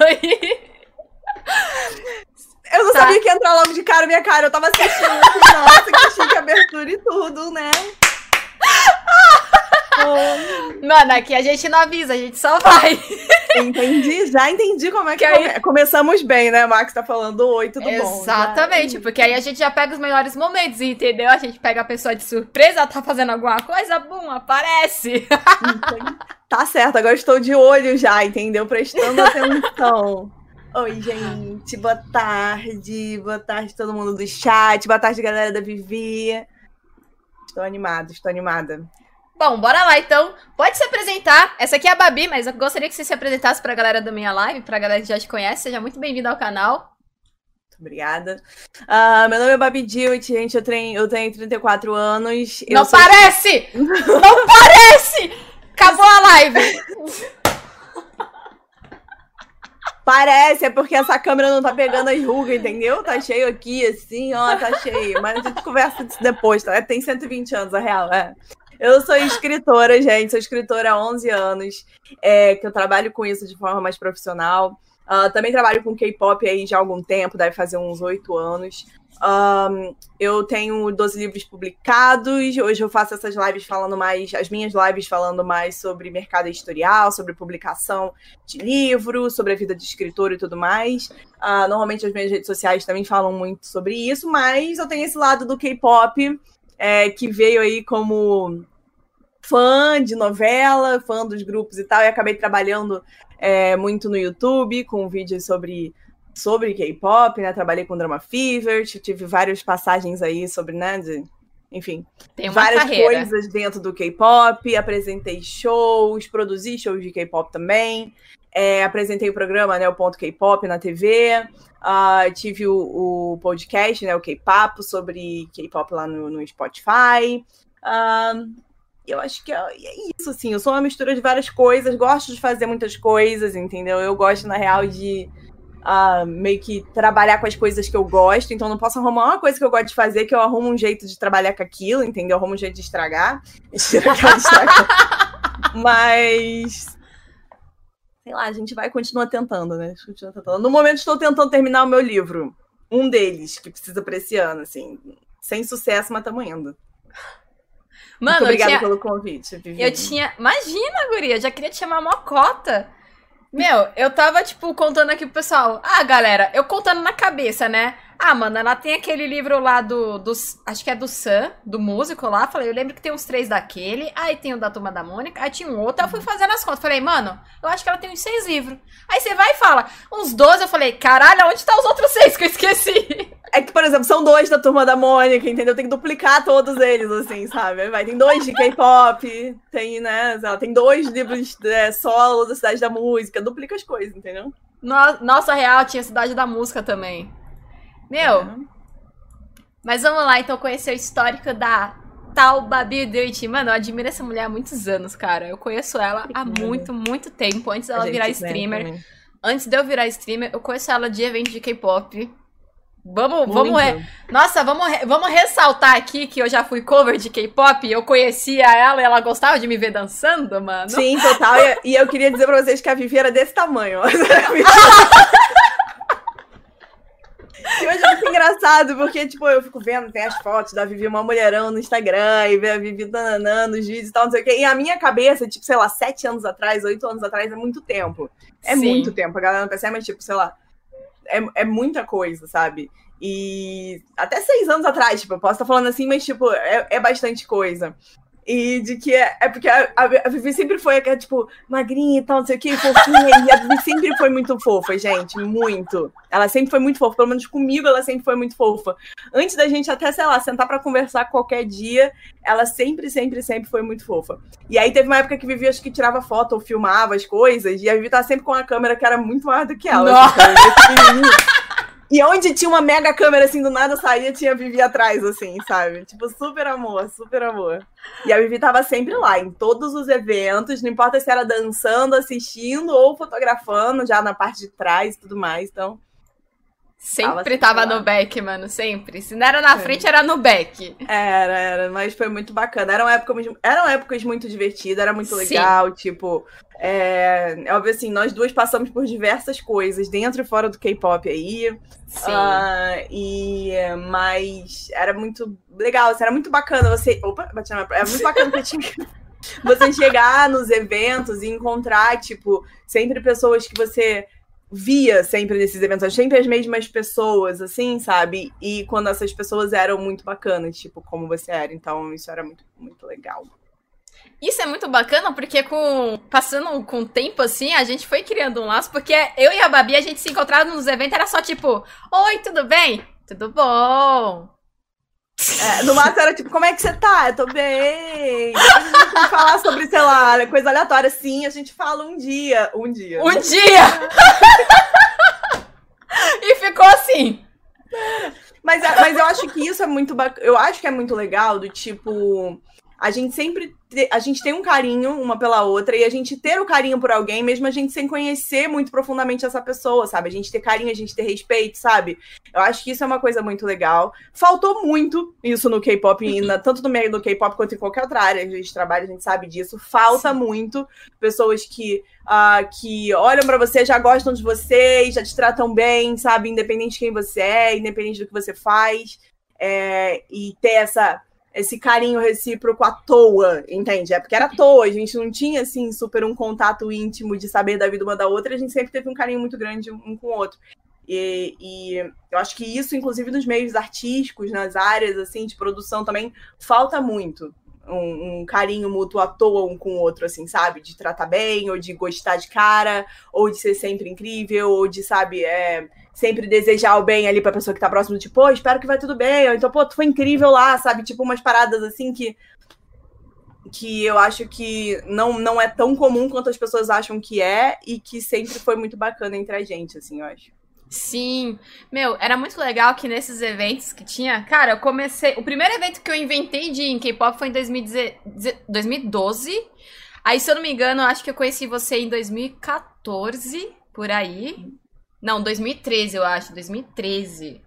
Oi! Eu não tá. sabia que ia entrar logo de cara minha cara. Eu tava assistindo. Nossa, que chique abertura e tudo, né? Mano, aqui a gente não avisa, a gente só vai. Entendi, já entendi como é que, que aí... começamos bem, né? Max tá falando oi, tudo Exatamente, bom. Exatamente, porque aí a gente já pega os melhores momentos, entendeu? A gente pega a pessoa de surpresa, tá fazendo alguma coisa, bum, aparece. Tá certo, agora estou de olho já, entendeu? Prestando atenção. Oi, gente, boa tarde, boa tarde todo mundo do chat, boa tarde galera da Vivi. Estou animada, estou animada. Bom, bora lá então. Pode se apresentar. Essa aqui é a Babi, mas eu gostaria que você se apresentasse pra galera da minha live, pra galera que já te conhece. Seja muito bem-vindo ao canal. Muito obrigada. Uh, meu nome é Babi Dewitt, gente. Eu tenho, eu tenho 34 anos. Não sou... parece! Não parece! Acabou a live! Parece, é porque essa câmera não tá pegando as rugas, entendeu? Tá cheio aqui, assim, ó, tá cheio. Mas a gente conversa disso depois, tá? Tem 120 anos, a real, é. Eu sou escritora, gente. Sou escritora há 11 anos, é, que eu trabalho com isso de forma mais profissional. Uh, também trabalho com K-pop aí já há algum tempo, deve fazer uns oito anos. Um, eu tenho 12 livros publicados. Hoje eu faço essas lives falando mais, as minhas lives falando mais sobre mercado editorial, sobre publicação de livro, sobre a vida de escritor e tudo mais. Uh, normalmente as minhas redes sociais também falam muito sobre isso, mas eu tenho esse lado do K-pop é, que veio aí como fã de novela, fã dos grupos e tal, e acabei trabalhando é, muito no YouTube com vídeos sobre sobre K-pop, né? Trabalhei com Drama Fever, tive várias passagens aí sobre, né? De, enfim, várias carreira. coisas dentro do K-pop, apresentei shows, produzi shows de K-pop também, é, apresentei o programa, né? O Ponto K-pop na TV, Uh, tive o, o, podcast, né, o K-Papo, sobre K-pop lá no, no Spotify. Uh, eu acho que é, é, isso, assim. Eu sou uma mistura de várias coisas, gosto de fazer muitas coisas, entendeu? Eu gosto, na real, de meio que trabalhar com as coisas que eu gosto. Então, não posso arrumar uma coisa que eu gosto de fazer, que eu arrumo um jeito de trabalhar com aquilo, entendeu? Eu arrumo um jeito de estragar. estragar. Mas sei lá, a gente vai continuar tentando, né? Continua tentando. No momento estou tentando terminar o meu livro. Um deles, que precisa para esse ano, assim. Sem sucesso, mas estamos indo. Mano, Muito obrigada tinha... pelo convite, Vivi. Eu tinha. Imagina, Guria, eu já queria te chamar uma cota. Meu, eu tava, tipo, contando aqui pro pessoal. Ah, galera, eu contando na cabeça, né? Ah, mano, ela tem aquele livro lá do, do. Acho que é do Sam, do músico lá. Falei, eu lembro que tem uns três daquele. Aí tem o da turma da Mônica. Aí tinha um outro. Aí eu fui fazendo as contas. Falei, mano, eu acho que ela tem uns seis livros. Aí você vai e fala, uns 12. Eu falei, caralho, onde tá os outros seis que eu esqueci? É que, por exemplo, são dois da turma da Mônica, entendeu? Tem que duplicar todos eles, assim, sabe? Vai, tem dois de K-pop, tem, né? Tem dois livros é, solo da Cidade da Música. Duplica as coisas, entendeu? Nossa, real, tinha Cidade da Música também. Meu. Uhum. Mas vamos lá, então, conhecer o histórico da tal Babi Deutsch. Mano, eu admiro essa mulher há muitos anos, cara. Eu conheço ela há muito, muito tempo. Antes dela virar streamer. Antes de eu virar streamer, eu conheço ela de evento de K-pop. Vamos, muito. vamos. Re... Nossa, vamos, re... vamos ressaltar aqui que eu já fui cover de K-pop, eu conhecia ela e ela gostava de me ver dançando, mano. Sim, total. e eu queria dizer pra vocês que a Vivi era desse tamanho. E hoje é muito engraçado, porque, tipo, eu fico vendo, tem as fotos da Vivi, uma mulherão no Instagram, e a Vivi dananando os vídeos e tal, não sei o quê. E a minha cabeça, tipo, sei lá, sete anos atrás, oito anos atrás, é muito tempo. É Sim. muito tempo. A galera não percebe, mas, tipo, sei lá, é, é muita coisa, sabe? E até seis anos atrás, tipo, eu posso estar falando assim, mas, tipo, é, é bastante coisa. E de que é, é porque a, a, Vivi sempre foi aquela, tipo, magrinha e tal, não sei o que, fofinha. e a Vivi sempre foi muito fofa, gente. Muito. Ela sempre foi muito fofa. Pelo menos comigo, ela sempre foi muito fofa. Antes da gente até, sei lá, sentar para conversar qualquer dia, ela sempre, sempre, sempre foi muito fofa. E aí teve uma época que Vivi, acho que tirava foto ou filmava as coisas. E a Vivi tava sempre com uma câmera que era muito maior do que ela. Nossa. Assim, e onde tinha uma mega câmera, assim, do nada saía, tinha a Vivi atrás, assim, sabe? Tipo, super amor, super amor. E a Vivi tava sempre lá, em todos os eventos, não importa se era dançando, assistindo ou fotografando, já na parte de trás e tudo mais. Então, Sempre tava, tava no back, mano, sempre. Se não era na Sim. frente, era no back. Era, era, mas foi muito bacana. Eram épocas, eram épocas muito divertidas, era muito legal, Sim. tipo. É, é óbvio assim, nós duas passamos por diversas coisas, dentro e fora do K-pop aí. Sim. Uh, e, mas era muito legal, assim, era muito bacana você. Opa, bati na Era muito bacana você tinha. Você chegar nos eventos e encontrar, tipo, sempre pessoas que você via sempre nesses eventos, sempre as mesmas pessoas, assim, sabe? E quando essas pessoas eram muito bacanas, tipo, como você era. Então, isso era muito, muito legal. Isso é muito bacana, porque com passando com o tempo, assim, a gente foi criando um laço, porque eu e a Babi, a gente se encontrava nos eventos, era só tipo, oi, tudo bem? Tudo bom? É, no máximo era tipo, como é que você tá? Eu tô bem. Depois a gente vai falar sobre, sei lá, coisa aleatória. Sim, a gente fala um dia. Um dia. Um dia! e ficou assim. Mas, mas eu acho que isso é muito bacana. Eu acho que é muito legal do tipo a gente sempre a gente tem um carinho uma pela outra e a gente ter o carinho por alguém, mesmo a gente sem conhecer muito profundamente essa pessoa, sabe? A gente ter carinho, a gente ter respeito, sabe? Eu acho que isso é uma coisa muito legal. Faltou muito isso no K-pop, tanto no meio do K-pop quanto em qualquer outra área que a gente trabalha, a gente sabe disso. Falta Sim. muito pessoas que, uh, que olham para você, já gostam de você, já te tratam bem, sabe? Independente de quem você é, independente do que você faz. É, e ter essa esse carinho recíproco à toa, entende? É porque era à toa, a gente não tinha, assim, super um contato íntimo de saber da vida uma da outra, a gente sempre teve um carinho muito grande um com o outro. E, e, eu acho que isso, inclusive, nos meios artísticos, nas áreas, assim, de produção também, falta muito. Um, um, carinho mútuo à toa um com o outro, assim, sabe? De tratar bem, ou de gostar de cara, ou de ser sempre incrível, ou de, sabe, é, sempre desejar o bem ali pra pessoa que tá próximo, tipo, pô, espero que vai tudo bem, ou então, pô, tu foi incrível lá, sabe? Tipo, umas paradas assim que que eu acho que não, não é tão comum quanto as pessoas acham que é e que sempre foi muito bacana entre a gente, assim, eu acho. Sim. Meu, era muito legal que nesses eventos que tinha. Cara, eu comecei. O primeiro evento que eu inventei de K-pop foi em 2012. Aí, se eu não me engano, acho que eu conheci você em 2014, por aí. Não, 2013, eu acho. 2013.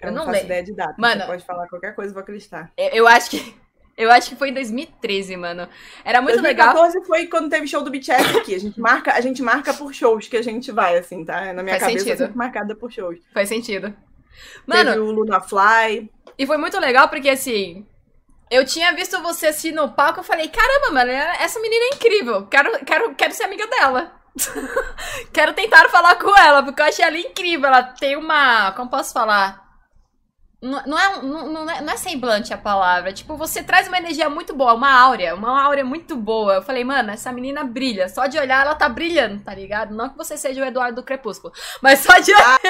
Eu, eu não, não faço ideia de data. Mano, Você pode falar qualquer coisa, eu vou acreditar. Eu acho que. Eu acho que foi em 2013, mano. Era muito 2014 legal. 2014 foi quando teve show do BTS aqui. A gente marca, a gente marca por shows que a gente vai, assim, tá? Na minha Faz cabeça sentido. é sempre marcada por shows. Faz sentido. Mano. Teve o Luna Fly. E foi muito legal porque, assim, eu tinha visto você assim no palco, eu falei, caramba, mano, essa menina é incrível. Quero, quero, quero ser amiga dela. Quero tentar falar com ela, porque eu achei ela incrível. Ela tem uma. Como posso falar? Não, não, é, não, não, é, não é semblante a palavra. Tipo, você traz uma energia muito boa, uma áurea, uma áurea muito boa. Eu falei, mano, essa menina brilha. Só de olhar, ela tá brilhando, tá ligado? Não que você seja o Eduardo do Crepúsculo, mas só de olhar.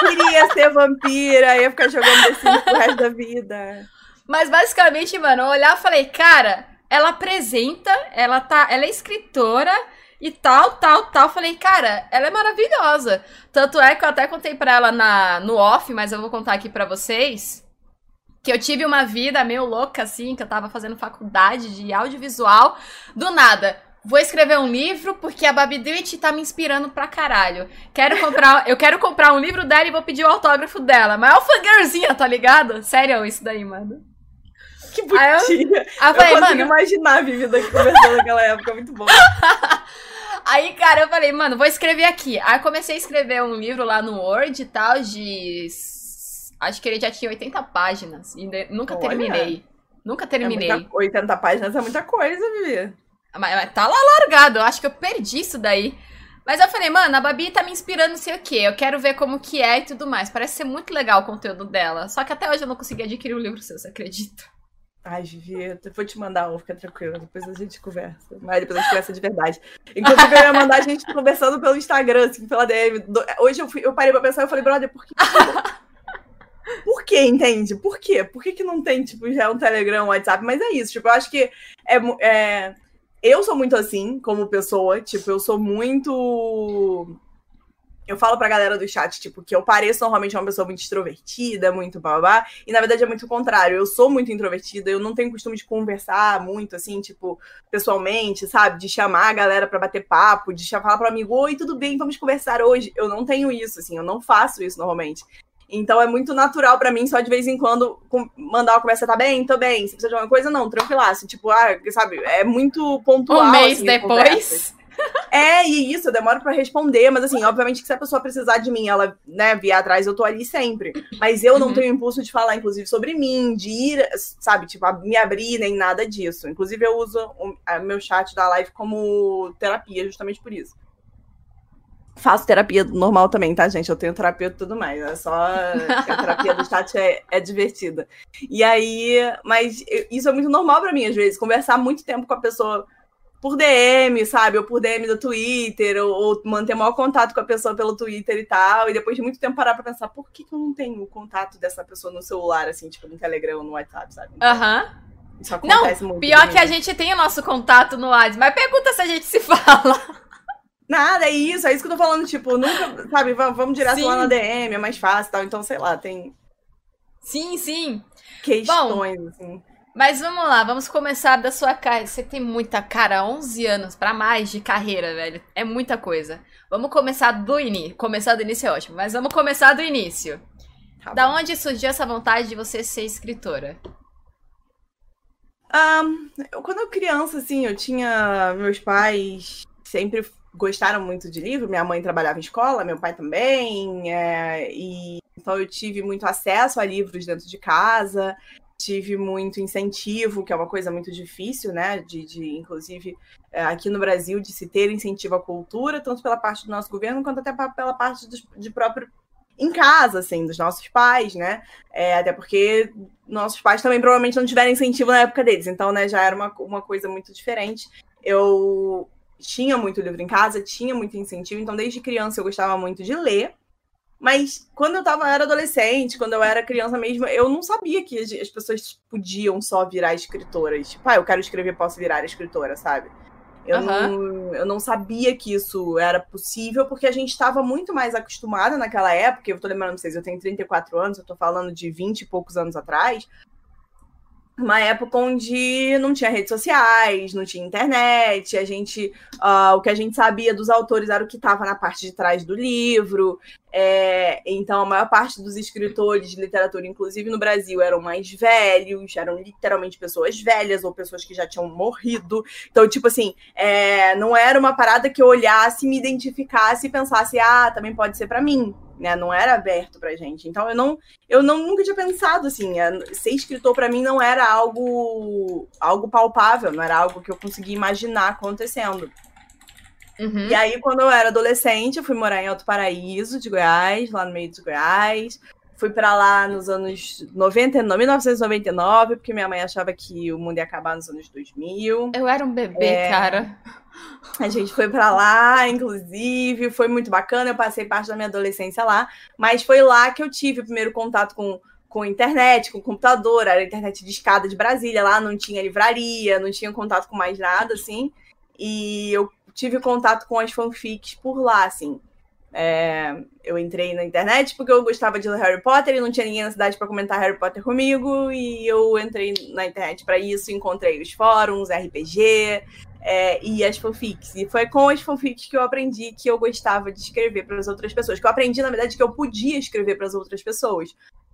queria ser vampira, ia ficar jogando desse pro resto da vida. Mas basicamente, mano, eu olhar e falei, cara, ela apresenta, ela tá. Ela é escritora e tal, tal, tal. Falei, cara, ela é maravilhosa. Tanto é que eu até contei pra ela na, no off, mas eu vou contar aqui pra vocês. Que eu tive uma vida meio louca, assim, que eu tava fazendo faculdade de audiovisual. Do nada, vou escrever um livro porque a Babi Dwight tá me inspirando pra caralho. Quero comprar, eu quero comprar um livro dela e vou pedir o autógrafo dela. Maior fangirlzinha, tá ligado? Sério, isso daí, mano. Que bonitinha. Aí eu, aí eu, falei, eu mano... imaginar a Vivi daqui conversando naquela época, muito bom. Aí, cara, eu falei, mano, vou escrever aqui. Aí comecei a escrever um livro lá no Word e tal, de. Acho que ele já tinha 80 páginas. E nunca Olha. terminei. Nunca terminei. É muita... 80 páginas é muita coisa, Vivi. Mas, mas tá lá largado. Eu acho que eu perdi isso daí. Mas eu falei, mano, a Babi tá me inspirando não sei o quê. Eu quero ver como que é e tudo mais. Parece ser muito legal o conteúdo dela. Só que até hoje eu não consegui adquirir o livro seu, você acredita? Ai, Vivi, eu vou te mandar um, fica tranquilo. Depois a gente conversa. Mas depois a gente conversa de verdade. Inclusive, eu ia mandar a gente conversando pelo Instagram, assim, pela DM. Hoje eu, fui, eu parei pra pensar e falei, brother, por que. Por que, entende? Por quê? Por que, que não tem, tipo, já um Telegram, um WhatsApp? Mas é isso, tipo, eu acho que é, é, eu sou muito assim, como pessoa, tipo, eu sou muito eu falo pra galera do chat, tipo, que eu pareço normalmente uma pessoa muito extrovertida, muito babá, e na verdade é muito o contrário. Eu sou muito introvertida, eu não tenho costume de conversar muito, assim, tipo, pessoalmente, sabe? De chamar a galera para bater papo, de falar pro amigo, oi, tudo bem, vamos conversar hoje. Eu não tenho isso, assim, eu não faço isso normalmente. Então é muito natural para mim, só de vez em quando, mandar uma conversa, tá bem? Tô bem. Se precisa de alguma coisa, não, tranquilaço. Tipo, ah, sabe, é muito pontual. Um mês assim, depois. É, e isso, eu demoro para responder, mas assim, obviamente que se a pessoa precisar de mim, ela, né, vier atrás, eu tô ali sempre. Mas eu não uhum. tenho impulso de falar, inclusive, sobre mim, de ir, sabe, tipo, me abrir, nem nada disso. Inclusive, eu uso o meu chat da live como terapia, justamente por isso. Faço terapia normal também, tá, gente? Eu tenho terapia e tudo mais. É só a terapia do chat é, é divertida. E aí, mas isso é muito normal para mim, às vezes, conversar muito tempo com a pessoa por DM, sabe? Ou por DM do Twitter, ou, ou, manter maior contato com a pessoa pelo Twitter e tal. E depois de muito tempo parar pra pensar, por que, que eu não tenho o contato dessa pessoa no celular, assim, tipo, no Telegram ou no WhatsApp, sabe? Então, Aham. Uhum. Isso acontece não, muito. Pior que a gente tem o nosso contato no WhatsApp, mas pergunta se a gente se fala. Nada, é isso, é isso que eu tô falando, tipo, nunca, sabe, vamos direto sim. lá na DM, é mais fácil tal. Então, sei lá, tem. Sim, sim. Questões, Bom, assim. Mas vamos lá, vamos começar da sua cara. Você tem muita cara, 11 anos para mais de carreira, velho. É muita coisa. Vamos começar do início. Começar do início é ótimo, mas vamos começar do início. Tá da onde surgiu essa vontade de você ser escritora? Um, eu, quando eu criança, assim, eu tinha. Meus pais sempre gostaram muito de livro. Minha mãe trabalhava em escola, meu pai também. É, e então eu tive muito acesso a livros dentro de casa tive muito incentivo, que é uma coisa muito difícil, né? De, de inclusive, é, aqui no Brasil, de se ter incentivo à cultura, tanto pela parte do nosso governo, quanto até pela parte do, de próprio em casa, assim, dos nossos pais, né? É, até porque nossos pais também provavelmente não tiveram incentivo na época deles, então, né, já era uma, uma coisa muito diferente. Eu tinha muito livro em casa, tinha muito incentivo, então desde criança eu gostava muito de ler. Mas quando eu tava, eu era adolescente, quando eu era criança mesmo, eu não sabia que as pessoas podiam só virar escritoras. Tipo, ah, eu quero escrever, posso virar escritora, sabe? Eu, uhum. não, eu não sabia que isso era possível, porque a gente estava muito mais acostumada naquela época. Eu tô lembrando pra vocês, eu tenho 34 anos, eu tô falando de 20 e poucos anos atrás uma época onde não tinha redes sociais, não tinha internet, a gente, uh, o que a gente sabia dos autores era o que estava na parte de trás do livro. É, então, a maior parte dos escritores de literatura, inclusive no Brasil, eram mais velhos, eram literalmente pessoas velhas ou pessoas que já tinham morrido. Então, tipo assim, é, não era uma parada que eu olhasse, me identificasse e pensasse, ah, também pode ser para mim né? Não era aberto pra gente. Então eu não, eu não nunca tinha pensado assim, ser escritor para mim não era algo algo palpável, não era algo que eu conseguia imaginar acontecendo. Uhum. E aí, quando eu era adolescente, eu fui morar em Alto Paraíso, de Goiás, lá no meio de Goiás. Fui para lá nos anos 90, 1999, porque minha mãe achava que o mundo ia acabar nos anos 2000. Eu era um bebê, é... cara. A gente foi para lá, inclusive, foi muito bacana. Eu passei parte da minha adolescência lá, mas foi lá que eu tive o primeiro contato com com internet, com computador, era internet de escada de Brasília, lá não tinha livraria, não tinha contato com mais nada, assim. E eu tive contato com as fanfics por lá, assim. É, eu entrei na internet porque eu gostava de Harry Potter e não tinha ninguém na cidade para comentar Harry Potter comigo. E eu entrei na internet para isso, encontrei os fóruns, RPG é, e as fanfics. E foi com as fanfics que eu aprendi que eu gostava de escrever para as outras pessoas. Que eu aprendi, na verdade, que eu podia escrever para as outras pessoas.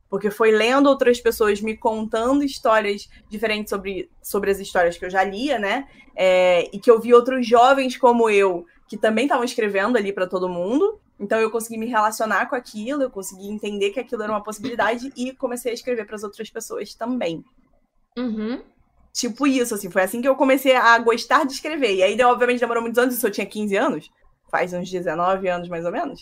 Porque foi lendo outras pessoas me contando histórias diferentes sobre, sobre as histórias que eu já lia, né? É, e que eu vi outros jovens como eu que também estavam escrevendo ali para todo mundo. Então eu consegui me relacionar com aquilo, eu consegui entender que aquilo era uma possibilidade e comecei a escrever para as outras pessoas também. Uhum. Tipo isso, assim, foi assim que eu comecei a gostar de escrever. E aí, obviamente, demorou muitos anos, isso eu tinha 15 anos, faz uns 19 anos mais ou menos.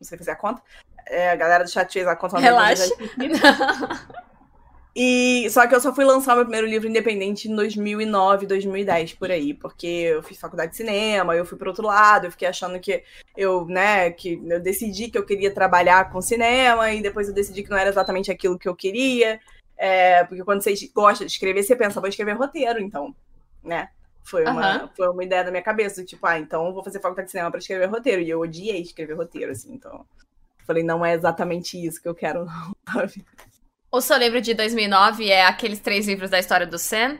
Se você fizer a conta. É, a galera do chat fez a conta. Relaxa. E só que eu só fui lançar meu primeiro livro independente em 2009, 2010 por aí, porque eu fiz faculdade de cinema, eu fui para outro lado, eu fiquei achando que eu, né, que eu decidi que eu queria trabalhar com cinema e depois eu decidi que não era exatamente aquilo que eu queria, é, porque quando você gosta de escrever, você pensa, vou escrever roteiro, então, né? Foi uma, uhum. foi uma ideia da minha cabeça, tipo, ah, então vou fazer faculdade de cinema para escrever roteiro. E eu odiei escrever roteiro, assim, então. Falei, não é exatamente isso que eu quero, não, sabe? O seu livro de 2009 é aqueles três livros da história do Sam?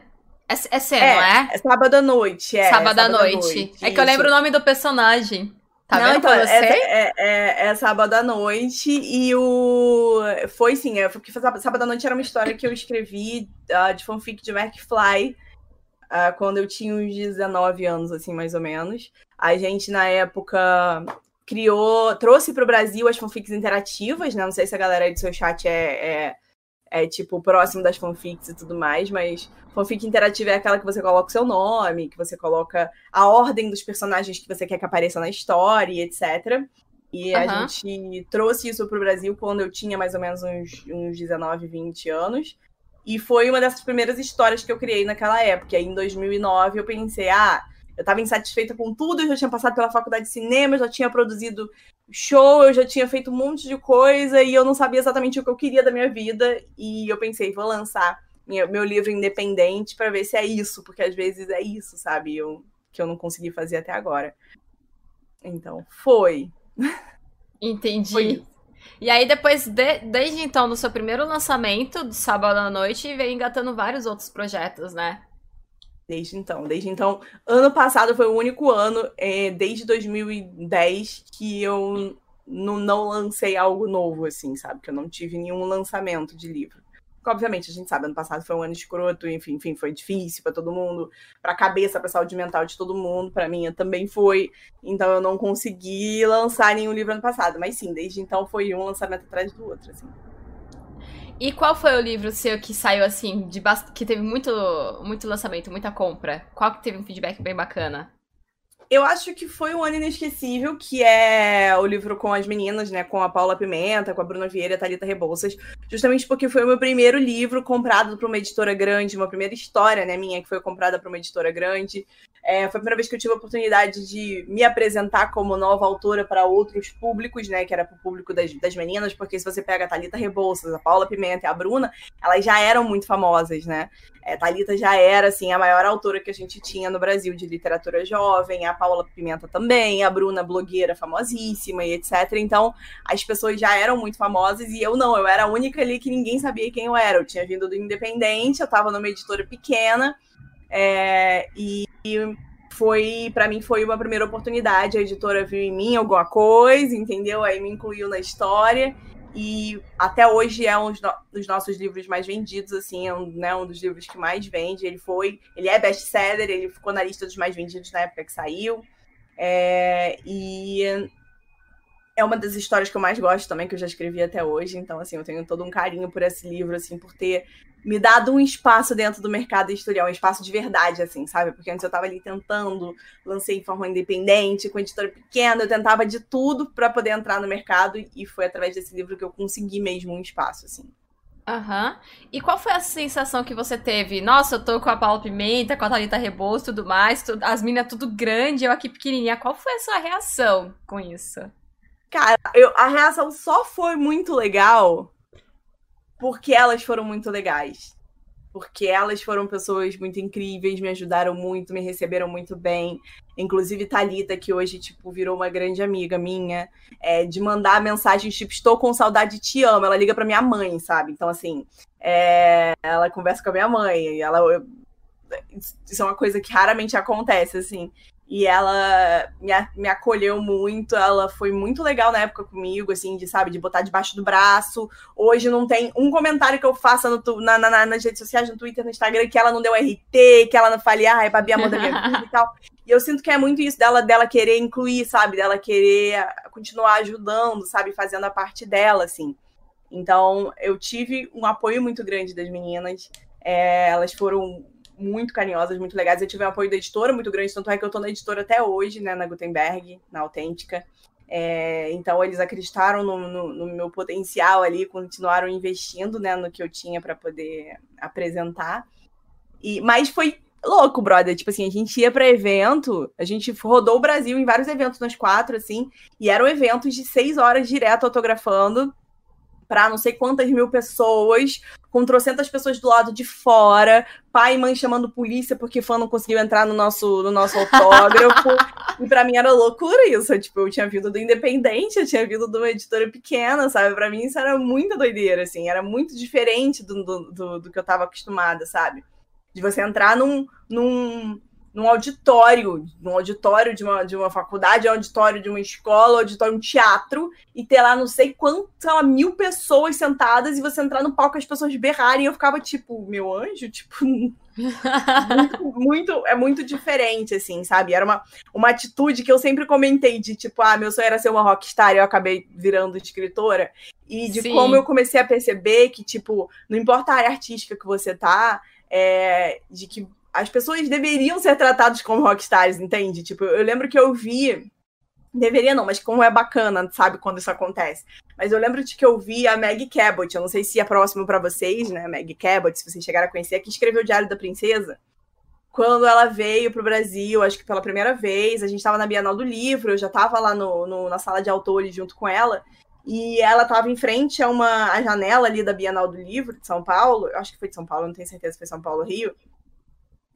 É, é Sam, é, não é? É Sábado à Noite, é. Sábado, à noite. noite. É que eu lembro o nome do personagem. Tá não, vendo então, você? É, é, é, Sábado à Noite e o... Foi sim, é, porque Sábado à Noite era uma história que eu escrevi uh, de fanfic de McFly uh, quando eu tinha uns 19 anos, assim, mais ou menos. A gente, na época, criou, trouxe para o Brasil as fanfics interativas, né? Não sei se a galera aí do seu chat é, é, tipo, próximo das fanfics e tudo mais, mas fanfic interativa é aquela que você coloca o seu nome, que você coloca a ordem dos personagens que você quer que apareçam na história, etc. E uhum. a gente trouxe isso para o Brasil quando eu tinha mais ou menos uns, uns 19, 20 anos. E foi uma dessas primeiras histórias que eu criei naquela época. E aí, em 2009, eu pensei, ah, eu estava insatisfeita com tudo, eu já tinha passado pela faculdade de cinema, eu já tinha produzido show, eu já tinha feito um monte de coisa e eu não sabia exatamente o que eu queria da minha vida. E eu pensei, vou lançar minha, meu livro independente para ver se é isso, porque às vezes é isso, sabe? Eu, que eu não consegui fazer até agora. Então, foi. Entendi. Foi e aí, depois, de, desde então, no seu primeiro lançamento, do sábado à noite, veio engatando vários outros projetos, né? Desde então, desde então. Ano passado foi o único ano, é, desde 2010, que eu não, lancei algo novo, assim, sabe? Que eu não tive nenhum lançamento de livro. Obviamente, a gente sabe, ano passado foi um ano escroto, enfim, enfim foi difícil para todo mundo, para a cabeça, para a saúde mental de todo mundo, para mim também foi. Então eu não consegui lançar nenhum livro ano passado, mas sim, desde então foi um lançamento atrás do outro, assim. E qual foi o livro seu que saiu assim, de bast... que teve muito, muito lançamento, muita compra? Qual que teve um feedback bem bacana? Eu acho que foi um ano inesquecível, que é o livro com as meninas, né? Com a Paula Pimenta, com a Bruna Vieira e a Thalita Rebouças. Justamente porque foi o meu primeiro livro comprado para uma editora grande, uma primeira história, né, minha, que foi comprada para uma editora grande. É, foi a primeira vez que eu tive a oportunidade de me apresentar como nova autora para outros públicos, né? Que era para o público das, das meninas, porque se você pega a Thalita Rebouças, a Paula Pimenta e a Bruna, elas já eram muito famosas, né? É, Thalita já era, assim, a maior autora que a gente tinha no Brasil de literatura jovem, a Paula Pimenta também, a Bruna, blogueira famosíssima e etc. Então, as pessoas já eram muito famosas e eu não, eu era a única ali que ninguém sabia quem eu era. Eu tinha vindo do Independente, eu estava numa editora pequena, é, e foi, para mim, foi uma primeira oportunidade. A editora viu em mim alguma coisa, entendeu? Aí me incluiu na história. E até hoje é um dos nossos livros mais vendidos, assim, é um, né, um dos livros que mais vende. Ele foi, ele é best-seller, ele ficou na lista dos mais vendidos na época que saiu. É, e é uma das histórias que eu mais gosto também, que eu já escrevi até hoje. Então, assim, eu tenho todo um carinho por esse livro, assim, por ter me dado um espaço dentro do mercado editorial, um espaço de verdade, assim, sabe? Porque antes eu estava ali tentando, lancei em forma independente, com editora pequena, eu tentava de tudo para poder entrar no mercado e foi através desse livro que eu consegui mesmo um espaço, assim. Aham. Uhum. E qual foi a sensação que você teve? Nossa, eu tô com a Paula Pimenta, com a Thalita Rebouço e tudo mais, tudo, as minas tudo grande, eu aqui pequenininha. Qual foi a sua reação com isso? Cara, eu, a reação só foi muito legal porque elas foram muito legais. Porque elas foram pessoas muito incríveis, me ajudaram muito, me receberam muito bem. Inclusive Talita, que hoje tipo virou uma grande amiga minha, é, de mandar mensagens tipo estou com saudade, te amo. Ela liga para minha mãe, sabe? Então assim, é, ela conversa com a minha mãe, ela isso é uma coisa que raramente acontece assim e ela me, me acolheu muito, ela foi muito legal na época comigo, assim, de, sabe, de botar debaixo do braço. Hoje não tem um comentário que eu faça no, na, na, nas redes sociais, no Twitter, no Instagram, que ela não deu RT, que ela não fale, ah, é Babi, amor da minha vida e tal. E eu sinto que é muito isso dela, dela querer incluir, sabe, dela querer continuar ajudando, sabe, fazendo a parte dela, assim. Então, eu tive um apoio muito grande das meninas. É, elas foram muito carinhosas, muito legais. Eu tive um apoio da editora muito grande, tanto é que eu estou na editora até hoje, né, na Gutenberg, na Autêntica. É, então eles acreditaram no, no, no, meu potencial ali, continuaram investindo né, no que eu tinha para poder apresentar. E, mas foi louco, brother. Tipo assim, a gente ia para evento, a gente rodou o Brasil em vários eventos, nós quatro, assim, e eram eventos de seis horas direto autografando para não sei quantas mil pessoas, com trocentas pessoas do lado de fora, pai e mãe chamando polícia porque fã não conseguiu entrar no nosso, no nosso autógrafo. e para mim era loucura isso. Tipo, eu tinha vindo do Independente, eu tinha vindo de uma editora pequena, sabe? Para mim isso era muita doideira, assim. Era muito diferente do, do, do, do que eu tava acostumada, sabe? De você entrar num, num num auditório, num auditório de uma, de uma faculdade, auditório de uma escola, auditório de um teatro, e ter lá não sei quantas, mil pessoas sentadas, e você entrar no palco e as pessoas berrarem, e eu ficava tipo, meu anjo, tipo. muito, muito, é muito diferente, assim, sabe? Era uma, uma atitude que eu sempre comentei de tipo, ah, meu sonho era ser uma rockstar e eu acabei virando escritora. E de Sim. como eu comecei a perceber que, tipo, não importa a área artística que você tá, é, de que as pessoas deveriam ser tratadas como rockstars, entende? Tipo, eu lembro que eu vi. Deveria não, mas como é bacana, sabe, quando isso acontece. Mas eu lembro de que eu vi a Meg Cabot, eu não sei se é próximo para vocês, né? Meg Cabot, se vocês chegaram a conhecer, que escreveu o Diário da Princesa. Quando ela veio para o Brasil, acho que pela primeira vez, a gente estava na Bienal do Livro, eu já estava lá no, no, na sala de autores junto com ela, e ela estava em frente a uma a janela ali da Bienal do Livro de São Paulo, eu acho que foi de São Paulo, não tenho certeza se foi São Paulo ou Rio,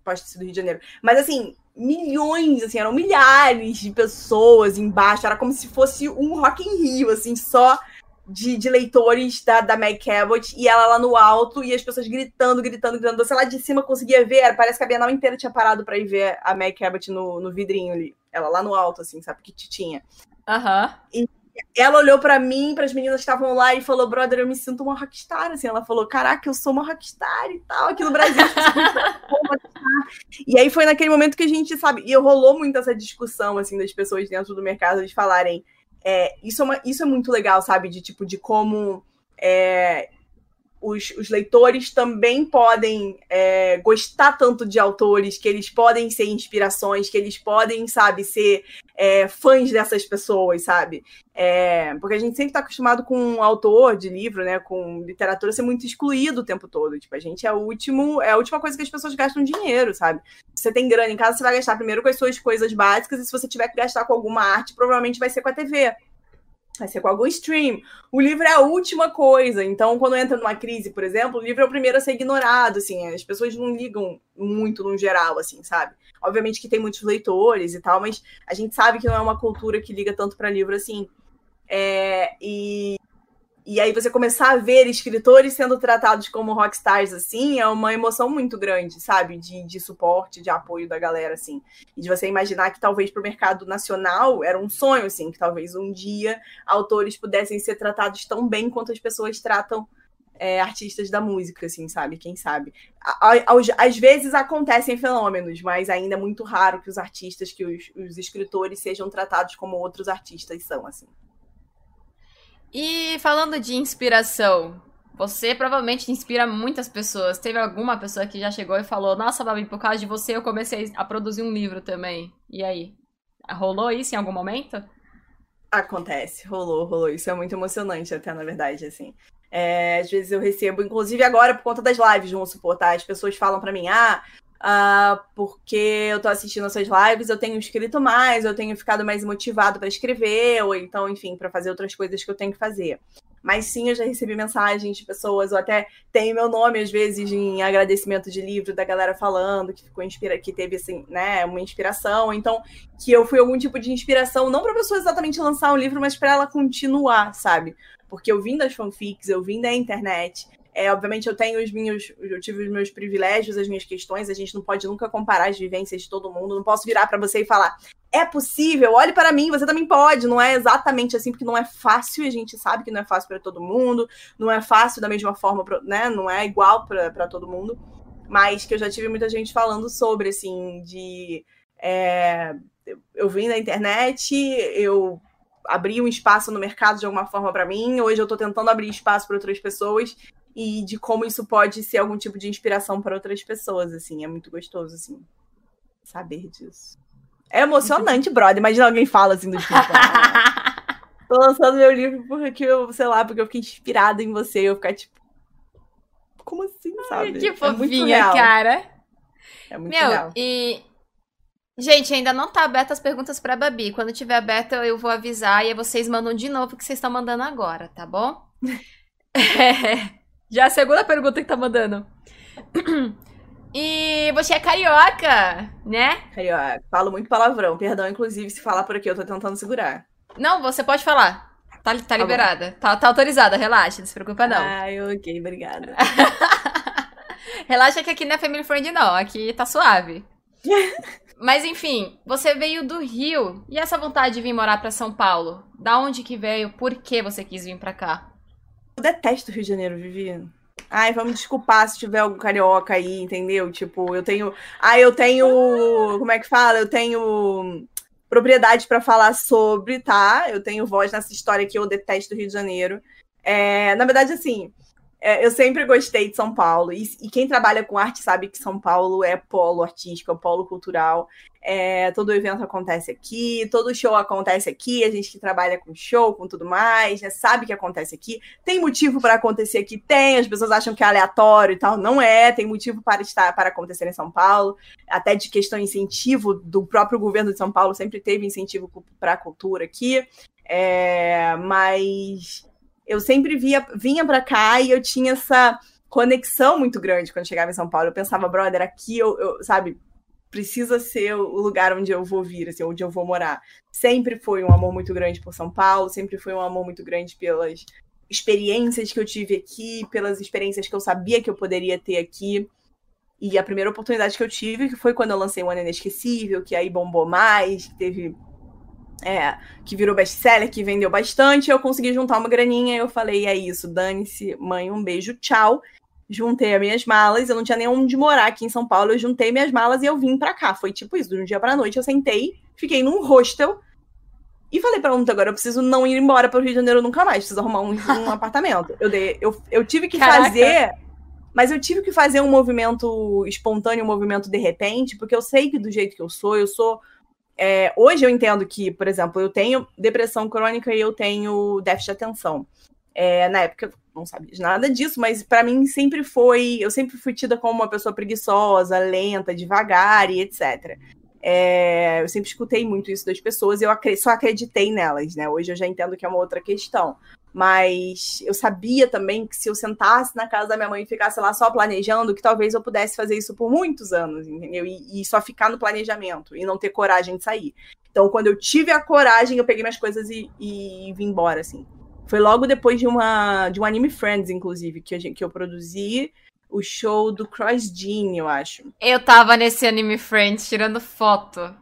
pode ter sido Rio de Janeiro. Mas assim, milhões, assim, eram milhares de pessoas embaixo. Era como se fosse um Rock in Rio, assim, só de, de leitores da, da Meg Cabot. E ela lá no alto, e as pessoas gritando, gritando, gritando. Você lá de cima conseguia ver, parece que a Bienal inteira tinha parado para ir ver a Meg Cabot no, no vidrinho ali. Ela lá no alto, assim, sabe? Que tinha. Aham. Uhum. E ela olhou para mim, para as meninas que estavam lá e falou: "Brother, eu me sinto uma rockstar", assim, ela falou: "Caraca, eu sou uma rockstar e tal, aqui no Brasil". e aí foi naquele momento que a gente sabe, e rolou muito essa discussão assim das pessoas dentro do mercado de falarem, é, isso é uma, isso é muito legal, sabe, de tipo de como é, os, os, leitores também podem é, gostar tanto de autores, que eles podem ser inspirações, que eles podem, sabe, ser é, fãs dessas pessoas, sabe? É, porque a gente sempre está acostumado com um autor de livro, né, com literatura ser muito excluído o tempo todo. Tipo, a gente é o último, é a última coisa que as pessoas gastam dinheiro, sabe? Se você tem grana em casa, você vai gastar primeiro com as suas coisas básicas, e se você tiver que gastar com alguma arte, provavelmente vai ser com a TV vai ser com algum stream. O livro é a última coisa. Então, quando entra numa crise, por exemplo, o livro é o primeiro a ser ignorado, assim. As pessoas não ligam muito no geral, assim, sabe? Obviamente que tem muitos leitores e tal, mas a gente sabe que não é uma cultura que liga tanto para livro assim. É, e e aí você começar a ver escritores sendo tratados como rockstars, assim, é uma emoção muito grande, sabe? De, de suporte, de apoio da galera, assim. E de você imaginar que talvez para o mercado nacional era um sonho, assim, que talvez um dia autores pudessem ser tratados tão bem quanto as pessoas tratam é, artistas da música, assim, sabe? Quem sabe? Às vezes acontecem fenômenos, mas ainda é muito raro que os artistas, que os, os escritores sejam tratados como outros artistas são, assim. E falando de inspiração, você provavelmente inspira muitas pessoas. Teve alguma pessoa que já chegou e falou: Nossa, Babi, por causa de você eu comecei a produzir um livro também. E aí? Rolou isso em algum momento? Acontece, rolou, rolou. Isso é muito emocionante, até na verdade, assim. É, às vezes eu recebo, inclusive agora por conta das lives, vamos suportar. As pessoas falam para mim: Ah, Uh, porque eu tô assistindo as suas lives, eu tenho escrito mais, eu tenho ficado mais motivado para escrever, ou então, enfim, para fazer outras coisas que eu tenho que fazer. Mas sim, eu já recebi mensagens de pessoas, ou até tenho meu nome, às vezes, em agradecimento de livro da galera falando que ficou inspira que teve assim, né, uma inspiração. Então, que eu fui algum tipo de inspiração, não para pessoa exatamente lançar um livro, mas para ela continuar, sabe? Porque eu vim das fanfics, eu vim da internet, é, obviamente eu tenho os meus, eu tive os meus privilégios, as minhas questões, a gente não pode nunca comparar as vivências de todo mundo, não posso virar para você e falar, é possível, olhe para mim, você também pode, não é exatamente assim, porque não é fácil, a gente sabe que não é fácil para todo mundo, não é fácil da mesma forma, né, não é igual para todo mundo, mas que eu já tive muita gente falando sobre, assim, de... É, eu vim na internet, eu abri um espaço no mercado de alguma forma para mim. Hoje eu estou tentando abrir espaço para outras pessoas e de como isso pode ser algum tipo de inspiração para outras pessoas, assim. É muito gostoso, assim, saber disso. É emocionante, brother. Imagina alguém fala assim do tipo. Ah, tô lançando meu livro porque eu, sei lá, porque eu fiquei inspirada em você. Eu ficar tipo. Como assim, sabe? Ai, que é fofinha, é cara. É muito Meu, legal. e. Gente, ainda não tá aberta as perguntas pra Babi. Quando tiver aberta, eu vou avisar e vocês mandam de novo o que vocês estão mandando agora, tá bom? É, já é a segunda pergunta que tá mandando. E você é carioca, né? Carioca. Falo muito palavrão. Perdão, inclusive, se falar por aqui, eu tô tentando segurar. Não, você pode falar. Tá, tá liberada. Tá, tá, autorizada, relaxa, não se preocupa não. Ai, ok, obrigada. relaxa que aqui não é family friend não, aqui tá suave. Mas enfim, você veio do Rio. E essa vontade de vir morar para São Paulo? Da onde que veio? Por que você quis vir para cá? Eu detesto o Rio de Janeiro, Vivi. Ai, vamos desculpar se tiver algum carioca aí, entendeu? Tipo, eu tenho. Ah, eu tenho. Como é que fala? Eu tenho propriedade para falar sobre, tá? Eu tenho voz nessa história que eu detesto o Rio de Janeiro. É, na verdade, assim, é, eu sempre gostei de São Paulo. E, e, quem trabalha com arte sabe que São Paulo é polo artístico, é polo cultural. É, todo evento acontece aqui, todo show acontece aqui. A gente que trabalha com show, com tudo mais, né, sabe que acontece aqui. Tem motivo para acontecer aqui? Tem. As pessoas acham que é aleatório e tal. Não é. Tem motivo para estar para acontecer em São Paulo. Até de questão de incentivo do próprio governo de São Paulo, sempre teve incentivo para a cultura aqui. É, mas eu sempre via, vinha para cá e eu tinha essa conexão muito grande quando chegava em São Paulo. Eu pensava, brother, aqui eu, eu sabe, precisa ser o lugar onde eu vou vir, assim, onde eu vou morar. Sempre foi um amor muito grande por São Paulo, sempre foi um amor muito grande pelas experiências que eu tive aqui, pelas experiências que eu sabia que eu poderia ter aqui. E a primeira oportunidade que eu tive, que foi quando eu lancei o Ano Inesquecível, que aí bombou mais, que teve é, que virou best-seller, que vendeu bastante, eu consegui juntar uma graninha, eu falei, é isso, dane-se, mãe, um beijo, tchau. Juntei as minhas malas, eu não tinha nem onde morar aqui em São Paulo, eu juntei minhas malas e eu vim pra cá. Foi tipo isso, de um dia pra noite eu sentei, fiquei num hostel e falei pra mundo agora eu preciso não ir embora pro Rio de Janeiro nunca mais, preciso arrumar um, um apartamento. Eu, dei, eu, eu tive que Caraca. fazer mas eu tive que fazer um movimento espontâneo, um movimento de repente, porque eu sei que do jeito que eu sou, eu sou é, hoje eu entendo que, por exemplo, eu tenho depressão crônica e eu tenho déficit de atenção. É, na época eu não sabia de nada disso, mas para mim sempre foi. Eu sempre fui tida como uma pessoa preguiçosa, lenta, devagar e etc. É, eu sempre escutei muito isso das pessoas e eu só acreditei nelas, né? Hoje eu já entendo que é uma outra questão. Mas eu sabia também que se eu sentasse na casa da minha mãe e ficasse lá só planejando, que talvez eu pudesse fazer isso por muitos anos, entendeu? E, e só ficar no planejamento e não ter coragem de sair. Então, quando eu tive a coragem, eu peguei minhas coisas e, e vim embora, assim. Foi logo depois de uma de um Anime Friends, inclusive, que, gente, que eu produzi o show do Cross Jean, eu acho. Eu tava nesse Anime Friends tirando foto.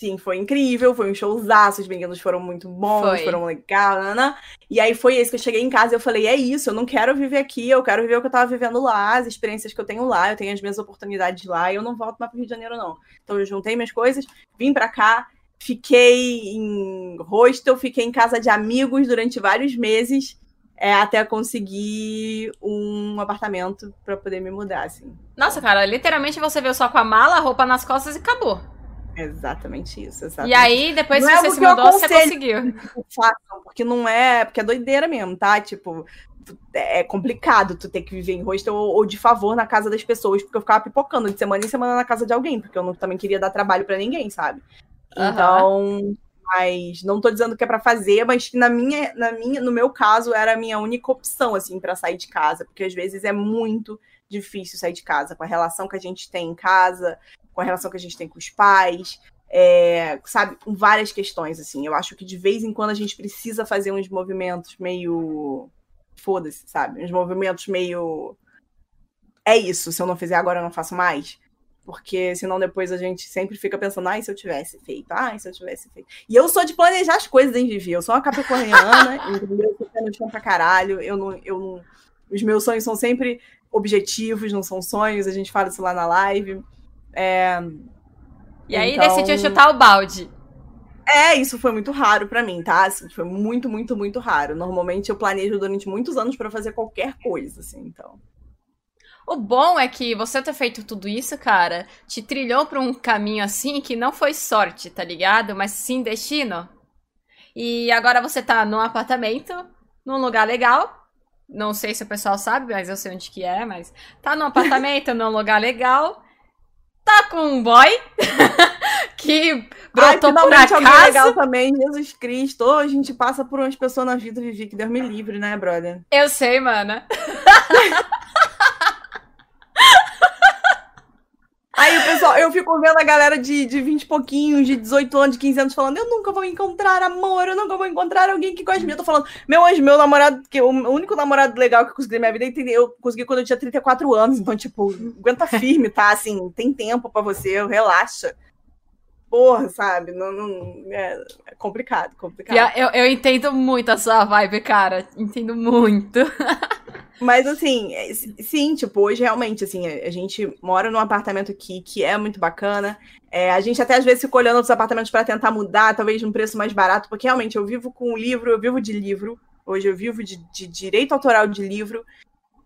Sim, foi incrível, foi um showzaço, os meninos foram muito bons, foi. foram legais, né, né? E aí foi esse que eu cheguei em casa e eu falei, é isso, eu não quero viver aqui, eu quero viver o que eu tava vivendo lá, as experiências que eu tenho lá, eu tenho as minhas oportunidades lá, e eu não volto mais pro Rio de Janeiro, não. Então eu juntei minhas coisas, vim pra cá, fiquei em hostel, fiquei em casa de amigos durante vários meses, é, até conseguir um apartamento para poder me mudar, assim. Nossa, cara, literalmente você veio só com a mala, a roupa nas costas e acabou. Exatamente isso. Exatamente. E aí, depois que é você se mudou, você conseguiu. Façam, porque não é. Porque é doideira mesmo, tá? Tipo, é complicado tu ter que viver em hostel ou, ou, de favor na casa das pessoas, porque eu ficava pipocando de semana em semana na casa de alguém, porque eu não, também queria dar trabalho para ninguém, sabe? Então, uhum. mas não tô dizendo que é para fazer, mas que na minha, na minha, no meu caso era a minha única opção assim para sair de casa, porque às vezes é muito difícil sair de casa com a relação que a gente tem em casa, com a relação que a gente tem com os pais, é, sabe, com várias questões, assim. Eu acho que de vez em quando a gente precisa fazer uns movimentos meio. Foda-se, sabe? Uns movimentos meio. É isso, se eu não fizer agora, eu não faço mais. Porque senão depois a gente sempre fica pensando, ai, se eu tivesse feito, ai, se eu tivesse feito. E eu sou de planejar as coisas, hein, Vivi? Eu sou uma capricorniana, entendeu? Eu no chão pra caralho, eu não, eu não. Os meus sonhos são sempre objetivos, não são sonhos, a gente fala isso lá na live. É, e aí então... decidiu chutar o balde. É, isso foi muito raro para mim, tá? Assim, foi muito, muito, muito raro. Normalmente eu planejo durante muitos anos para fazer qualquer coisa, assim, então. O bom é que você ter feito tudo isso, cara, te trilhou pra um caminho assim que não foi sorte, tá ligado? Mas sim destino. E agora você tá num apartamento, num lugar legal. Não sei se o pessoal sabe, mas eu sei onde que é, mas tá num apartamento, num lugar legal tá com um boy que brotou Ai, por acaso. alguém legal também, Jesus Cristo. Oh, a gente passa por umas pessoas na vida, Vivi, que Deus me livre, né, brother? Eu sei, mana. Aí o pessoal, eu fico vendo a galera de, de 20 e pouquinhos, de 18 anos, de 15 anos, falando: Eu nunca vou encontrar amor, eu nunca vou encontrar alguém que goste de mim. Eu tô falando, meu anjo, meu namorado, que o único namorado legal que eu consegui na minha vida, eu consegui quando eu tinha 34 anos. Então, tipo, aguenta firme, tá? Assim, tem tempo para você, relaxa porra, sabe? Não, não é, é, complicado, complicado. Eu, eu entendo muito a sua vibe, cara. Entendo muito. Mas assim, é, sim, tipo, hoje realmente, assim, a gente mora num apartamento aqui que é muito bacana. É, a gente até às vezes fica olhando outros apartamentos para tentar mudar, talvez num preço mais barato, porque realmente eu vivo com livro, eu vivo de livro. Hoje eu vivo de, de direito autoral de livro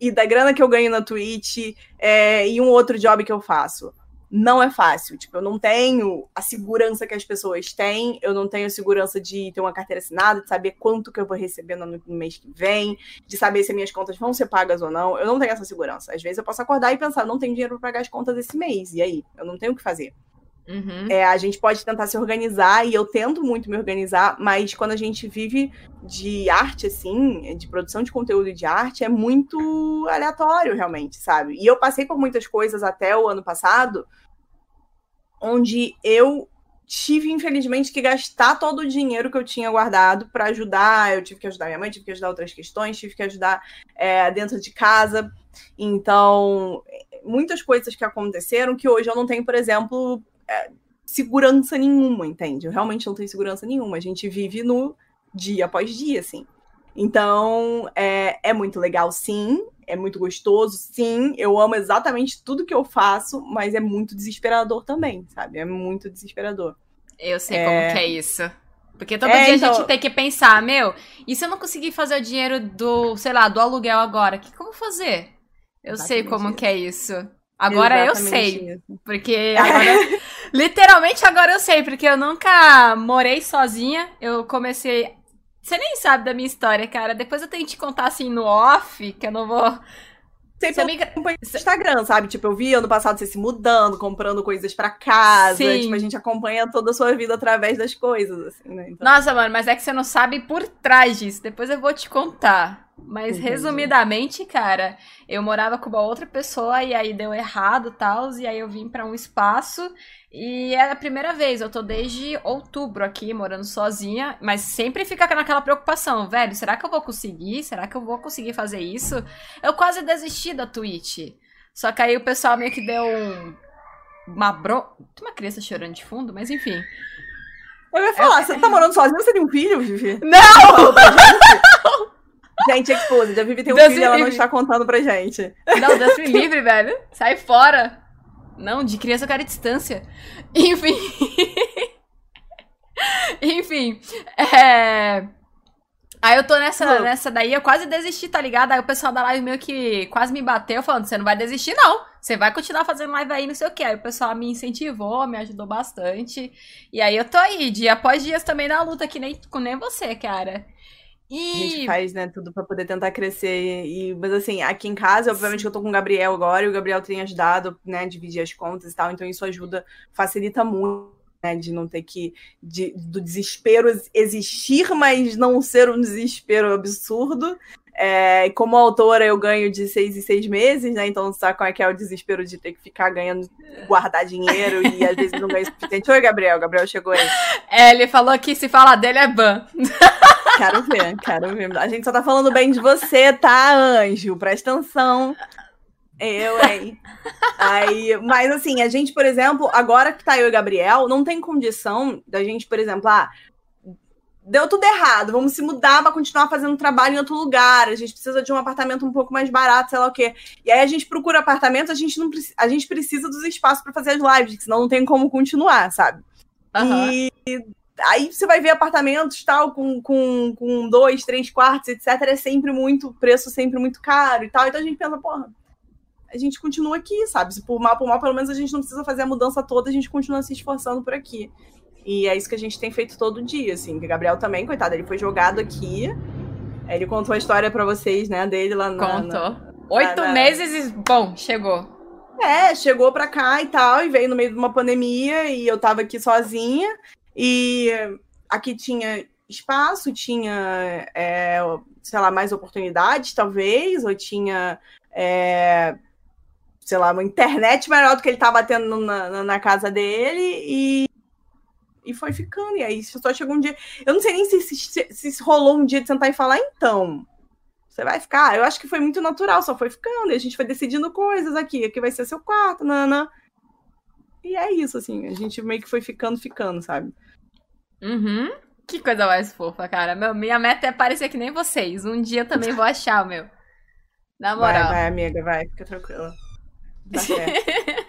e da grana que eu ganho na Twitch é, e um outro job que eu faço não é fácil. Tipo, eu não tenho a segurança que as pessoas têm, eu não tenho a segurança de ter uma carteira assinada, de saber quanto que eu vou receber no, mês que vem, de saber se minhas contas vão ser pagas ou não. Eu não tenho essa segurança. Às vezes eu posso acordar e pensar, não tenho dinheiro para pagar as contas esse mês. E aí? Eu não tenho o que fazer. Uhum. É, a gente pode tentar se organizar, e eu tento muito me organizar, mas quando a gente vive de arte, assim, de produção de conteúdo de arte, é muito aleatório, realmente, sabe? E eu passei por muitas coisas até o ano passado, onde eu tive, infelizmente, que gastar todo o dinheiro que eu tinha guardado para ajudar. Eu tive que ajudar minha mãe, tive que ajudar outras questões, tive que ajudar é, dentro de casa. Então, muitas coisas que aconteceram que hoje eu não tenho, por exemplo, é, segurança nenhuma, entende? Eu realmente não tenho segurança nenhuma. A gente vive no dia após dia, assim. Então, é, é muito legal, sim é muito gostoso, sim, eu amo exatamente tudo que eu faço, mas é muito desesperador também, sabe? É muito desesperador. Eu sei é... como que é isso. Porque todo é, dia então... a gente tem que pensar, meu, e se eu não conseguir fazer o dinheiro do, sei lá, do aluguel agora, que, vou fazer? Eu exatamente sei como isso. que é isso. Agora exatamente eu sei. Isso. Porque agora. literalmente agora eu sei, porque eu nunca morei sozinha. Eu comecei você nem sabe da minha história, cara. Depois eu tenho que te contar assim no off, que eu não vou. Sempre amiga... acompanha no Instagram, sabe? Tipo, eu vi ano passado você se mudando, comprando coisas para casa. Sim. Tipo, a gente acompanha toda a sua vida através das coisas, assim, né? Então... Nossa, mano, mas é que você não sabe por trás disso. Depois eu vou te contar. Mas, Entendi. resumidamente, cara, eu morava com uma outra pessoa e aí deu errado e tal. E aí eu vim para um espaço e é a primeira vez, eu tô desde outubro aqui, morando sozinha, mas sempre fica naquela preocupação, velho, será que eu vou conseguir? Será que eu vou conseguir fazer isso? Eu quase desisti da Twitch. Só que aí o pessoal meio que deu um, uma bro... Tem uma criança chorando de fundo, mas enfim. Eu ia falar, é... você tá morando sozinha, você tem um filho, Vivi? Não! Gente, expose, a Vivi tem um Deus filho, ela não está contando pra gente. Não, Deus me livre, velho. Sai fora. Não, de criança eu quero distância. Enfim. Enfim. É. Aí eu tô nessa, nessa daí, eu quase desisti, tá ligado? Aí o pessoal da live meio que quase me bateu, falando: você não vai desistir, não. Você vai continuar fazendo live aí, não sei o que. Aí o pessoal me incentivou, me ajudou bastante. E aí eu tô aí, dia após dias também na luta, que nem com nem você, cara. E... A gente faz, né, tudo para poder tentar crescer. E, mas assim, aqui em casa, obviamente eu tô com o Gabriel agora, e o Gabriel tem ajudado, né, dividir as contas e tal, então isso ajuda, facilita muito. Né, de não ter que. De, do desespero existir, mas não ser um desespero absurdo. É, como autora, eu ganho de seis em seis meses, né? Então, sabe como é que é o desespero de ter que ficar ganhando, guardar dinheiro e às vezes não ganha o suficiente. Oi, Gabriel. Gabriel chegou aí. É, ele falou que se falar dele é ban. Quero ver, quero ver. A gente só tá falando bem de você, tá, anjo? Presta atenção. Eu, hein? Aí, mas assim, a gente, por exemplo, agora que tá eu e Gabriel, não tem condição da gente, por exemplo, ah, deu tudo errado, vamos se mudar para continuar fazendo trabalho em outro lugar, a gente precisa de um apartamento um pouco mais barato, sei lá o quê. E aí a gente procura apartamento, a gente não a gente precisa dos espaços para fazer as lives, senão não tem como continuar, sabe? Uhum. E aí você vai ver apartamentos tal com, com, com dois, três quartos, etc. É sempre muito preço sempre muito caro e tal. Então a gente pensa, porra, a gente continua aqui, sabe? Se por mal por mal, pelo menos a gente não precisa fazer a mudança toda, a gente continua se esforçando por aqui. E é isso que a gente tem feito todo dia, assim. O Gabriel também, coitado, ele foi jogado aqui. Ele contou a história para vocês, né, dele lá na. Contou. Oito na, meses e. Bom, chegou. É, chegou pra cá e tal, e veio no meio de uma pandemia, e eu tava aqui sozinha, e aqui tinha espaço, tinha, é, sei lá, mais oportunidades, talvez, ou tinha, é, sei lá, uma internet melhor do que ele tava tendo na, na casa dele, e, e foi ficando. E aí só chegou um dia. Eu não sei nem se, se, se rolou um dia de sentar e falar, então. Você vai ficar? Eu acho que foi muito natural, só foi ficando. E a gente foi decidindo coisas aqui. Aqui vai ser seu quarto, Nana. E é isso, assim. A gente meio que foi ficando, ficando, sabe? Uhum. Que coisa mais fofa, cara. Meu, minha meta é parecer que nem vocês. Um dia eu também vou achar o meu. Na moral. Vai, vai, amiga, vai. Fica tranquila. Tá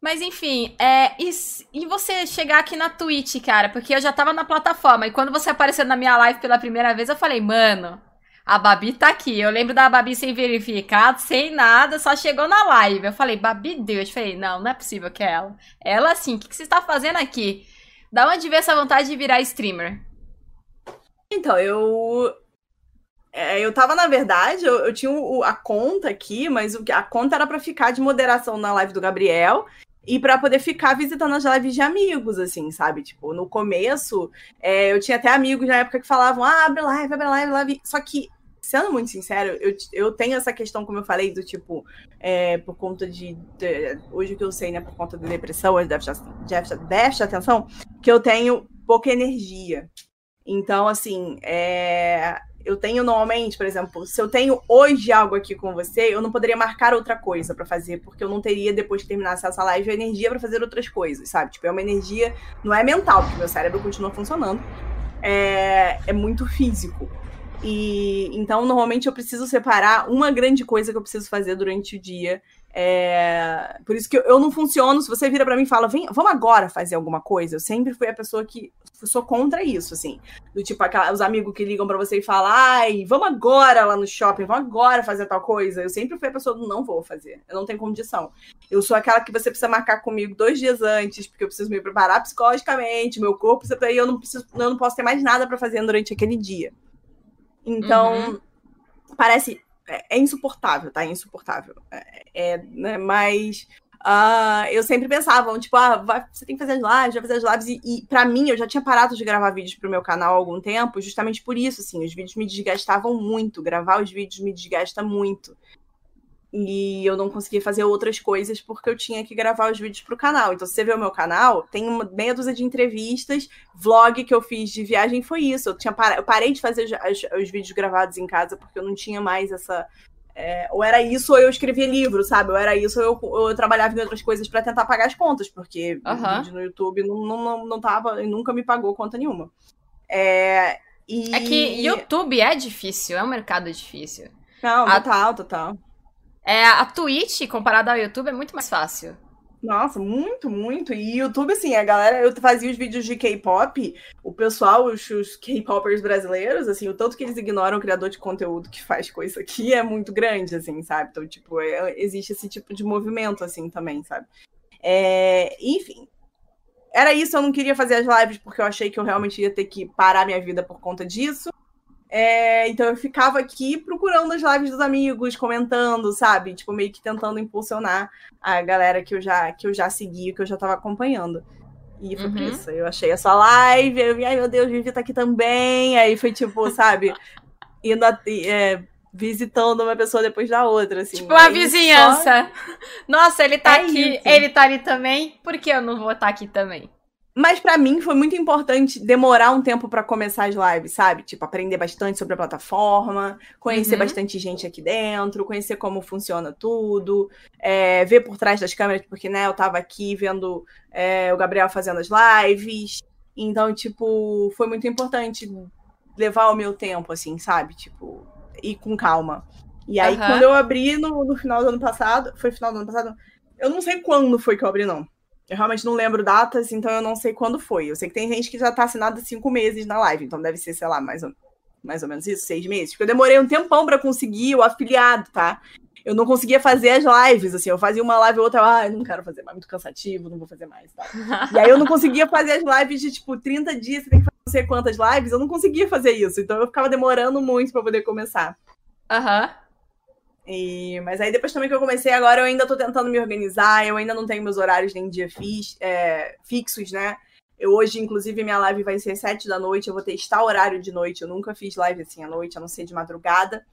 Mas enfim, é, e, e, você chegar aqui na Twitch, cara? Porque eu já tava na plataforma. E quando você apareceu na minha live pela primeira vez, eu falei, mano, a Babi tá aqui. Eu lembro da Babi sem verificado, sem nada, só chegou na live. Eu falei, Babi Deus. Eu falei, não, não é possível que é ela. Ela sim, o que, que você está fazendo aqui? Da onde veio essa vontade de virar streamer? Então, eu. É, eu tava, na verdade, eu, eu tinha o, a conta aqui, mas o, a conta era para ficar de moderação na live do Gabriel e para poder ficar visitando as lives de amigos, assim, sabe? Tipo, no começo, é, eu tinha até amigos na época que falavam, ah, abre live, abre live, live. Só que sendo muito sincero, eu, eu tenho essa questão, como eu falei, do tipo, é, por conta de, de, Hoje o que eu sei, né, por conta da depressão, de déficit, de atenção, que eu tenho pouca energia. Então, assim, é, eu tenho normalmente, por exemplo, se eu tenho hoje algo aqui com você, eu não poderia marcar outra coisa para fazer, porque eu não teria, depois que terminasse essa live, a energia para fazer outras coisas, sabe? Tipo, é uma energia, não é mental, porque meu cérebro continua funcionando. É, é muito físico. E então, normalmente, eu preciso separar uma grande coisa que eu preciso fazer durante o dia. É... Por isso que eu não funciono. Se você vira para mim e fala, Vem, vamos agora fazer alguma coisa, eu sempre fui a pessoa que sou contra isso, assim. Do tipo, aquela, os amigos que ligam para você e falam, ai, vamos agora lá no shopping, vamos agora fazer tal coisa. Eu sempre fui a pessoa do não vou fazer. Eu não tenho condição. Eu sou aquela que você precisa marcar comigo dois dias antes, porque eu preciso me preparar psicologicamente, meu corpo, e eu não preciso, eu não posso ter mais nada para fazer durante aquele dia. Então, uhum. parece. É, é, insuportável, tá? É insuportável. É, é né? Mas. Uh, eu sempre pensava, tipo, ah, vai, você tem que fazer as lives, vai fazer as lives. E, e para mim, eu já tinha parado de gravar vídeos pro meu canal há algum tempo, justamente por isso, assim, os vídeos me desgastavam muito. Gravar os vídeos me desgasta muito e eu não conseguia fazer outras coisas porque eu tinha que gravar os vídeos para o canal. Então, se você vê o meu canal, tem uma meia dúzia de entrevistas, vlog que eu fiz de viagem foi isso. Eu, tinha par... eu parei de fazer os, os, vídeos gravados em casa porque eu não tinha mais essa. É... ou era isso ou eu escrevia livro, sabe? Ou era isso ou eu, ou eu trabalhava em outras coisas para tentar pagar as contas, porque uhum. vídeo no YouTube não, não, não, não tava e nunca me pagou conta nenhuma. É, e... é que YouTube é difícil, é um mercado difícil. Não, total, total. É, a Twitch, comparada ao YouTube, é muito mais fácil. Nossa, muito, muito. E YouTube, assim, a galera, eu fazia os vídeos de K-pop, o pessoal, os, os K-popers brasileiros, assim, o tanto que eles ignoram o criador de conteúdo que faz coisa aqui é muito grande, assim, sabe? Então, tipo, é, existe esse tipo de movimento, assim, também, sabe? É, enfim. Era isso, eu não queria fazer as lives porque eu achei que eu realmente ia ter que parar minha vida por conta disso. É, então eu ficava aqui procurando as lives dos amigos, comentando, sabe? Tipo, meio que tentando impulsionar a galera que eu já, que eu já segui, que eu já tava acompanhando. E foi uhum. por isso. Eu achei a sua live, eu vi, ai meu Deus, Vivi tá aqui também. Aí foi tipo, sabe, indo a, é, visitando uma pessoa depois da outra, assim. Tipo a vizinhança. Só... Nossa, ele tá é aqui, isso. ele tá ali também, por que eu não vou estar tá aqui também? Mas para mim foi muito importante demorar um tempo para começar as lives, sabe? Tipo, aprender bastante sobre a plataforma, conhecer uhum. bastante gente aqui dentro, conhecer como funciona tudo, é, ver por trás das câmeras, porque, né, eu tava aqui vendo é, o Gabriel fazendo as lives. Então, tipo, foi muito importante levar o meu tempo, assim, sabe? Tipo, ir com calma. E aí, uhum. quando eu abri no, no final do ano passado, foi final do ano passado, eu não sei quando foi que eu abri, não. Eu realmente não lembro datas, então eu não sei quando foi. Eu sei que tem gente que já tá assinada cinco meses na live, então deve ser, sei lá, mais ou, mais ou menos isso, seis meses. Porque eu demorei um tempão para conseguir o afiliado, tá? Eu não conseguia fazer as lives, assim, eu fazia uma live ou outra, ah, não quero fazer mais, muito cansativo, não vou fazer mais, tá? E aí eu não conseguia fazer as lives de, tipo, 30 dias, você tem que fazer não sei quantas lives, eu não conseguia fazer isso, então eu ficava demorando muito para poder começar. Aham. Uhum. E, mas aí depois também que eu comecei agora, eu ainda tô tentando me organizar, eu ainda não tenho meus horários nem dia fix, é, fixos, né? Eu hoje, inclusive, minha live vai ser sete da noite, eu vou testar horário de noite, eu nunca fiz live assim à noite, a não ser de madrugada.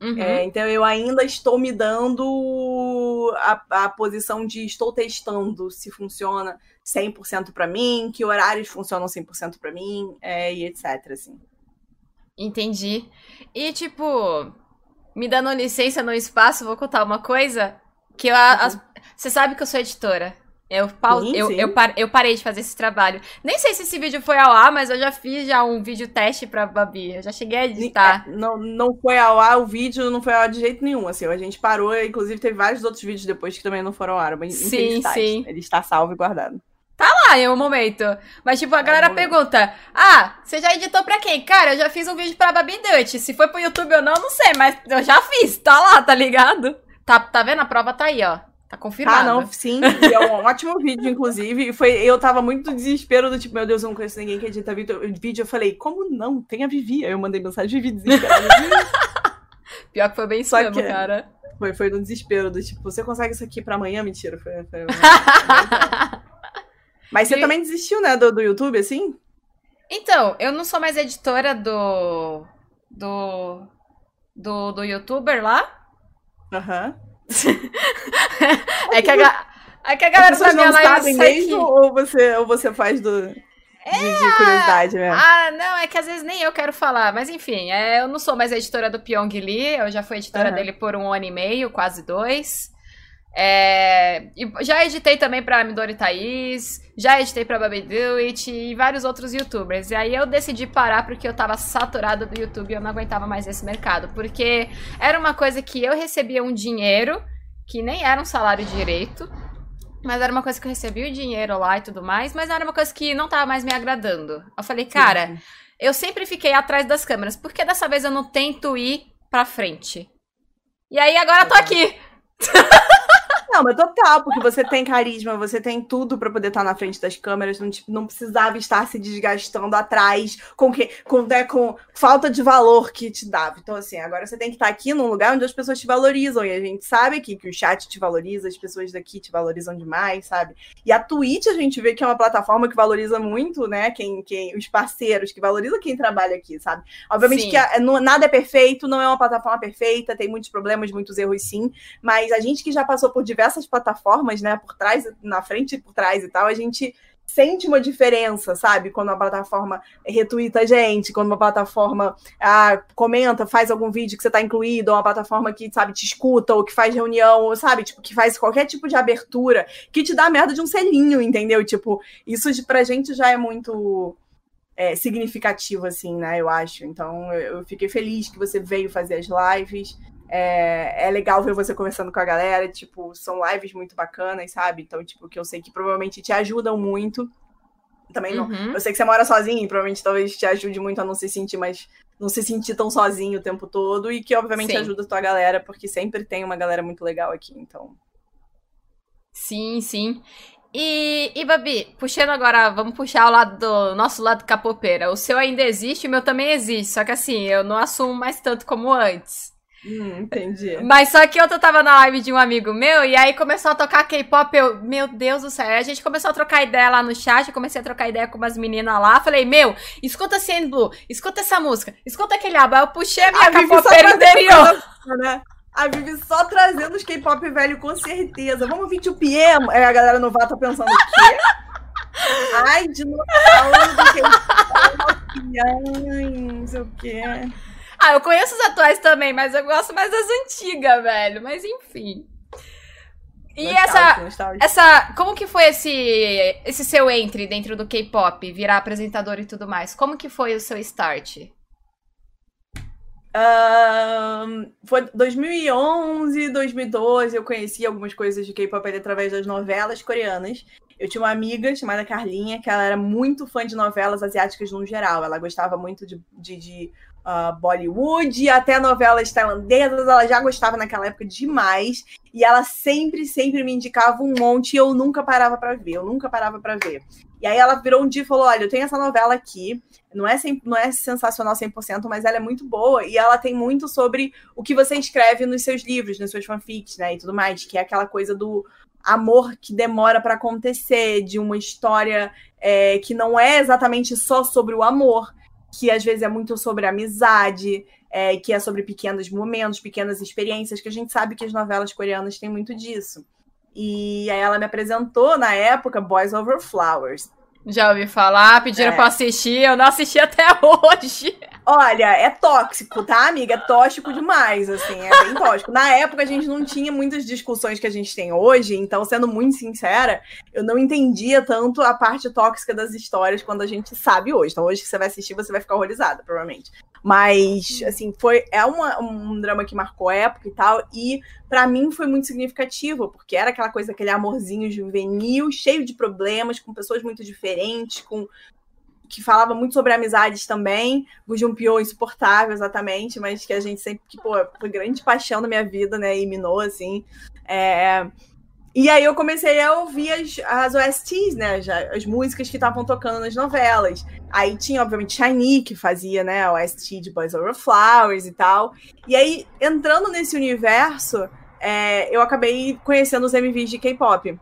Uhum. É, então eu ainda estou me dando a, a posição de estou testando se funciona 100% para mim, que horários funcionam 100% para mim, é, e etc, assim. Entendi. E tipo, me dando licença no espaço, vou contar uma coisa. Que eu, uhum. você sabe que eu sou editora. Eu, eu. Eu, eu, parei de fazer esse trabalho. Nem sei se esse vídeo foi ao ar, mas eu já fiz já um vídeo teste pra Babi. Eu já cheguei a editar. É, não, não foi ao ar, o vídeo não foi ao ar de jeito nenhum. Assim, a gente parou, inclusive teve vários outros vídeos depois que também não foram ao ar. Mas sim, sim. Ele está salvo e guardado. Tá lá em um momento. Mas, tipo, a é galera pergunta: Ah, você já editou pra quem? Cara, eu já fiz um vídeo pra Babi Dutch. Se foi pro YouTube ou não, não sei, mas eu já fiz. Tá lá, tá ligado? Tá, tá vendo? A prova tá aí, ó. Tá confirmado. Ah, não, sim. E é um ótimo vídeo, inclusive. Foi, eu tava muito desespero do tipo, meu Deus, eu não conheço ninguém que edita vídeo. Eu falei, como não? Tem a Vivi. Aí eu mandei mensagem Vivi desesperada. Pior que foi bem isso mesmo, cara. Foi, foi no desespero do tipo, você consegue isso aqui pra amanhã? Mentira. Foi, foi, Mas você e... também desistiu, né, do, do YouTube, assim? Então, eu não sou mais editora do. do. do, do youtuber lá. Aham. Uhum. é, que a, é que a galera da minha live mesmo, que... ou você ou você faz do é, de, de, curiosidade mesmo? Ah, não, é que às vezes nem eu quero falar, mas enfim, é, eu não sou mais editora do Pyong Lee, eu já fui editora uhum. dele por um ano e meio, quase dois. É, já editei também pra Midori Thaís, já editei pra Baby Do It e vários outros youtubers. E aí eu decidi parar porque eu tava saturada do YouTube e eu não aguentava mais esse mercado. Porque era uma coisa que eu recebia um dinheiro, que nem era um salário direito, mas era uma coisa que eu recebia o dinheiro lá e tudo mais, mas era uma coisa que não tava mais me agradando. Eu falei, cara, Sim. eu sempre fiquei atrás das câmeras, por que dessa vez eu não tento ir pra frente? E aí agora eu tô aqui. Não, mas total, porque você tem carisma, você tem tudo para poder estar na frente das câmeras, não, tipo, não precisava estar se desgastando atrás com que com, né, com falta de valor que te dava. Então, assim, agora você tem que estar aqui num lugar onde as pessoas te valorizam. E a gente sabe aqui que o chat te valoriza, as pessoas daqui te valorizam demais, sabe? E a Twitch a gente vê que é uma plataforma que valoriza muito, né? Quem, quem, os parceiros, que valoriza quem trabalha aqui, sabe? Obviamente sim. que a, não, nada é perfeito, não é uma plataforma perfeita, tem muitos problemas, muitos erros sim, mas a gente que já passou por diversos diversas plataformas, né, por trás, na frente e por trás e tal, a gente sente uma diferença, sabe? Quando uma plataforma retuita a gente, quando uma plataforma ah, comenta, faz algum vídeo que você está incluído, ou uma plataforma que, sabe, te escuta, ou que faz reunião, ou, sabe, tipo, que faz qualquer tipo de abertura, que te dá a merda de um selinho, entendeu? Tipo, isso pra gente já é muito é, significativo, assim, né? Eu acho. Então, eu fiquei feliz que você veio fazer as lives. É, é legal ver você conversando com a galera, tipo, são lives muito bacanas, sabe? Então, tipo, que eu sei que provavelmente te ajudam muito. Também não. Uhum. Eu sei que você mora sozinho, e provavelmente talvez te ajude muito a não se sentir mais. Não se sentir tão sozinho o tempo todo. E que, obviamente, Sim. ajuda a tua galera, porque sempre tem uma galera muito legal aqui, então. Sim, sim. E, e, Babi, puxando agora, vamos puxar o lado do nosso lado capoeira. O seu ainda existe, o meu também existe, só que assim, eu não assumo mais tanto como antes. Hum, entendi. Mas só que eu tava na live de um amigo meu e aí começou a tocar K-pop. Eu, meu Deus do céu. Aí a gente começou a trocar ideia lá no chat. Eu comecei a trocar ideia com umas meninas lá. Falei, meu, escuta CN Blue, escuta essa música, escuta aquele aba. Eu puxei a minha K-popera interior. Né? A Vivi só trazendo os K-pop velho, com certeza. Vamos ouvir o PM. Aí a galera novata pensando o quê? Ai, de novo, Ai, não sei o quê. Ah, eu conheço os atuais também, mas eu gosto mais das antigas, velho. Mas enfim. E essa, essa, como que foi esse, esse seu entry dentro do K-pop, virar apresentador e tudo mais? Como que foi o seu start? Um, foi 2011, 2012, eu conheci algumas coisas de K-pop através das novelas coreanas. Eu tinha uma amiga chamada Carlinha, que ela era muito fã de novelas asiáticas no geral. Ela gostava muito de, de, de uh, Bollywood, até novelas tailandesas, ela já gostava naquela época demais. E ela sempre, sempre me indicava um monte e eu nunca parava para ver, eu nunca parava para ver. E aí ela virou um dia e falou: Olha, eu tenho essa novela aqui, não é, sem, não é sensacional 100%, mas ela é muito boa e ela tem muito sobre o que você escreve nos seus livros, nos seus fanfics, né, e tudo mais, que é aquela coisa do amor que demora para acontecer, de uma história é, que não é exatamente só sobre o amor, que às vezes é muito sobre amizade, é, que é sobre pequenos momentos, pequenas experiências, que a gente sabe que as novelas coreanas têm muito disso. E aí ela me apresentou na época Boys Over Flowers. Já ouvi falar, pediram é. pra assistir, eu não assisti até hoje. Olha, é tóxico, tá, amiga? É tóxico demais, assim, é bem tóxico. Na época a gente não tinha muitas discussões que a gente tem hoje, então, sendo muito sincera, eu não entendia tanto a parte tóxica das histórias quando a gente sabe hoje. Então, hoje que você vai assistir, você vai ficar horrorizada, provavelmente. Mas, assim, foi é uma, um drama que marcou a época e tal, e para mim foi muito significativo, porque era aquela coisa, aquele amorzinho juvenil, cheio de problemas, com pessoas muito diferentes, com que falava muito sobre amizades também, o Junpyo insuportável, exatamente, mas que a gente sempre, que, pô, foi grande paixão da minha vida, né, e minou, assim. É, e aí eu comecei a ouvir as, as OSTs, né? As músicas que estavam tocando nas novelas. Aí tinha, obviamente, Shiny, que fazia, né, a OST de Boys Over Flowers e tal. E aí, entrando nesse universo, é, eu acabei conhecendo os MVs de K-pop.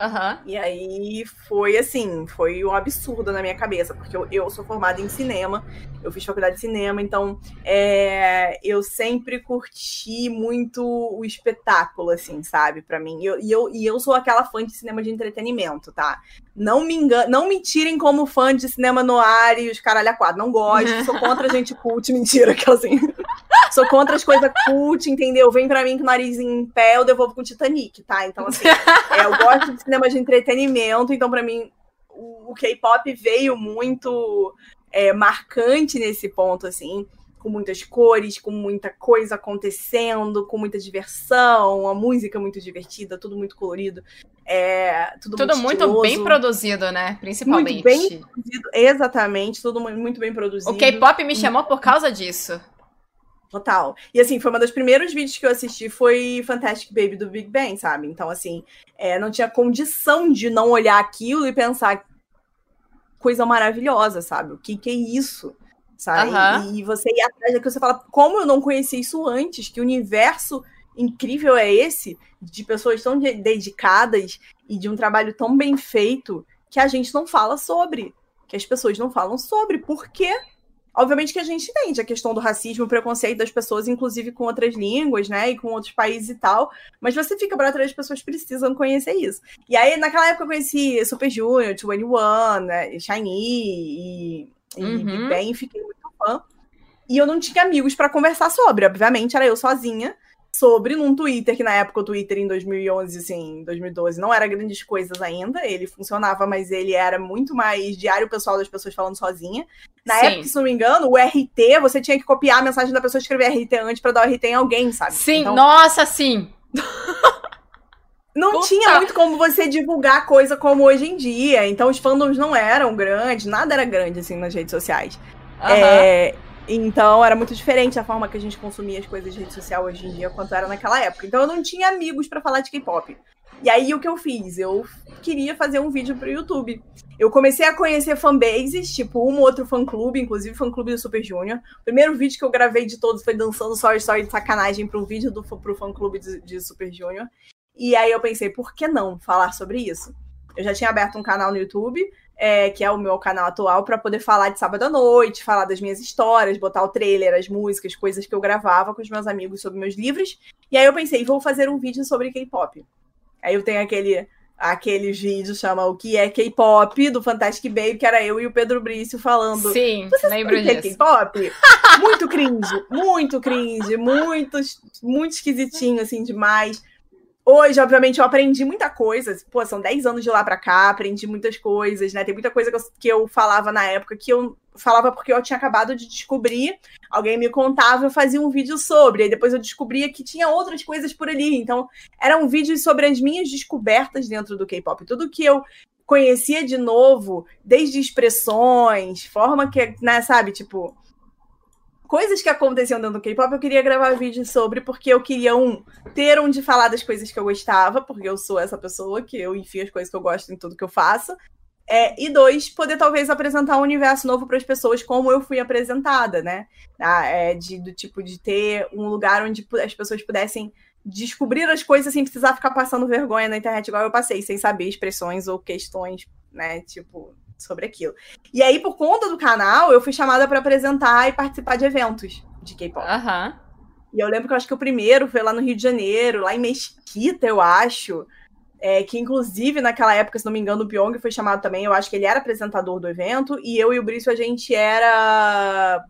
Uhum. E aí foi assim, foi um absurdo na minha cabeça, porque eu, eu sou formada em cinema, eu fiz faculdade de cinema, então é, eu sempre curti muito o espetáculo, assim, sabe, para mim. Eu, e, eu, e eu sou aquela fã de cinema de entretenimento, tá? Não me engan não me tirem como fã de cinema no ar e os caralho a quadro. Não gosto, sou contra gente cult, mentira, aquela assim. Sou contra as coisas cult, entendeu? Vem pra mim com o nariz em pé, eu devolvo com Titanic, tá? Então, assim, é, eu gosto de cinema de entretenimento, então, para mim, o, o K-pop veio muito é, marcante nesse ponto, assim com muitas cores, com muita coisa acontecendo, com muita diversão, a música muito divertida, tudo muito colorido. É, tudo, tudo muito, muito bem produzido, né? Principalmente. Muito bem produzido, exatamente, tudo muito bem produzido. O K-pop me chamou por causa disso. Total. E assim, foi uma dos primeiros vídeos que eu assisti foi Fantastic Baby do Big Bang, sabe? Então, assim, é, não tinha condição de não olhar aquilo e pensar coisa maravilhosa, sabe? O que, que é isso? sabe? Uhum. E você ir atrás daquilo, você fala, como eu não conhecia isso antes? Que universo incrível é esse de pessoas tão dedicadas e de um trabalho tão bem feito que a gente não fala sobre, que as pessoas não falam sobre. Por quê? Obviamente que a gente entende a questão do racismo, o preconceito das pessoas, inclusive com outras línguas, né, e com outros países e tal, mas você fica para trás, as pessoas precisam conhecer isso. E aí, naquela época, eu conheci Super Junior, 21, né, Shiny e e uhum. Big Bang, fiquei muito fã. E eu não tinha amigos para conversar sobre, obviamente, era eu sozinha sobre num Twitter, que na época o Twitter em 2011, assim, 2012, não era grandes coisas ainda, ele funcionava, mas ele era muito mais diário pessoal das pessoas falando sozinha. Na sim. época, se não me engano, o RT, você tinha que copiar a mensagem da pessoa escrever RT antes para dar o RT em alguém, sabe? Sim, então, nossa, sim. não Puta. tinha muito como você divulgar coisa como hoje em dia. Então os fandoms não eram grandes, nada era grande assim nas redes sociais. Uhum. É, então era muito diferente a forma que a gente consumia as coisas de rede social hoje em dia quanto era naquela época. Então eu não tinha amigos para falar de K-pop. E aí o que eu fiz? Eu queria fazer um vídeo pro YouTube. Eu comecei a conhecer fanbases, tipo um outro fã-clube, inclusive fã-clube do Super Junior. O primeiro vídeo que eu gravei de todos foi dançando Sorry Story de sacanagem para um vídeo do, pro fã-clube de, de Super Junior. E aí eu pensei, por que não falar sobre isso? Eu já tinha aberto um canal no YouTube, é, que é o meu canal atual, para poder falar de sábado à noite, falar das minhas histórias, botar o trailer, as músicas, coisas que eu gravava com os meus amigos sobre meus livros. E aí eu pensei, vou fazer um vídeo sobre K-pop. Aí eu tenho aquele aquele vídeo chama O que é K-pop do Fantastic Baby, que era eu e o Pedro Brício falando. Sim, Você lembro disso. K-pop? muito cringe, muito cringe, muito, muito esquisitinho assim demais. Hoje, obviamente, eu aprendi muita coisa. Pô, são 10 anos de lá pra cá, aprendi muitas coisas, né? Tem muita coisa que eu, que eu falava na época que eu falava porque eu tinha acabado de descobrir. Alguém me contava, eu fazia um vídeo sobre. Aí depois eu descobria que tinha outras coisas por ali. Então, era um vídeo sobre as minhas descobertas dentro do K-pop. Tudo que eu conhecia de novo, desde expressões, forma que, né, sabe, tipo coisas que aconteciam dentro do K-pop, eu queria gravar vídeo sobre, porque eu queria, um, ter onde falar das coisas que eu gostava, porque eu sou essa pessoa que eu enfio as coisas que eu gosto em tudo que eu faço. É, e dois, poder talvez apresentar um universo novo para as pessoas, como eu fui apresentada, né? Ah, é, de, do tipo de ter um lugar onde as pessoas pudessem descobrir as coisas sem precisar ficar passando vergonha na internet, igual eu passei, sem saber expressões ou questões, né? Tipo, sobre aquilo. E aí, por conta do canal, eu fui chamada para apresentar e participar de eventos de K-pop. Aham. Uhum. E eu lembro que eu acho que o primeiro foi lá no Rio de Janeiro, lá em Mesquita, eu acho. É, que inclusive naquela época, se não me engano, o Pyong foi chamado também. Eu acho que ele era apresentador do evento, e eu e o Brício, a gente era.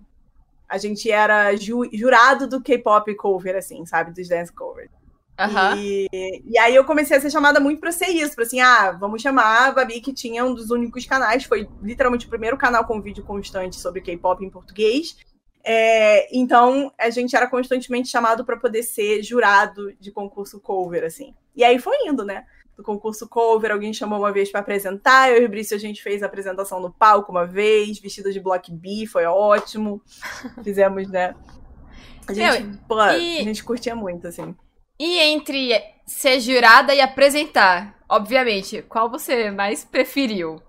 A gente era ju jurado do K-pop cover, assim, sabe? Dos dance covers. Uhum. E, e aí eu comecei a ser chamada muito pra ser isso, pra assim, ah, vamos chamar a Babi, que tinha um dos únicos canais, foi literalmente o primeiro canal com vídeo constante sobre K-pop em português. É, então a gente era constantemente chamado para poder ser jurado de concurso cover, assim. E aí foi indo, né? Do concurso cover, alguém chamou uma vez para apresentar, eu e o Brício a gente fez a apresentação no palco uma vez, vestida de Block B, foi ótimo. Fizemos, né? A gente, Meu, pô, e... a gente curtia muito, assim. E entre ser jurada e apresentar, obviamente, qual você mais preferiu?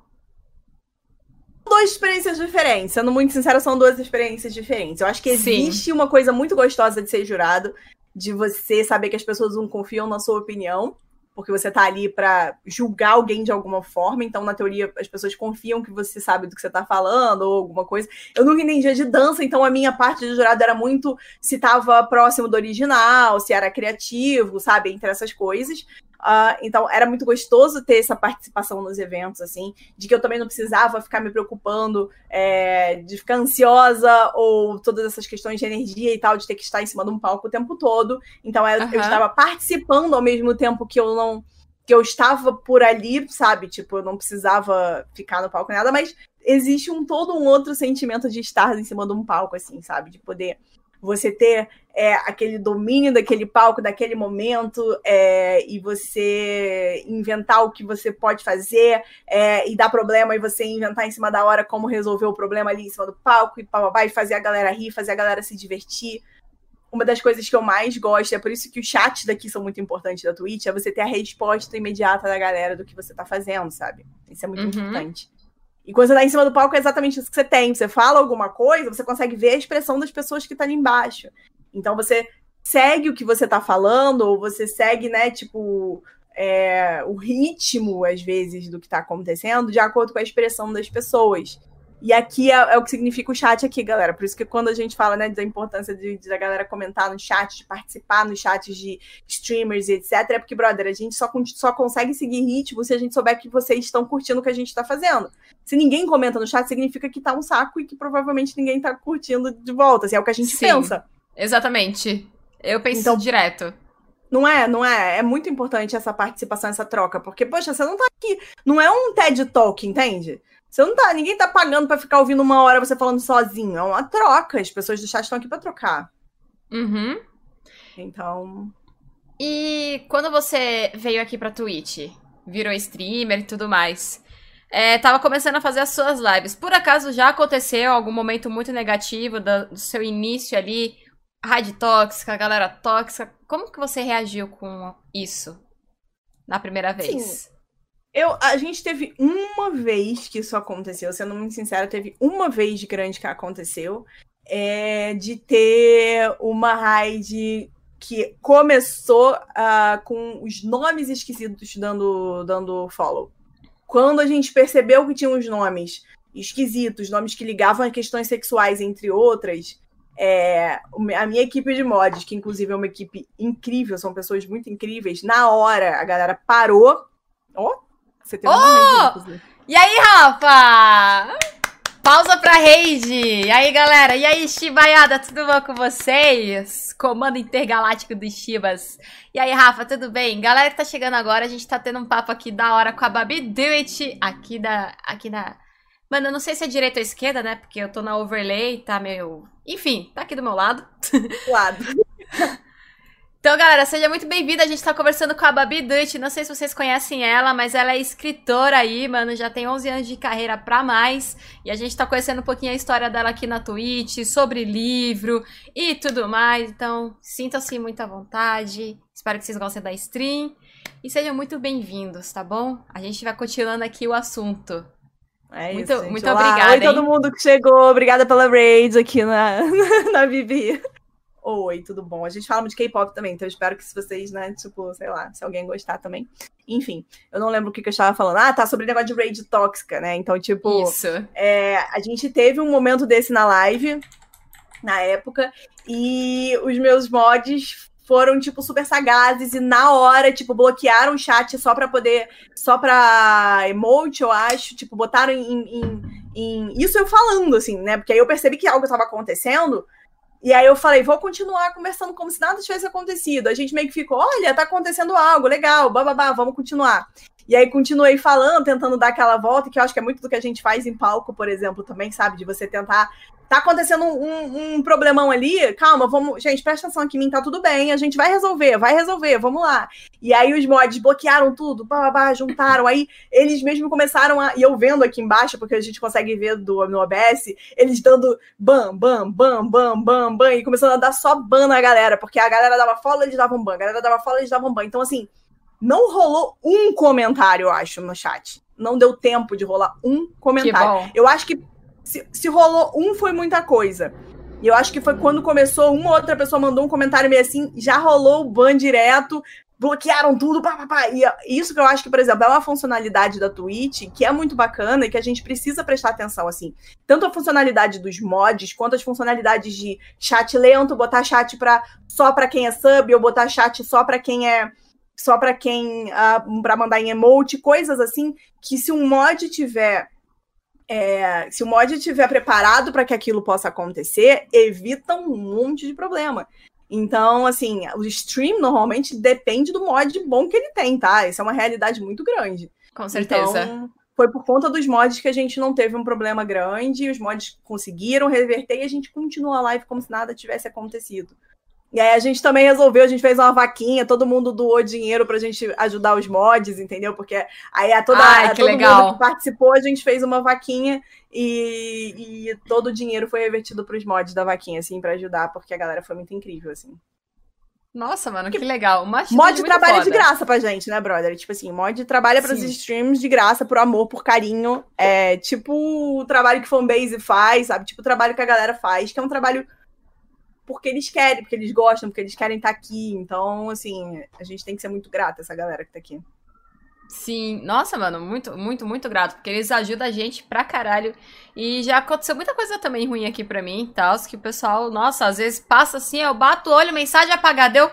Duas experiências diferentes. Sendo muito sincera, são duas experiências diferentes. Eu acho que existe Sim. uma coisa muito gostosa de ser jurado, de você saber que as pessoas não confiam na sua opinião porque você tá ali para julgar alguém de alguma forma, então na teoria as pessoas confiam que você sabe do que você tá falando ou alguma coisa. Eu nunca entendia de dança, então a minha parte de jurado era muito se tava próximo do original, se era criativo, sabe, entre essas coisas. Uh, então era muito gostoso ter essa participação nos eventos, assim, de que eu também não precisava ficar me preocupando é, de ficar ansiosa ou todas essas questões de energia e tal, de ter que estar em cima de um palco o tempo todo. Então eu, uhum. eu estava participando ao mesmo tempo que eu não que eu estava por ali, sabe? Tipo, eu não precisava ficar no palco nada, mas existe um todo um outro sentimento de estar em cima de um palco, assim, sabe? De poder você ter é, aquele domínio daquele palco, daquele momento, é, e você inventar o que você pode fazer é, e dar problema, e você inventar em cima da hora como resolver o problema ali em cima do palco, e papapá, e fazer a galera rir, fazer a galera se divertir. Uma das coisas que eu mais gosto, é por isso que os chats daqui são muito importantes da Twitch, é você ter a resposta imediata da galera do que você tá fazendo, sabe? Isso é muito uhum. importante. E quando você tá em cima do palco, é exatamente isso que você tem. Você fala alguma coisa, você consegue ver a expressão das pessoas que tá ali embaixo. Então você segue o que você tá falando, ou você segue, né, tipo, é, o ritmo, às vezes, do que tá acontecendo, de acordo com a expressão das pessoas. E aqui é, é, o que significa o chat aqui, galera. Por isso que quando a gente fala, né, da importância de, de, a galera comentar no chat, de participar nos chats de streamers e etc, é porque, brother, a gente só, só consegue seguir ritmo se a gente souber que vocês estão curtindo o que a gente tá fazendo. Se ninguém comenta no chat, significa que tá um saco e que provavelmente ninguém tá curtindo de volta. Assim, é o que a gente Sim, pensa. Exatamente. Eu penso então, direto. Não é, não é? É muito importante essa participação, essa troca. Porque, poxa, você não tá aqui. Não é um TED Talk, entende? Você não tá, ninguém tá pagando para ficar ouvindo uma hora você falando sozinho. É uma troca. As pessoas do chat estão aqui para trocar. Uhum. Então. E quando você veio aqui pra Twitch, virou streamer e tudo mais, é, tava começando a fazer as suas lives. Por acaso já aconteceu algum momento muito negativo do, do seu início ali? Rádio tóxica, galera tóxica. Como que você reagiu com isso na primeira vez? Sim. Eu, a gente teve uma vez que isso aconteceu, sendo muito sincera, teve uma vez grande que aconteceu, é, de ter uma raid que começou uh, com os nomes esquisitos dando, dando follow. Quando a gente percebeu que tinha uns nomes esquisitos, nomes que ligavam a questões sexuais, entre outras, é, a minha equipe de mods, que inclusive é uma equipe incrível, são pessoas muito incríveis, na hora a galera parou. Ó, oh, você tem oh! E aí, Rafa? Pausa pra Reide. E aí, galera? E aí, Shibaiada, tudo bom com vocês? Comando Intergaláctico dos Shibas. E aí, Rafa, tudo bem? Galera que tá chegando agora, a gente tá tendo um papo aqui da hora com a Babi Duit, aqui da... Aqui da... Mano, eu não sei se é direita ou esquerda, né? Porque eu tô na overlay, tá meio... Enfim, tá aqui do meu lado. Lado. Então, galera, seja muito bem-vinda. A gente tá conversando com a Babi Dutch. Não sei se vocês conhecem ela, mas ela é escritora aí, mano. Já tem 11 anos de carreira pra mais. E a gente tá conhecendo um pouquinho a história dela aqui na Twitch, sobre livro e tudo mais. Então, sintam-se muito à vontade. Espero que vocês gostem da stream. E sejam muito bem-vindos, tá bom? A gente vai continuando aqui o assunto. É muito, isso, muito obrigada. Oi, hein? todo mundo que chegou. Obrigada pela raid aqui na, na Bibi. Oi, tudo bom? A gente fala muito de K-pop também, então eu espero que se vocês, né, tipo, sei lá, se alguém gostar também. Enfim, eu não lembro o que, que eu estava falando. Ah, tá, sobre o negócio de raid tóxica, né? Então, tipo, Isso. é, a gente teve um momento desse na live, na época, e os meus mods foram, tipo, super sagazes e na hora, tipo, bloquearam o chat só pra poder. Só pra emote, eu acho. Tipo, botaram em, em, em. Isso eu falando, assim, né? Porque aí eu percebi que algo tava acontecendo. E aí eu falei, vou continuar conversando como se nada tivesse acontecido. A gente meio que ficou, olha, tá acontecendo algo, legal, bababá, vamos continuar. E aí continuei falando, tentando dar aquela volta, que eu acho que é muito do que a gente faz em palco, por exemplo, também, sabe? De você tentar. Tá acontecendo um, um problemão ali, calma, vamos. Gente, presta atenção aqui mim, tá tudo bem, a gente vai resolver, vai resolver, vamos lá. E aí os mods bloquearam tudo, bababá, juntaram. Aí eles mesmo começaram a. E eu vendo aqui embaixo, porque a gente consegue ver do, no OBS, eles dando bam, bam, bam, bam, bam, bam, e começando a dar só ban na galera, porque a galera dava follow, eles davam ban, a galera dava follow, eles davam ban. Então, assim, não rolou um comentário, eu acho, no chat. Não deu tempo de rolar um Que comentário. bom. Eu acho que se, se rolou um, foi muita coisa. E eu acho que foi quando começou, uma outra pessoa mandou um comentário meio assim, já rolou o ban direto, bloquearam tudo, pá, pá, pá. E isso que eu acho que, por exemplo, é uma funcionalidade da Twitch que é muito bacana e que a gente precisa prestar atenção, assim. Tanto a funcionalidade dos mods, quanto as funcionalidades de chat lento, botar chat pra, só para quem é sub, ou botar chat só para quem é só para quem uh, para mandar em emote, coisas assim que se um mod tiver é, se o mod tiver preparado para que aquilo possa acontecer, evita um monte de problema. Então, assim, o stream normalmente depende do mod bom que ele tem, tá? Isso é uma realidade muito grande. Com certeza. Então, foi por conta dos mods que a gente não teve um problema grande, os mods conseguiram reverter e a gente continua a live como se nada tivesse acontecido. E aí a gente também resolveu, a gente fez uma vaquinha, todo mundo doou dinheiro pra gente ajudar os mods, entendeu? Porque aí a toda Ai, a que todo legal. mundo que participou, a gente fez uma vaquinha e, e todo o dinheiro foi revertido pros mods da vaquinha, assim, pra ajudar, porque a galera foi muito incrível, assim. Nossa, mano, que legal. Uma Mod trabalha de foda. graça pra gente, né, brother? Tipo assim, mod trabalha pros Sim. streams de graça, por amor, por carinho. É tipo o trabalho que fanbase faz, sabe? Tipo o trabalho que a galera faz, que é um trabalho porque eles querem, porque eles gostam, porque eles querem estar aqui. Então, assim, a gente tem que ser muito grata essa galera que tá aqui. Sim, nossa, mano, muito, muito, muito grato, porque eles ajudam a gente pra caralho. E já aconteceu muita coisa também ruim aqui pra mim, tal, que o pessoal, nossa, às vezes passa assim, eu bato o olho, mensagem apagada, eu.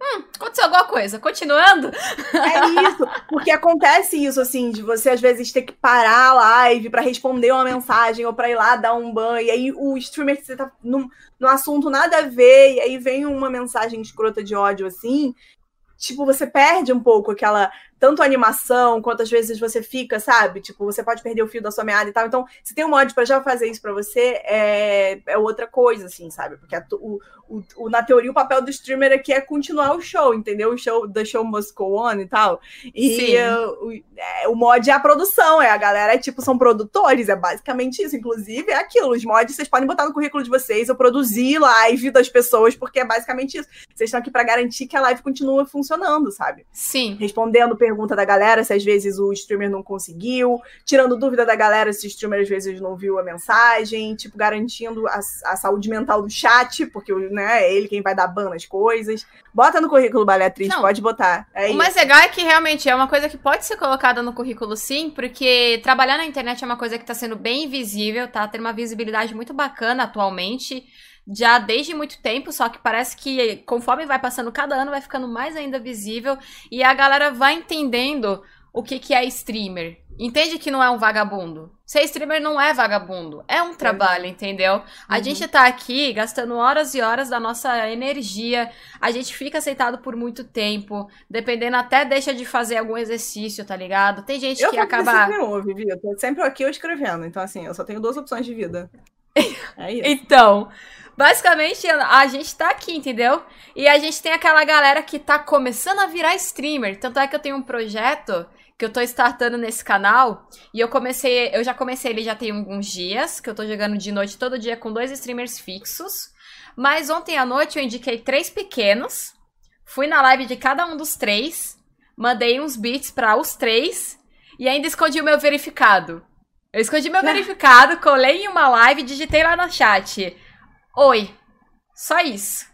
Hum, aconteceu alguma coisa. Continuando? É isso, porque acontece isso, assim, de você às vezes ter que parar a live pra responder uma mensagem ou pra ir lá dar um ban, e aí o streamer você tá num, num assunto nada a ver, e aí vem uma mensagem escrota de ódio assim, tipo, você perde um pouco aquela. Tanto a animação, quanto às vezes você fica, sabe? Tipo, você pode perder o fio da sua meada e tal. Então, se tem um mod pra já fazer isso pra você, é, é outra coisa, assim, sabe? Porque a o, o, o- na teoria, o papel do streamer aqui é continuar o show, entendeu? O show, the show must go on e tal. E Sim. uh, o, é, o mod é a produção, é a galera, é tipo, são produtores, é basicamente isso. Inclusive, é aquilo, os mods vocês podem botar no currículo de vocês, eu produzi live das pessoas, porque é basicamente isso. Vocês estão aqui pra garantir que a live continua funcionando, sabe? Sim. Respondendo pergunta da galera, se às vezes o streamer não conseguiu, tirando dúvida da galera se o streamer às vezes não viu a mensagem, tipo, garantindo a, a saúde mental do chat, porque né, é ele quem vai dar ban nas coisas. Bota no currículo, Baleatriz, Não. pode botar. É o isso. mais legal é que realmente é uma coisa que pode ser colocada no currículo sim, porque trabalhar na internet é uma coisa que tá sendo bem visível, tá tendo uma visibilidade muito bacana atualmente, já desde muito tempo, só que parece que conforme vai passando cada ano vai ficando mais ainda visível e a galera vai entendendo o que que é streamer. Entende que não é um vagabundo. Ser streamer não é vagabundo, é um trabalho, entendeu? A Uhum. gente tá aqui gastando horas e horas da nossa energia, a gente fica aceitado por muito tempo, dependendo até deixa de fazer algum exercício, tá ligado? Tem gente Eu que não acaba. preciso nenhum, Vivi. Eu tô sempre aqui eu escrevendo. Então, assim, eu só tenho duas opções de vida. É isso. Então, basicamente a gente tá aqui, entendeu? E a gente tem aquela galera que tá começando a virar streamer. Tanto é que eu tenho um projeto que eu tô startando nesse canal e eu comecei, eu já comecei ele já tem alguns dias, que eu tô jogando de noite todo dia com dois streamers fixos. Mas ontem à noite eu indiquei três pequenos, fui na live de cada um dos três, mandei uns beats pra os três e ainda escondi o meu verificado. Eu escondi meu verificado, colei em uma live e digitei lá no chat. Oi. Só isso.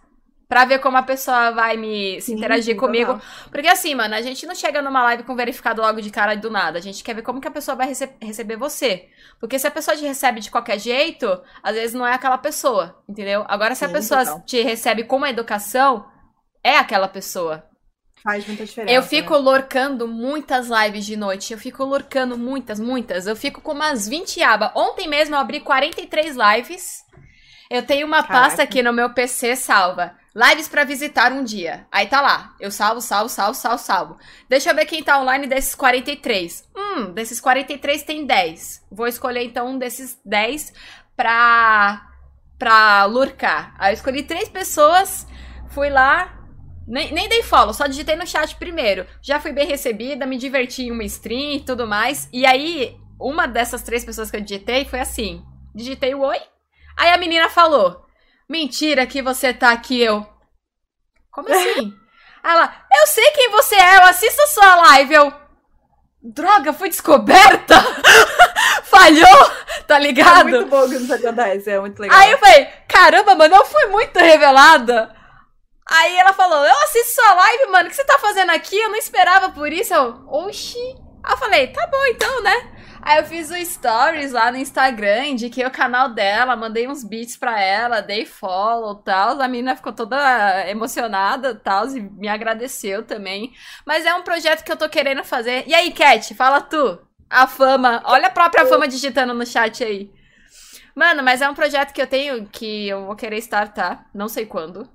Pra ver como a pessoa vai me se interagir comigo. Porque assim, mano, a gente não chega numa live com verificado logo de cara do nada. A gente quer ver como que a pessoa vai rece receber você. Porque se a pessoa te recebe de qualquer jeito, às vezes não é aquela pessoa, entendeu? Agora, se Sim, a pessoa te recebe com uma educação, é aquela pessoa. Faz muita diferença. Eu fico né? lorcando muitas lives de noite. Eu fico lorcando muitas, muitas. Eu fico com umas 20 abas. Ontem mesmo eu abri 43 lives. Eu tenho uma Caraca. pasta aqui no meu PC salva. Lives para visitar um dia. Aí tá lá. Eu salvo, salvo, salvo, salvo, salvo. Deixa eu ver quem tá online desses 43. Hum, desses 43 tem 10. Vou escolher então um desses 10 pra, pra lurcar. Aí eu escolhi três pessoas. Fui lá. Nem, nem dei follow, só digitei no chat primeiro. Já fui bem recebida, me diverti em uma stream e tudo mais. E aí, uma dessas três pessoas que eu digitei foi assim. Digitei o oi. Aí a menina falou: Mentira que você tá aqui, eu. Como assim? Ela, eu sei quem você é, eu assisto a sua live, eu. Droga, fui descoberta! Falhou, tá ligado? É muito bom que isso acontece, é muito legal. Aí eu falei, caramba, mano, eu fui muito revelada. Aí ela falou, eu assisto sua live, mano, o que você tá fazendo aqui? Eu não esperava por isso. Eu, oxi. Aí eu falei, tá bom então, né? Aí eu fiz o stories lá no Instagram, indiquei o canal dela, mandei uns beats pra ela, dei follow e tal. A menina ficou toda emocionada e tal, e me agradeceu também. Mas é um projeto que eu tô querendo fazer. E aí, Cat, fala tu. A fama. Olha a própria fama digitando no chat aí. Mano, mas é um projeto que eu tenho que eu vou querer startar, não sei quando.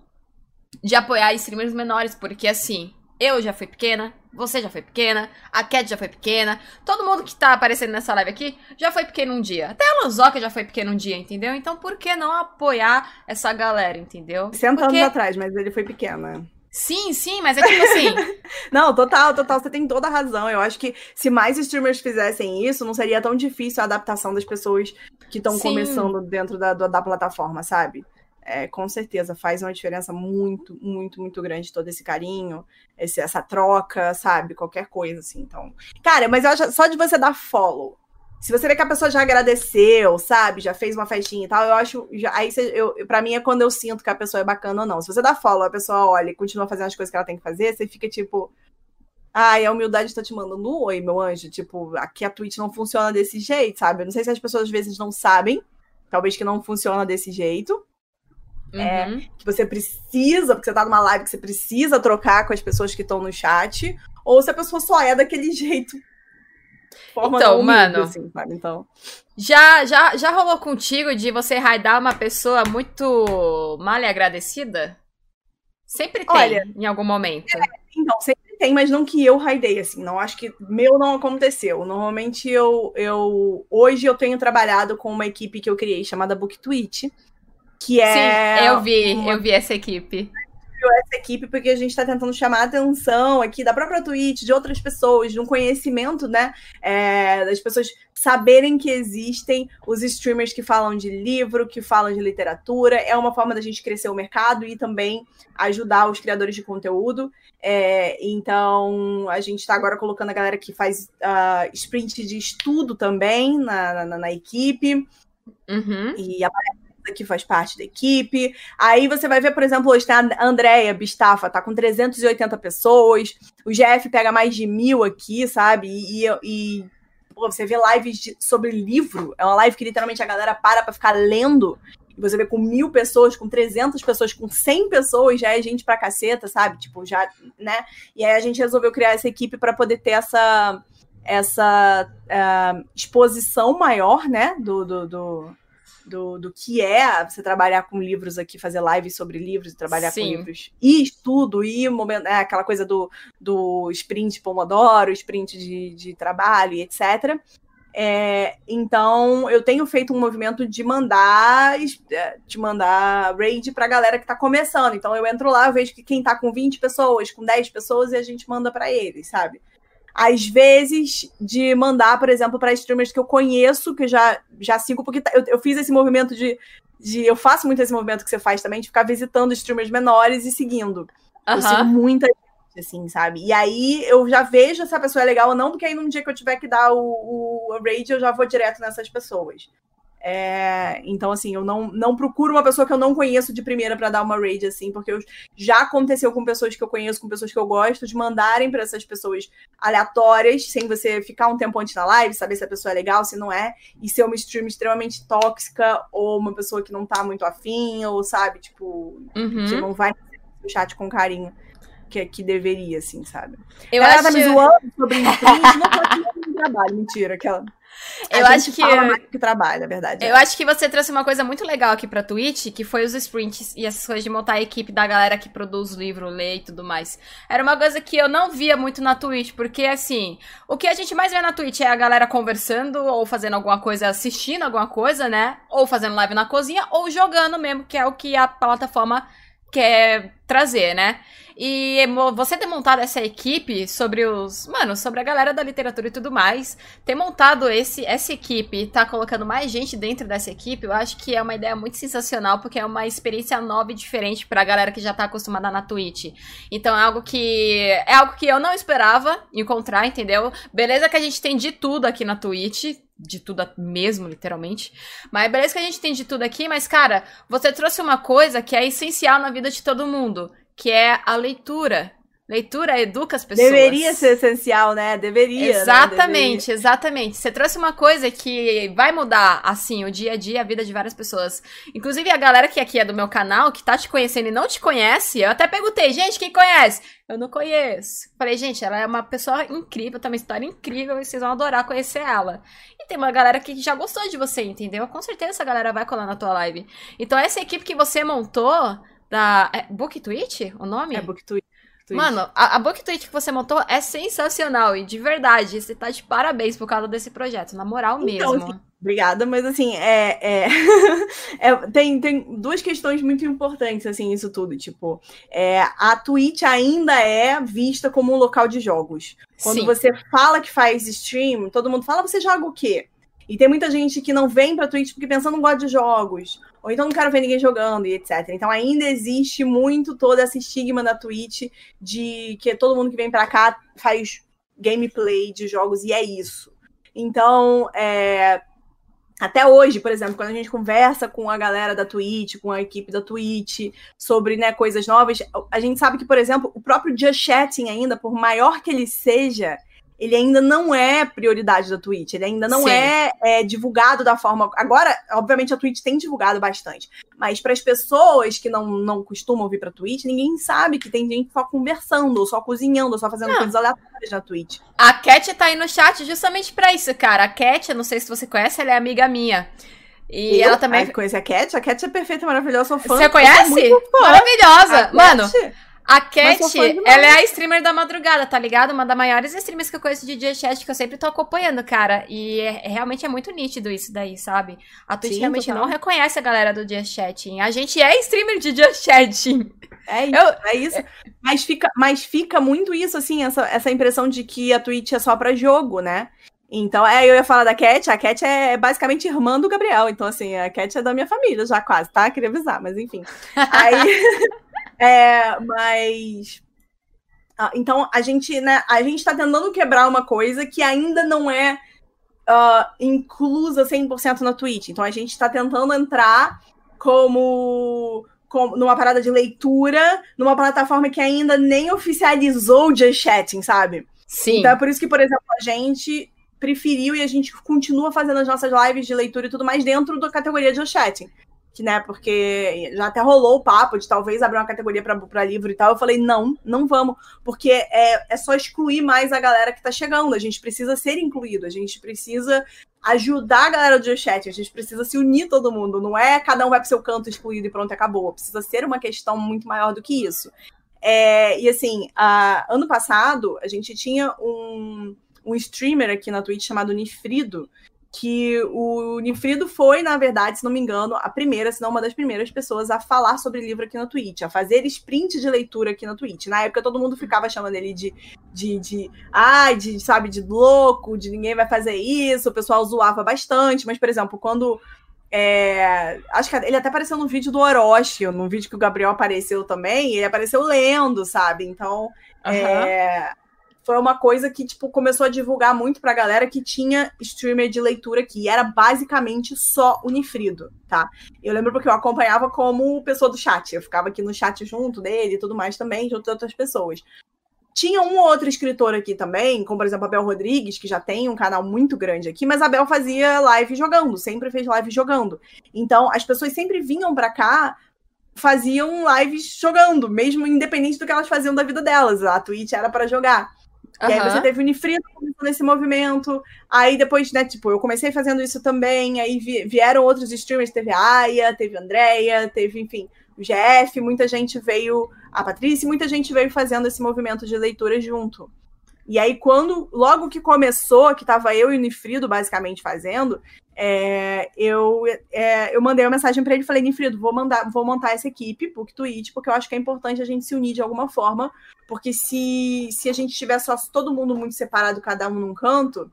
De apoiar streamers menores, porque assim, eu já fui pequena, você já foi pequena, a Cat já foi pequena, todo mundo que tá aparecendo nessa live aqui já foi pequeno um dia. Até a Lanzoca já foi pequeno um dia, entendeu? Então por que não apoiar essa galera, entendeu? 60 Porque... anos atrás, mas ele foi pequeno. Sim, sim, mas é tipo assim. não, total, total, você tem toda a razão. Eu acho que se mais streamers fizessem isso, não seria tão difícil a adaptação das pessoas que estão começando dentro da, da plataforma, sabe? É, com certeza faz uma diferença muito, muito, muito grande todo esse carinho, esse, essa troca, sabe? Qualquer coisa, assim. Então, cara, mas eu acho só de você dar follow. Se você vê que a pessoa já agradeceu, sabe? Já fez uma festinha e tal, eu acho. Já, aí você, eu, pra mim é quando eu sinto que a pessoa é bacana ou não. Se você dá follow, a pessoa olha e continua fazendo as coisas que ela tem que fazer, você fica tipo. Ai, a humildade tá te mandando um oi, meu anjo. Tipo, aqui a Twitch não funciona desse jeito, sabe? Eu não sei se as pessoas às vezes não sabem. Talvez que não funciona desse jeito. É, uhum. É, que você precisa, porque você tá numa live que você precisa trocar com as pessoas que estão no chat, ou se a pessoa só é daquele jeito. então, mano, assim, então... Já, já, já rolou contigo de você raidar uma pessoa muito mal agradecida? Sempre tem, Olha, em algum momento. É, então, sempre tem, mas não que eu raidei, assim, não acho que meu não aconteceu. Normalmente eu, eu hoje eu tenho trabalhado com uma equipe que eu criei chamada Book Tweet, que é. Sim, eu vi, uma... eu vi essa equipe essa equipe porque a gente está tentando chamar a atenção aqui da própria Twitch, de outras pessoas, de um conhecimento, né? É, das pessoas saberem que existem os streamers que falam de livro, que falam de literatura. É uma forma da gente crescer o mercado e também ajudar os criadores de conteúdo. É, então, a gente está agora colocando a galera que faz uh, sprint de estudo também na, na, na equipe. Uhum. E aparece que faz parte da equipe. Aí você vai ver, por exemplo, hoje tem a Andrea Bistafa, tá com 380 pessoas. O Jeff pega mais de mil aqui, sabe? E, e pô, você vê lives de, sobre livro. É uma live que literalmente a galera para pra ficar lendo. E você vê com mil pessoas, com 300 pessoas, com 100 pessoas, já é gente pra caceta, sabe? Tipo, já, né? E aí a gente resolveu criar essa equipe para poder ter essa essa uh, exposição maior, né, do, do, do, do, do que é você trabalhar com livros aqui, fazer lives sobre livros, trabalhar Sim. com livros e estudo, e momento, é, aquela coisa do, do sprint Pomodoro, sprint de, de trabalho e etc. É, então, eu tenho feito um movimento de mandar é, de mandar raid pra galera que tá começando. Então, eu entro lá, eu vejo que quem tá com 20 pessoas, com 10 pessoas, e a gente manda para eles, sabe? Às vezes, de mandar, por exemplo, para streamers que eu conheço, que eu já, já sigo, porque eu, eu fiz esse movimento de, de. Eu faço muito esse movimento que você faz também, de ficar visitando streamers menores e seguindo. Uhum. Eu sigo muita gente, assim, sabe? E aí eu já vejo se a pessoa é legal ou não, porque aí num dia que eu tiver que dar o, o raid, eu já vou direto nessas pessoas. É, então, assim, eu não, não procuro uma pessoa que eu não conheço de primeira para dar uma raid, assim, porque eu, já aconteceu com pessoas que eu conheço, com pessoas que eu gosto, de mandarem para essas pessoas aleatórias, sem você ficar um tempo antes na live, saber se a pessoa é legal, se não é, e ser uma stream extremamente tóxica, ou uma pessoa que não tá muito afim, ou sabe, tipo, uhum. que não vai no chat com carinho que, que deveria, assim, sabe? Eu Ela acho... tá me zoando sobre isso, não pode trabalho, mentira, aquela. Eu acho que. que trabalha, é verdade. Eu é. acho que você trouxe uma coisa muito legal aqui pra Twitch, que foi os sprints e essas coisas de montar a equipe da galera que produz livro, lê e tudo mais. Era uma coisa que eu não via muito na Twitch, porque assim, o que a gente mais vê na Twitch é a galera conversando, ou fazendo alguma coisa, assistindo alguma coisa, né? Ou fazendo live na cozinha, ou jogando mesmo, que é o que a plataforma quer trazer, né? E você ter montado essa equipe sobre os. Mano, sobre a galera da literatura e tudo mais. Ter montado esse, essa equipe e tá colocando mais gente dentro dessa equipe, eu acho que é uma ideia muito sensacional, porque é uma experiência nova e diferente pra galera que já tá acostumada na Twitch. Então é algo que. É algo que eu não esperava encontrar, entendeu? Beleza que a gente tem de tudo aqui na Twitch de tudo mesmo, literalmente. Mas beleza que a gente tem de tudo aqui, mas, cara, você trouxe uma coisa que é essencial na vida de todo mundo, que é a leitura. Leitura educa as pessoas. Deveria ser essencial, né? Deveria. Né? Exatamente, né? Deveria. exatamente. Você trouxe uma coisa que vai mudar, assim, o dia a dia, a vida de várias pessoas. Inclusive, a galera que aqui é do meu canal, que tá te conhecendo e não te conhece, eu até perguntei, gente, quem conhece? Eu não conheço. Falei, gente, ela é uma pessoa incrível, tem uma história incrível e vocês vão adorar conhecer ela. Tem uma galera que já gostou de você, entendeu? Com certeza essa galera vai colar na tua live. Então, essa equipe que você montou da. É Book Twitch? O nome? É Book Twitch. Mano, a, a Book Twitch que você montou é sensacional e de verdade, você tá de parabéns por causa desse projeto, na moral então, mesmo. Obrigada, mas assim, é, é, é, tem, tem duas questões muito importantes, assim, isso tudo, tipo, é, a Twitch ainda é vista como um local de jogos. Quando Sim. você fala que faz stream, todo mundo fala, você joga o quê? E tem muita gente que não vem pra Twitch porque pensa, não gosta de jogos. Ou então não quero ver ninguém jogando e etc. Então ainda existe muito todo esse estigma na Twitch de que todo mundo que vem pra cá faz gameplay de jogos e é isso. Então, é, até hoje, por exemplo, quando a gente conversa com a galera da Twitch, com a equipe da Twitch, sobre né, coisas novas, a gente sabe que, por exemplo, o próprio Just Chatting ainda, por maior que ele seja, ele ainda não é prioridade da Twitch, ele ainda não é, é, divulgado da forma. Agora, obviamente, a Twitch tem divulgado bastante, mas para as pessoas que não, não costumam vir para Twitch, ninguém sabe que tem gente só conversando, ou só cozinhando, ou só fazendo não. coisas aleatórias na Twitch. A Cat tá aí no chat justamente para isso, cara. A Cat, eu não sei se você conhece, ela é amiga minha. E eu? ela também. conhece a Cat? A Cat é perfeita, maravilhosa, sou fã. Você conhece? Maravilhosa! Mano. Cat... A Cat, ela é a streamer da madrugada, tá ligado? Uma das maiores streamers que eu conheço de dia chat, que eu sempre tô acompanhando, cara. E é, é, realmente é muito nítido isso daí, sabe? A Twitch Sim, realmente total. não reconhece a galera do dia chatting. A gente é streamer de dia chatting. É isso, eu, é isso. Mas, fica, mas fica muito isso, assim, essa, essa impressão de que a Twitch é só pra jogo, né? Então, é, eu ia falar da Cat, a Cat é basicamente irmã do Gabriel, então, assim, a Cat é da minha família já quase, tá? Queria avisar, mas enfim. Aí... É, mas. Ah, então, a gente, né, a gente tá tentando quebrar uma coisa que ainda não é uh, inclusa 100% na Twitch. Então, a gente está tentando entrar como, como numa parada de leitura, numa plataforma que ainda nem oficializou o Just Chatting, sabe? Sim. Então, é por isso que, por exemplo, a gente preferiu e a gente continua fazendo as nossas lives de leitura e tudo mais dentro da categoria de Just Chatting que, né, porque já até rolou o papo de talvez abrir uma categoria para livro e tal. Eu falei, não, não vamos, porque é, é só excluir mais a galera que tá chegando. A gente precisa ser incluído, a gente precisa ajudar a galera do chat, a gente precisa se unir todo mundo. Não é cada um vai pro seu canto excluído e pronto, acabou. Precisa ser uma questão muito maior do que isso. É, e assim, ano passado, a gente tinha um, um streamer aqui na Twitch chamado Nifrido, que o Nifrido foi, na verdade, se não me engano, a primeira, se não uma das primeiras pessoas a falar sobre livro aqui na Twitch, a fazer sprint de leitura aqui na Twitch. Na época todo mundo ficava chamando ele de, de, de ai, ah, de, sabe, de louco, de ninguém vai fazer isso, o pessoal zoava bastante, mas, por exemplo, quando É, acho que ele até apareceu no vídeo do Orochi, no vídeo que o Gabriel apareceu também, ele apareceu lendo, sabe? Então, uhum. é, foi uma coisa que, tipo, começou a divulgar muito pra galera que tinha streamer de leitura aqui. Era basicamente só Unifrido, tá? Eu lembro porque eu acompanhava como pessoa do chat. Eu ficava aqui no chat junto dele e tudo mais também, junto de outras pessoas. Tinha um outro escritor aqui também, como por exemplo a Bel Rodrigues, que já tem um canal muito grande aqui, mas a Bel fazia live jogando, sempre fez live jogando. Então as pessoas sempre vinham para cá, faziam lives jogando, mesmo independente do que elas faziam da vida delas. A Twitch era para jogar. E aí você teve o Unifrito nesse movimento. Aí depois, né, tipo, eu comecei fazendo isso também. Aí vieram outros streamers, teve a Aya, teve a Andrea, teve, enfim, o GF, muita gente veio, a Patrícia, muita gente veio fazendo esse movimento de leitura junto. E aí, quando, logo que começou, que tava eu e o Nifrido basicamente fazendo, é, eu, é, eu mandei uma mensagem para ele e falei, Nifrido, vou mandar, vou montar essa equipe, Book Twitch, porque eu acho que é importante a gente se unir de alguma forma, porque se, se a gente tiver só todo mundo muito separado, cada um num canto,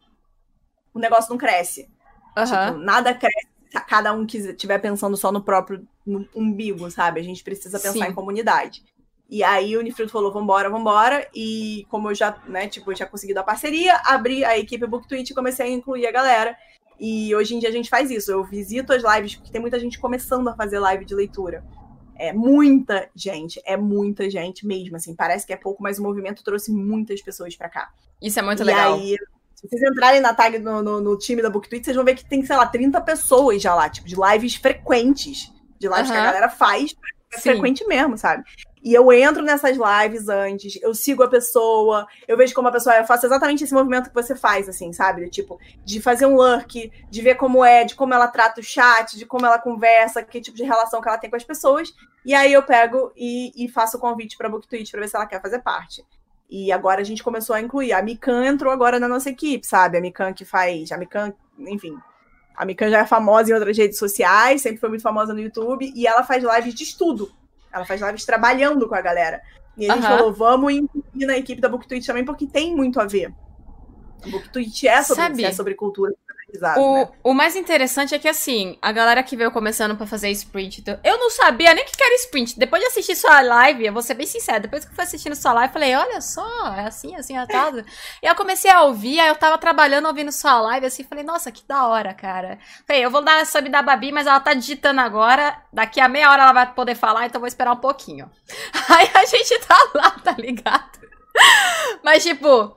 o negócio não cresce. Uhum. Tipo, nada cresce cada um estiver pensando só no próprio umbigo, sabe? A gente precisa pensar Sim. em comunidade. E aí o Unifruto falou, vambora, vambora. E como eu já, né, tipo, eu tinha conseguido a parceria, abri a equipe BookTweet e comecei a incluir a galera. E hoje em dia a gente faz isso. Eu visito as lives, porque tem muita gente começando a fazer live de leitura. É muita gente, é muita gente mesmo, assim. Parece que é pouco, mas o movimento trouxe muitas pessoas para cá. Isso é muito e legal. Aí, se vocês entrarem na tag no, no, no time da BookTweet, vocês vão ver que tem, sei lá, 30 pessoas já lá, tipo, de lives frequentes. De lives uhum. que a galera faz é frequente mesmo, sabe? E eu entro nessas lives antes, eu sigo a pessoa, eu vejo como a pessoa eu faço exatamente esse movimento que você faz, assim, sabe? Tipo, de fazer um lurk, de ver como é, de como ela trata o chat, de como ela conversa, que tipo de relação que ela tem com as pessoas. E aí eu pego e, e faço o convite pra BookTweet pra ver se ela quer fazer parte. E agora a gente começou a incluir. A Mikan entrou agora na nossa equipe, sabe? A Mikan que faz. A Mikan, enfim. A Mikan já é famosa em outras redes sociais, sempre foi muito famosa no YouTube, e ela faz lives de estudo. Ela faz lives trabalhando com a galera. E a gente falou, vamos incluir na equipe da BookTweet também, porque tem muito a ver. A BookTweet é sobre, é sobre cultura o, né? o mais interessante é que, assim, a galera que veio começando pra fazer sprint, então, eu não sabia nem que era sprint. Depois de assistir sua live, eu vou ser bem sincera, depois que eu fui assistindo sua live, eu falei, olha só, é assim, assim, atado. e eu comecei a ouvir, aí eu tava trabalhando, ouvindo sua live, assim, falei, nossa, que da hora, cara. Falei, eu vou dar sub da Babi, mas ela tá digitando agora, daqui a meia hora ela vai poder falar, então eu vou esperar um pouquinho. Aí a gente tá lá, tá ligado? Mas, tipo,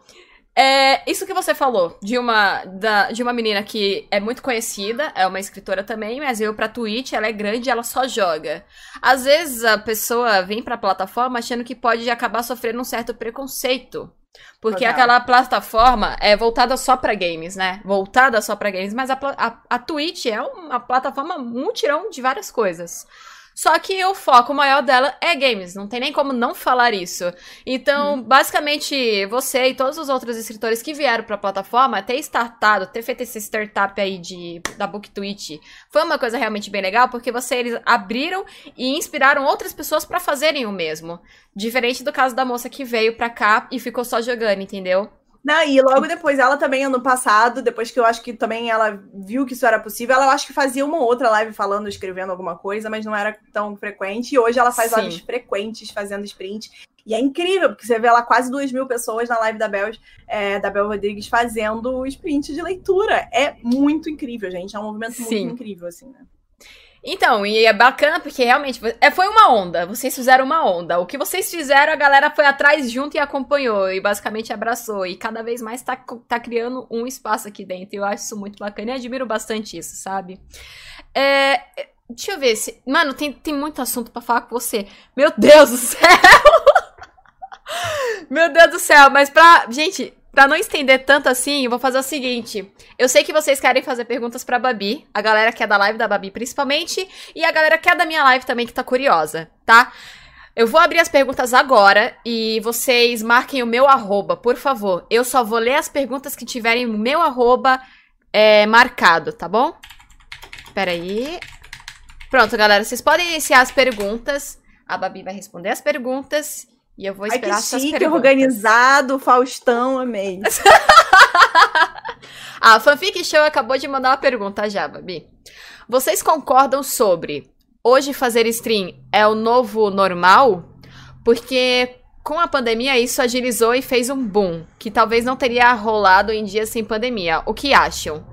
é, isso que você falou, de uma, da, de uma menina que é muito conhecida, é uma escritora também, mas veio pra Twitch, ela é grande ela só joga. Às vezes a pessoa vem pra plataforma achando que pode acabar sofrendo um certo preconceito. Porque Total. aquela plataforma é voltada só para games, né? Voltada só para games, mas a, a, a Twitch é uma plataforma mutirão de várias coisas. Só que o foco maior dela é games, não tem nem como não falar isso. Então, hum. basicamente, você e todos os outros escritores que vieram para a plataforma, ter startado, ter feito esse startup aí de, da BookTweet, foi uma coisa realmente bem legal, porque você, eles abriram e inspiraram outras pessoas para fazerem o mesmo. Diferente do caso da moça que veio pra cá e ficou só jogando, entendeu? Não, e logo depois, ela também, ano passado, depois que eu acho que também ela viu que isso era possível, ela acho que fazia uma outra live falando, escrevendo alguma coisa, mas não era tão frequente. E hoje ela faz Sim. lives frequentes, fazendo sprint. E é incrível, porque você vê lá quase duas mil pessoas na live da Bel, é, da Bel Rodrigues fazendo sprint de leitura. É muito incrível, gente. É um movimento Sim. muito incrível, assim, né? Então, e é bacana porque realmente é, foi uma onda. Vocês fizeram uma onda. O que vocês fizeram, a galera foi atrás junto e acompanhou. E basicamente abraçou. E cada vez mais tá, tá criando um espaço aqui dentro. Eu acho isso muito bacana e admiro bastante isso, sabe? É, deixa eu ver se. Mano, tem, tem muito assunto para falar com você. Meu Deus do céu! Meu Deus do céu, mas pra. Gente, Pra não estender tanto assim, eu vou fazer o seguinte. Eu sei que vocês querem fazer perguntas pra Babi, a galera que é da live da Babi principalmente, e a galera que é da minha live também que tá curiosa, tá? Eu vou abrir as perguntas agora e vocês marquem o meu arroba, por favor. Eu só vou ler as perguntas que tiverem o meu arroba é, marcado, tá bom? Pera aí. Pronto, galera, vocês podem iniciar as perguntas. A Babi vai responder as perguntas e eu vou esperar Ai, que chique, perguntas. organizado, Faustão, amei. a Fanfic Show acabou de mandar uma pergunta já, Babi. Vocês concordam sobre hoje fazer stream é o novo normal? Porque com a pandemia isso agilizou e fez um boom, que talvez não teria rolado em dias sem pandemia. O que acham?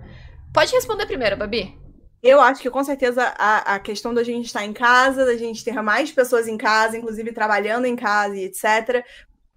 Pode responder primeiro, Babi. Eu acho que com certeza a, a questão da gente estar em casa, da gente ter mais pessoas em casa, inclusive trabalhando em casa e etc.,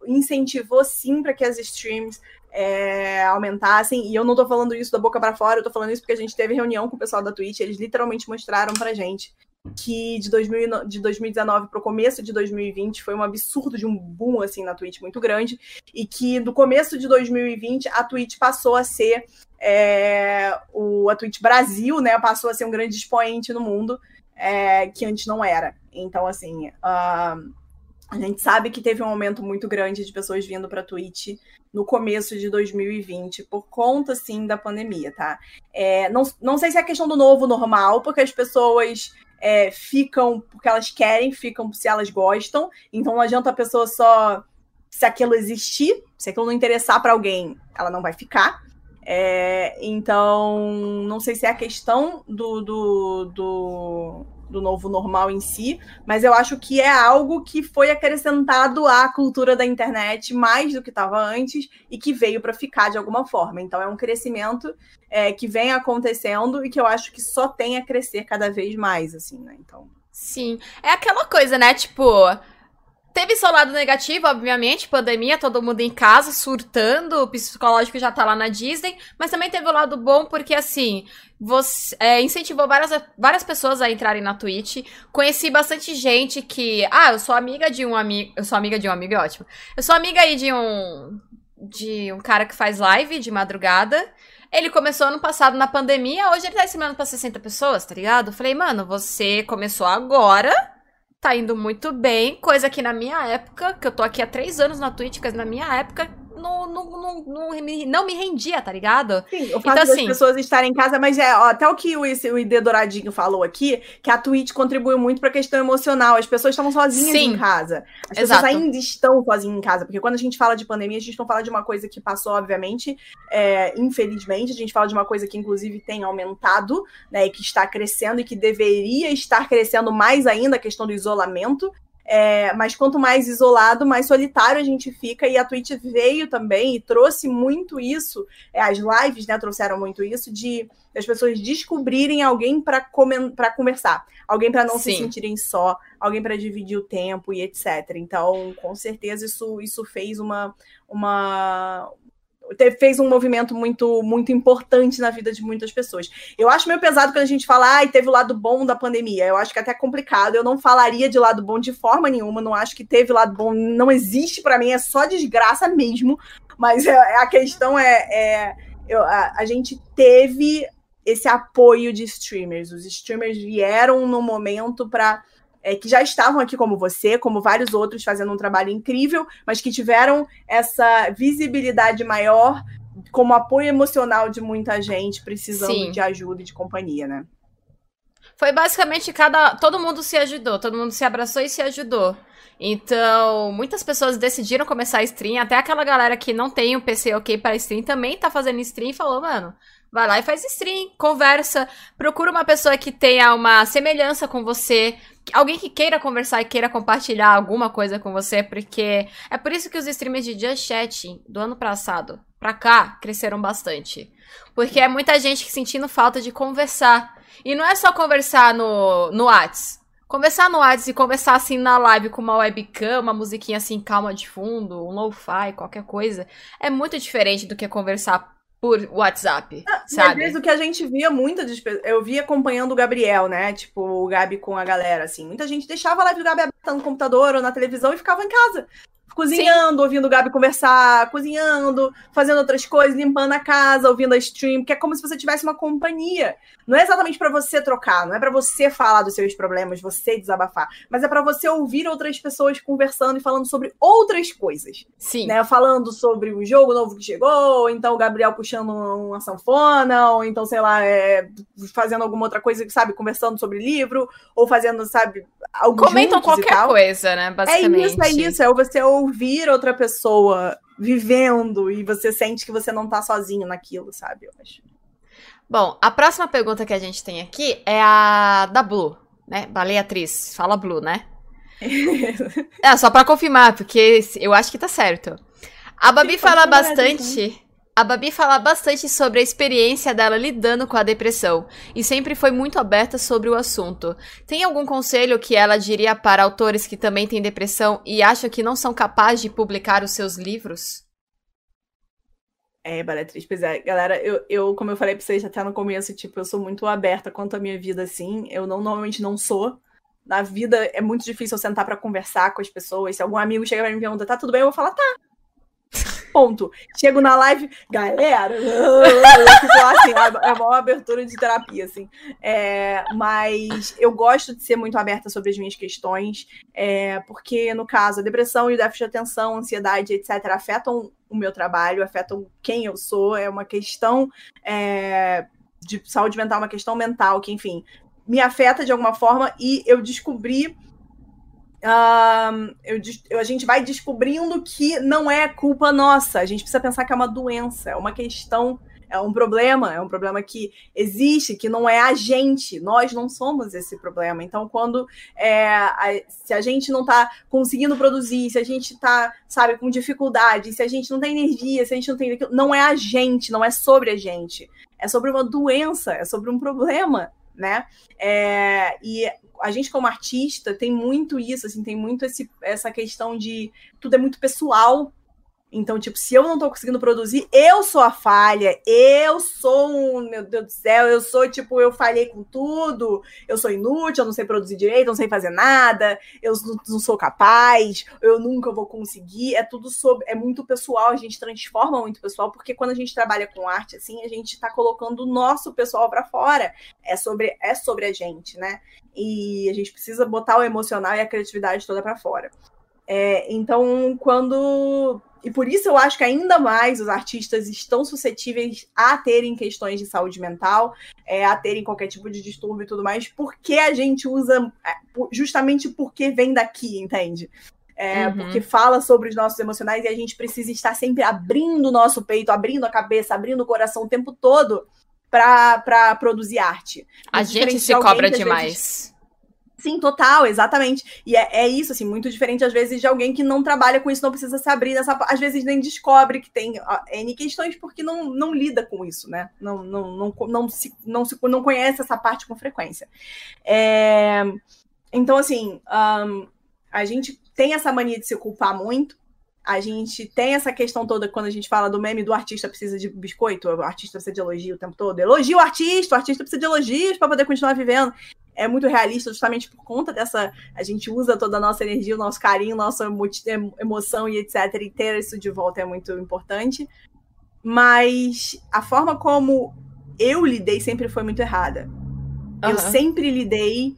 incentivou sim para que as streams é, aumentassem. E eu não tô falando isso da boca para fora, eu tô falando isso porque a gente teve reunião com o pessoal da Twitch, eles literalmente mostraram pra gente que de, 2000, de 2019 para o começo de 2020 foi um absurdo de um boom assim na Twitch muito grande e que do começo de 2020 a Twitch passou a ser é, o a Twitch Brasil, né, passou a ser um grande expoente no mundo é, que antes não era. Então assim, uh, a gente sabe que teve um aumento muito grande de pessoas vindo para a Twitch no começo de 2020, por conta, sim, da pandemia, tá? É, não, não sei se é questão do novo normal, porque as pessoas é, ficam porque elas querem, ficam se elas gostam. Então não adianta a pessoa só. Se aquilo existir, se aquilo não interessar para alguém, ela não vai ficar. É, então, não sei se é a questão do, do, do, do, novo normal em si, mas eu acho que é algo que foi acrescentado à cultura da internet mais do que estava antes e que veio para ficar de alguma forma. Então, é um crescimento é, que vem acontecendo e que eu acho que só tem a crescer cada vez mais, assim, né? Então. Sim. É aquela coisa, né? Tipo, Teve seu lado negativo, obviamente, pandemia, todo mundo em casa, surtando, o psicológico já tá lá na Disney, mas também teve o lado bom porque, assim, você é, incentivou várias, várias pessoas a entrarem na Twitch. Conheci bastante gente que, ah, eu sou amiga de um amigo, eu sou amiga de um amigo, é ótimo. Eu sou amiga aí de um, de um cara que faz live de madrugada. Ele começou ano passado na pandemia, hoje ele tá ensinando pra 60 pessoas, tá ligado? Falei, mano, você começou agora tá indo muito bem, coisa que na minha época, que eu tô aqui há três anos na Twitch, na minha época não, não, não, não, me, não me rendia, tá ligado? Sim, o fato então, das assim, pessoas estarem em casa, mas é ó, até o que o, o ID Douradinho falou aqui, que a Twitch contribuiu muito pra questão emocional. As pessoas estavam sozinhas sim, em casa. As exato. pessoas ainda estão sozinhas em casa, porque quando a gente fala de pandemia, a gente não fala de uma coisa que passou, obviamente, é, infelizmente, a gente fala de uma coisa que, inclusive, tem aumentado, né, e que está crescendo e que deveria estar crescendo mais ainda, a questão do isolamento. É, mas quanto mais isolado, mais solitário a gente fica. E a Twitch veio também e trouxe muito isso. É, as lives né, trouxeram muito isso de as pessoas descobrirem alguém para conversar, alguém para não Sim. se sentirem só, alguém para dividir o tempo e etc. Então, com certeza isso, isso fez uma, uma fez um movimento muito muito importante na vida de muitas pessoas. Eu acho meio pesado quando a gente fala, ah, teve o lado bom da pandemia. Eu acho que é até complicado. Eu não falaria de lado bom de forma nenhuma. Não acho que teve lado bom. Não existe para mim. É só desgraça mesmo. Mas é, a questão é, é eu, a, a gente teve esse apoio de streamers. Os streamers vieram no momento para é, que já estavam aqui como você, como vários outros, fazendo um trabalho incrível, mas que tiveram essa visibilidade maior como apoio emocional de muita gente precisando Sim. de ajuda e de companhia, né? Foi basicamente cada. Todo mundo se ajudou, todo mundo se abraçou e se ajudou. Então, muitas pessoas decidiram começar a stream, até aquela galera que não tem o um PC ok para stream também tá fazendo stream e falou, mano, vai lá e faz stream, conversa, procura uma pessoa que tenha uma semelhança com você, alguém que queira conversar e queira compartilhar alguma coisa com você, porque é por isso que os streamers de Just Chat do ano passado pra cá cresceram bastante. Porque é muita gente sentindo falta de conversar. E não é só conversar no, no Whats. Conversar no Whats e conversar assim na live com uma webcam, uma musiquinha assim calma de fundo, um lo-fi, qualquer coisa, é muito diferente do que conversar por WhatsApp, ah, sabe? Às vezes o que a gente via muito, eu via acompanhando o Gabriel, né? Tipo, o Gabi com a galera, assim. Muita gente deixava a live do Gabi aberta no computador ou na televisão e ficava em casa cozinhando, Sim. ouvindo o Gabi conversar, cozinhando, fazendo outras coisas, limpando a casa, ouvindo a stream, que é como se você tivesse uma companhia. Não é exatamente para você trocar, não é para você falar dos seus problemas, você desabafar, mas é para você ouvir outras pessoas conversando e falando sobre outras coisas. Sim. Né? Falando sobre o jogo novo que chegou, ou então o Gabriel puxando uma sanfona, ou então, sei lá, é, fazendo alguma outra coisa, sabe, conversando sobre livro, ou fazendo, sabe, algo Comentam qualquer coisa, né, basicamente. É isso, é isso, é você ouvir outra pessoa vivendo e você sente que você não tá sozinho naquilo, sabe? Eu acho. Bom, a próxima pergunta que a gente tem aqui é a da Blue, né? Baleia Atriz. Fala Blue, né? é, só pra confirmar, porque eu acho que tá certo. A Babi fala bastante. A Babi fala bastante sobre a experiência dela lidando com a depressão e sempre foi muito aberta sobre o assunto. Tem algum conselho que ela diria para autores que também têm depressão e acham que não são capazes de publicar os seus livros? É, Baratriz, pois é, galera, eu, eu, como eu falei pra vocês até no começo, tipo, eu sou muito aberta quanto à minha vida, assim, eu não, normalmente não sou, na vida é muito difícil eu sentar para conversar com as pessoas, se algum amigo chega pra mim e pergunta, tá tudo bem? Eu vou falar, tá, Ponto. Chego na live, galera, tipo, assim, é uma abertura de terapia, assim. É, mas eu gosto de ser muito aberta sobre as minhas questões, é, porque, no caso, a depressão e o déficit de atenção, ansiedade, etc., afetam o meu trabalho, afetam quem eu sou, é uma questão é, de saúde mental, uma questão mental que, enfim, me afeta de alguma forma e eu descobri Uh, eu, a gente vai descobrindo que não é culpa nossa. A gente precisa pensar que é uma doença, é uma questão, é um problema, é um problema que existe, que não é a gente. Nós não somos esse problema. Então, quando é, a, se a gente não está conseguindo produzir, se a gente está, sabe, com dificuldade, se a gente não tem energia, se a gente não tem não é a gente, não é sobre a gente. É sobre uma doença, é sobre um problema né? É, e a gente como artista tem muito isso, assim, tem muito esse, essa questão de tudo é muito pessoal, então, tipo, se eu não tô conseguindo produzir, eu sou a falha, eu sou um, meu Deus do céu, eu sou, tipo, eu falhei com tudo, eu sou inútil, eu não sei produzir direito, eu não sei fazer nada, eu não sou capaz, eu nunca vou conseguir. É tudo sobre, é muito pessoal, a gente transforma muito pessoal, porque quando a gente trabalha com arte, assim, a gente tá colocando o nosso pessoal para fora. É sobre, é sobre a gente, né? E a gente precisa botar o emocional e a criatividade toda para fora. É, então, quando e por isso eu acho que ainda mais os artistas estão suscetíveis a terem questões de saúde mental, é, a terem qualquer tipo de distúrbio e tudo mais, porque a gente usa é, justamente porque vem daqui, entende? É, uhum. Porque fala sobre os nossos emocionais e a gente precisa estar sempre abrindo o nosso peito, abrindo a cabeça, abrindo o coração o tempo todo para produzir arte. A gente se cobra demais. Vezes, Sim, total, exatamente. E é, é, isso, assim, muito diferente, às vezes, de alguém que não trabalha com isso, não precisa se abrir nessa. Às vezes nem descobre que tem N questões porque não, não lida com isso, né? Não, não, não, não, se, não, se, não conhece essa parte com frequência. É... Então, assim, um, a gente tem essa mania de se culpar muito. A gente tem essa questão toda quando a gente fala do meme do artista precisa de biscoito, o artista precisa de elogio o tempo todo. Elogio o artista, o artista precisa de elogios para poder continuar vivendo é muito realista justamente por conta dessa. A gente usa toda a nossa energia, o nosso carinho, nossa emoção e etc. E ter isso de volta é muito importante. Mas a forma como eu lidei sempre foi muito errada. Uhum. Eu sempre lidei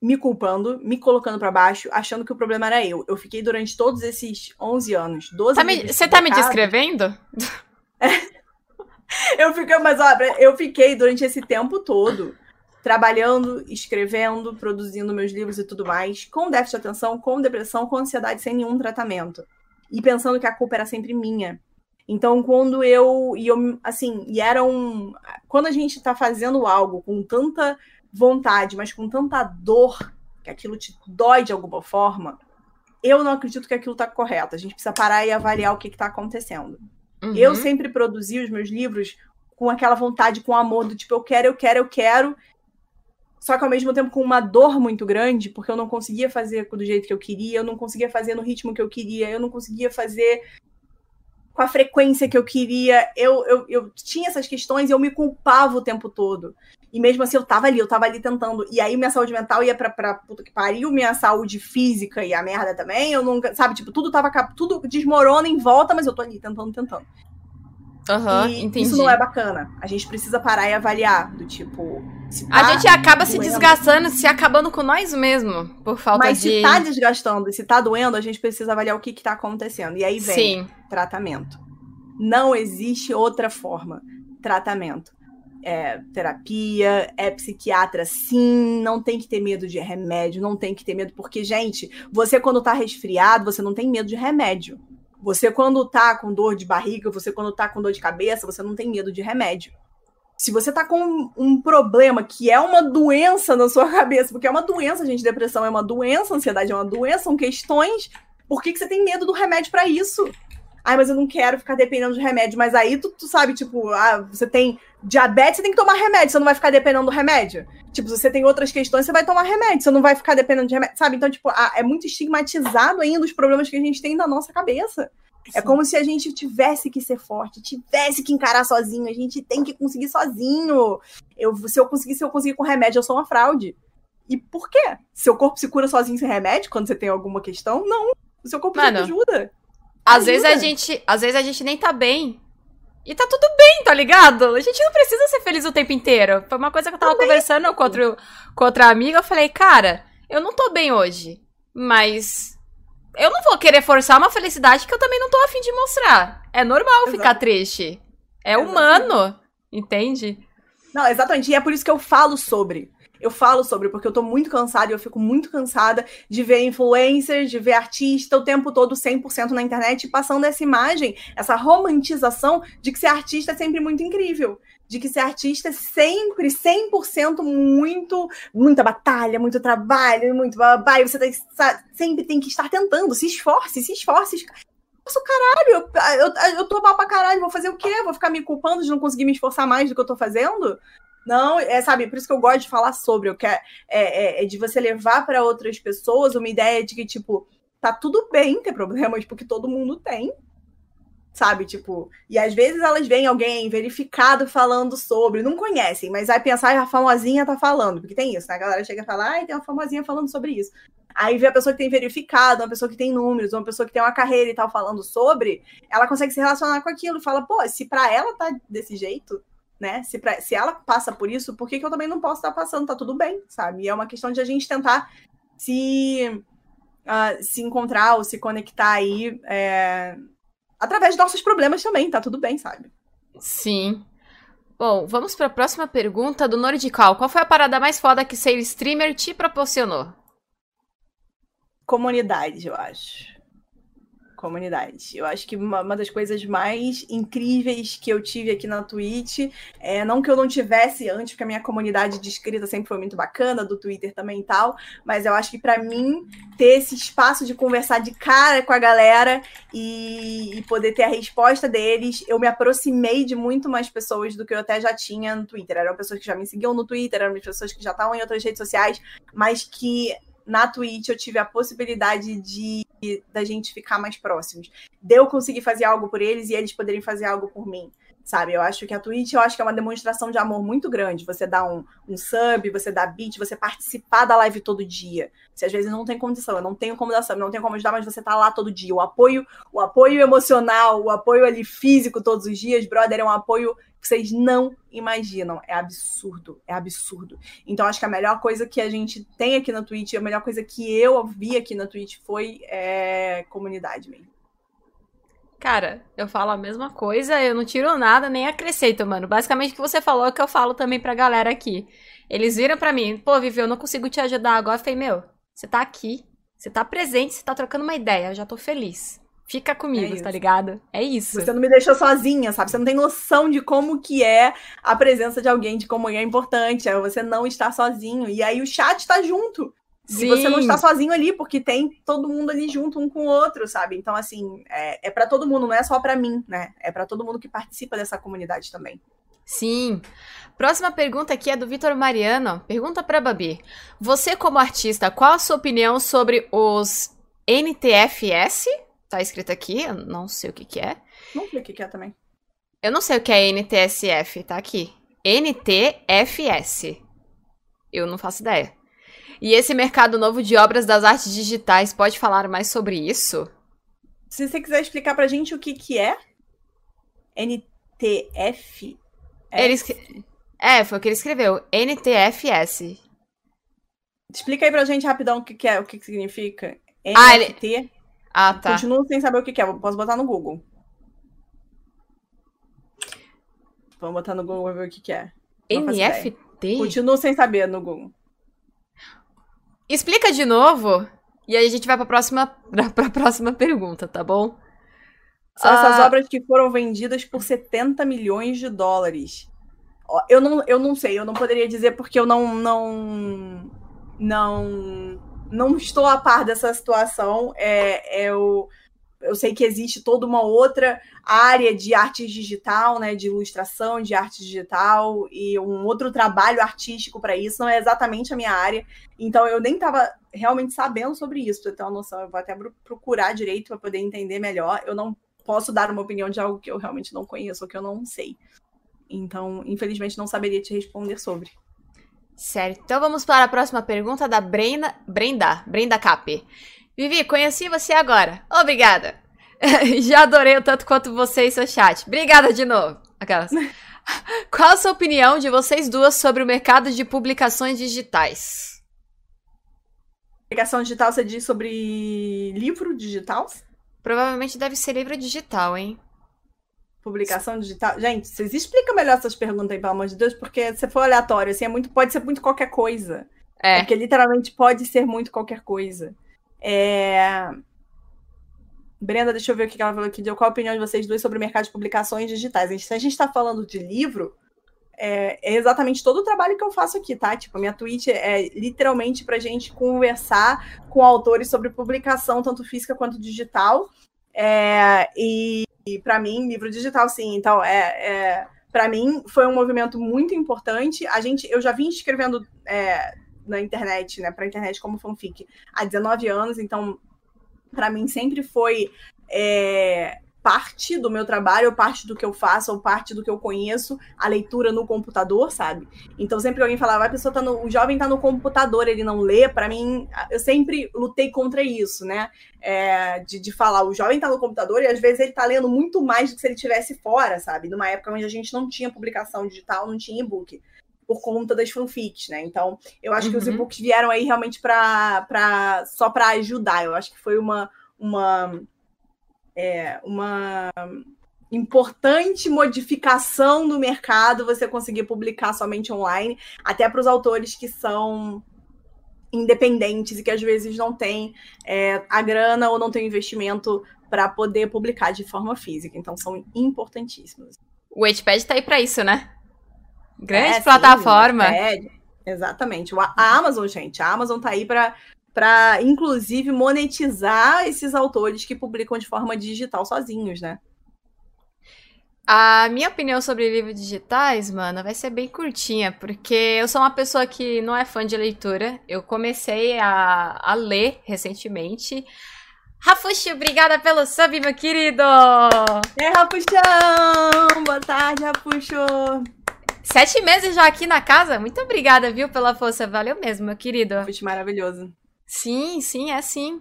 me culpando, me colocando para baixo, achando que o problema era eu. Eu fiquei durante todos esses 11 anos, 12 tá me, Você tá me descrevendo? eu fiquei, mas olha, eu fiquei durante esse tempo todo trabalhando, escrevendo, produzindo meus livros e tudo mais, com déficit de atenção, com depressão, com ansiedade, sem nenhum tratamento. E pensando que a culpa era sempre minha. Então, quando eu. E eu, assim, e era um. Quando a gente está fazendo algo com tanta vontade, mas com tanta dor, que aquilo te dói de alguma forma, eu não acredito que aquilo está correto. A gente precisa parar e avaliar o que está acontecendo. Uhum. Eu sempre produzi os meus livros com aquela vontade, com amor, do tipo, eu quero, eu quero, eu quero, só que ao mesmo tempo com uma dor muito grande, porque eu não conseguia fazer do jeito que eu queria, eu não conseguia fazer no ritmo que eu queria, eu não conseguia fazer com a frequência que eu queria. Eu, eu, eu tinha essas questões e eu me culpava o tempo todo. E mesmo assim, eu tava ali, eu tava ali tentando. E aí, minha saúde mental ia pra, pra puta que pariu, minha saúde física e a merda também. Eu nunca, sabe, tipo, tudo tava, tudo desmorona em volta, mas eu tô ali tentando, tentando. Uhum, entendi. Isso não é bacana. A gente precisa parar e avaliar, do tipo. Tá a gente acaba doendo, se desgastando, se acabando com nós mesmo, por falta mas de. Mas se tá desgastando e se tá doendo, a gente precisa avaliar o que que tá acontecendo. E aí vem Sim. tratamento. Não existe outra forma. Tratamento. É terapia, é psiquiatra, sim, não tem que ter medo de remédio, não tem que ter medo, porque, gente, você quando tá resfriado, você não tem medo de remédio. Você, quando tá com dor de barriga, você, quando tá com dor de cabeça, você não tem medo de remédio. Se você tá com um problema que é uma doença na sua cabeça, porque é uma doença, gente, depressão é uma doença, ansiedade é uma doença, são questões, por que, que você tem medo do remédio para isso? Ai, mas eu não quero ficar dependendo de remédio. Mas aí tu, tu sabe, tipo, ah, você tem diabetes, você tem que tomar remédio, você não vai ficar dependendo do remédio. Tipo, se você tem outras questões, você vai tomar remédio, você não vai ficar dependendo de remédio, sabe? Então, tipo, ah, é muito estigmatizado ainda os problemas que a gente tem na nossa cabeça. É Sim. É como se a gente tivesse que ser forte, tivesse que encarar sozinho, a gente tem que conseguir sozinho. Eu, se eu conseguir, se eu conseguir com remédio, eu sou uma fraude. E por quê? Seu corpo se cura sozinho sem remédio quando você tem alguma questão? Não. O seu corpo Mano, ajuda. Às vezes a gente, às vezes a gente nem tá bem. E tá tudo bem, tá ligado? A gente não precisa ser feliz o tempo inteiro. Foi uma coisa que eu tava Também. conversando com, outro, com outra amiga. Eu falei, cara, eu não tô bem hoje. Mas eu não vou querer forçar uma felicidade que eu também não tô afim de mostrar. É normal Exato. ficar triste. É humano. Entende? Não, exatamente. E é por isso que eu falo sobre eu falo sobre, porque eu tô muito cansada e eu fico muito cansada de ver influencers, de ver artista o tempo todo 100% na internet passando essa imagem, essa romantização de que ser artista é sempre muito incrível de que ser artista é sempre 100% muito, muita batalha, muito trabalho, muito babá, e você tem, sempre tem que estar tentando, se esforce, se esforce. Nossa, caralho, eu, eu, eu tô mal pra caralho, vou fazer o quê? Vou ficar me culpando de não conseguir me esforçar mais do que eu tô fazendo? Não, é, sabe, por isso que eu gosto de falar sobre, eu quero, é, é, é de você levar para outras pessoas uma ideia de que, tipo, tá tudo bem ter problemas, porque todo mundo tem, sabe, tipo, e às vezes elas veem alguém verificado falando sobre, não conhecem, mas vai pensar, a famosinha tá falando, porque tem isso, né, a galera chega a falar, ai, tem uma famosinha falando sobre isso. Aí vê a pessoa que tem verificado, uma pessoa que tem números, uma pessoa que tem uma carreira e tal falando sobre, ela consegue se relacionar com aquilo e fala, pô, se pra ela tá desse jeito, né? Se, pra, se ela passa por isso, por que, que eu também não posso estar passando? Tá tudo bem, sabe? E é uma questão de a gente tentar se, uh, se encontrar ou se conectar aí é, através de nossos problemas também, tá tudo bem, sabe? Sim. Bom, vamos para a próxima pergunta do Nordical. Qual foi a parada mais foda que ser streamer te proporcionou? Comunidade, eu acho comunidade. Eu acho que uma, uma, das coisas mais incríveis que eu tive aqui na Twitch, é, não que eu não tivesse antes, porque a minha comunidade de escrita sempre foi muito bacana, do Twitter também e tal, mas eu acho que para mim ter esse espaço de conversar de cara com a galera e, e, poder ter a resposta deles, eu me aproximei de muito mais pessoas do que eu até já tinha no Twitter. Eram pessoas que já me seguiam no Twitter, eram pessoas que já estavam em outras redes sociais, mas que na Twitch eu tive a possibilidade de da gente ficar mais próximos. De eu conseguir fazer algo por eles e eles poderem fazer algo por mim. Sabe, eu acho que a Twitch eu acho que é uma demonstração de amor muito grande. Você dá um, um sub, você dá beat, você participar da live todo dia. Se às vezes não tem condição, eu não tenho como dar sub, não tenho como ajudar, mas você tá lá todo dia. O apoio, o apoio emocional, o apoio ali físico todos os dias, brother, é um apoio vocês não imaginam. É absurdo, é absurdo. Então, acho que a melhor coisa que a gente tem aqui na Twitch, a melhor coisa que eu vi aqui na Twitch foi é, comunidade mesmo. Cara, eu falo a mesma coisa, eu não tiro nada, nem acrescento, mano. Basicamente o que você falou é o que eu falo também pra galera aqui. Eles viram pra mim, pô, Vivi, eu não consigo te ajudar agora. Eu falei, meu, você tá aqui, você tá presente, você tá trocando uma ideia, eu já tô feliz. Fica comigo, é tá ligado? É isso. Você não me deixou sozinha, sabe? Você não tem noção de como que é a presença de alguém, de como é importante. É você não estar sozinho. E aí o chat tá junto. Sim. E você não está sozinho ali, porque tem todo mundo ali junto, um com o outro, sabe? Então, assim, é, é para todo mundo, não é só para mim, né? É para todo mundo que participa dessa comunidade também. Sim. Próxima pergunta aqui é do Vitor Mariano. Pergunta para Babi. Você, como artista, qual a sua opinião sobre os NTFS? Tá escrito aqui, eu não sei o que que é. Não sei o que que é também. Eu não sei o que é NTSF, tá aqui. NTFS. Eu não faço ideia. E esse mercado novo de obras das artes digitais, pode falar mais sobre isso? Se você quiser explicar pra gente o que que é NTF. Ele. É, foi o que ele escreveu. NTFS. Explica aí pra gente rapidão o que, que é, o que, que significa. NFT. Ah, ele... Ah, tá. Continuo sem saber o que, que é. Posso botar no Google. Vamos botar no Google e ver o que, que é. Não NFT? Continuo sem saber no Google. Explica de novo. E aí a gente vai pra próxima, pra próxima pergunta, tá bom? São ah, essas obras que foram vendidas por 70 milhões de dólares. Eu não, eu não sei, eu não poderia dizer porque eu não, não, não, não estou a par dessa situação. É, eu, eu sei que existe toda uma outra área de arte digital, né, de ilustração, de arte digital e um outro trabalho artístico para isso. Não é exatamente a minha área, então eu nem estava realmente sabendo sobre isso, para ter uma noção. Eu vou até procurar direito para poder entender melhor. Eu não posso dar uma opinião de algo que eu realmente não conheço ou que eu não sei. Então, infelizmente, não saberia te responder sobre. Certo. Então vamos para a próxima pergunta da Brenda, Brenda, Brenda Cap. Vivi, conheci você agora. Obrigada. Já adorei o tanto quanto você e seu chat. Obrigada de novo. Aquelas. Qual a sua opinião de vocês duas sobre o mercado de publicações digitais? Publicação digital, você diz sobre livro digital? Provavelmente deve ser livro digital, hein? Publicação digital. Gente, vocês explicam melhor essas perguntas aí, pelo amor de Deus, porque se for aleatório, assim, é muito, pode ser muito qualquer coisa. É. é porque literalmente pode ser muito qualquer coisa. É... Brenda, deixa eu ver o que ela falou aqui. Qual a opinião de vocês dois sobre o mercado de publicações digitais? Se a gente está falando de livro, é, é, exatamente todo o trabalho que eu faço aqui, tá? Tipo, minha Twitch é literalmente pra gente conversar com autores sobre publicação, tanto física quanto digital. É, e, e para mim, livro digital, sim. Então, é, é para mim, foi um movimento muito importante. A gente, eu já vim escrevendo é, na internet, né, pra internet como fanfic há 19 anos, então, para mim sempre foi. É, parte do meu trabalho, ou parte do que eu faço, ou parte do que eu conheço, a leitura no computador, sabe? Então sempre alguém falava, a pessoa tá no, o jovem tá no computador, ele não lê, para mim, eu sempre lutei contra isso, né? É, de, de falar, o jovem tá no computador e às vezes ele tá lendo muito mais do que se ele estivesse fora, sabe? Numa época onde a gente não tinha publicação digital, não tinha e-book por conta das fanfics, né? Então, eu acho uhum. que os uhum. e-books vieram aí realmente para só para ajudar. Eu acho que foi uma uma é, uma importante modificação no mercado você conseguir publicar somente online, até para os autores que são independentes e que às vezes não têm é, a grana ou não tem investimento para poder publicar de forma física. Então são importantíssimos. O Wattpad está aí para isso, né? Grande é, plataforma. Sim, exatamente. A Amazon, gente, a Amazon está aí para para inclusive monetizar esses autores que publicam de forma digital sozinhos, né? A minha opinião sobre livros digitais, mano, vai ser bem curtinha, porque eu sou uma pessoa que não é fã de leitura. Eu comecei a, a ler recentemente. Rafuxo, obrigada pelo sub, meu querido! E aí, Rafuxão! Boa tarde, Rafuxo! Sete meses já aqui na casa? Muito obrigada, viu, pela força. Valeu mesmo, meu querido. Rafuxo maravilhoso. Sim, sim, é sim.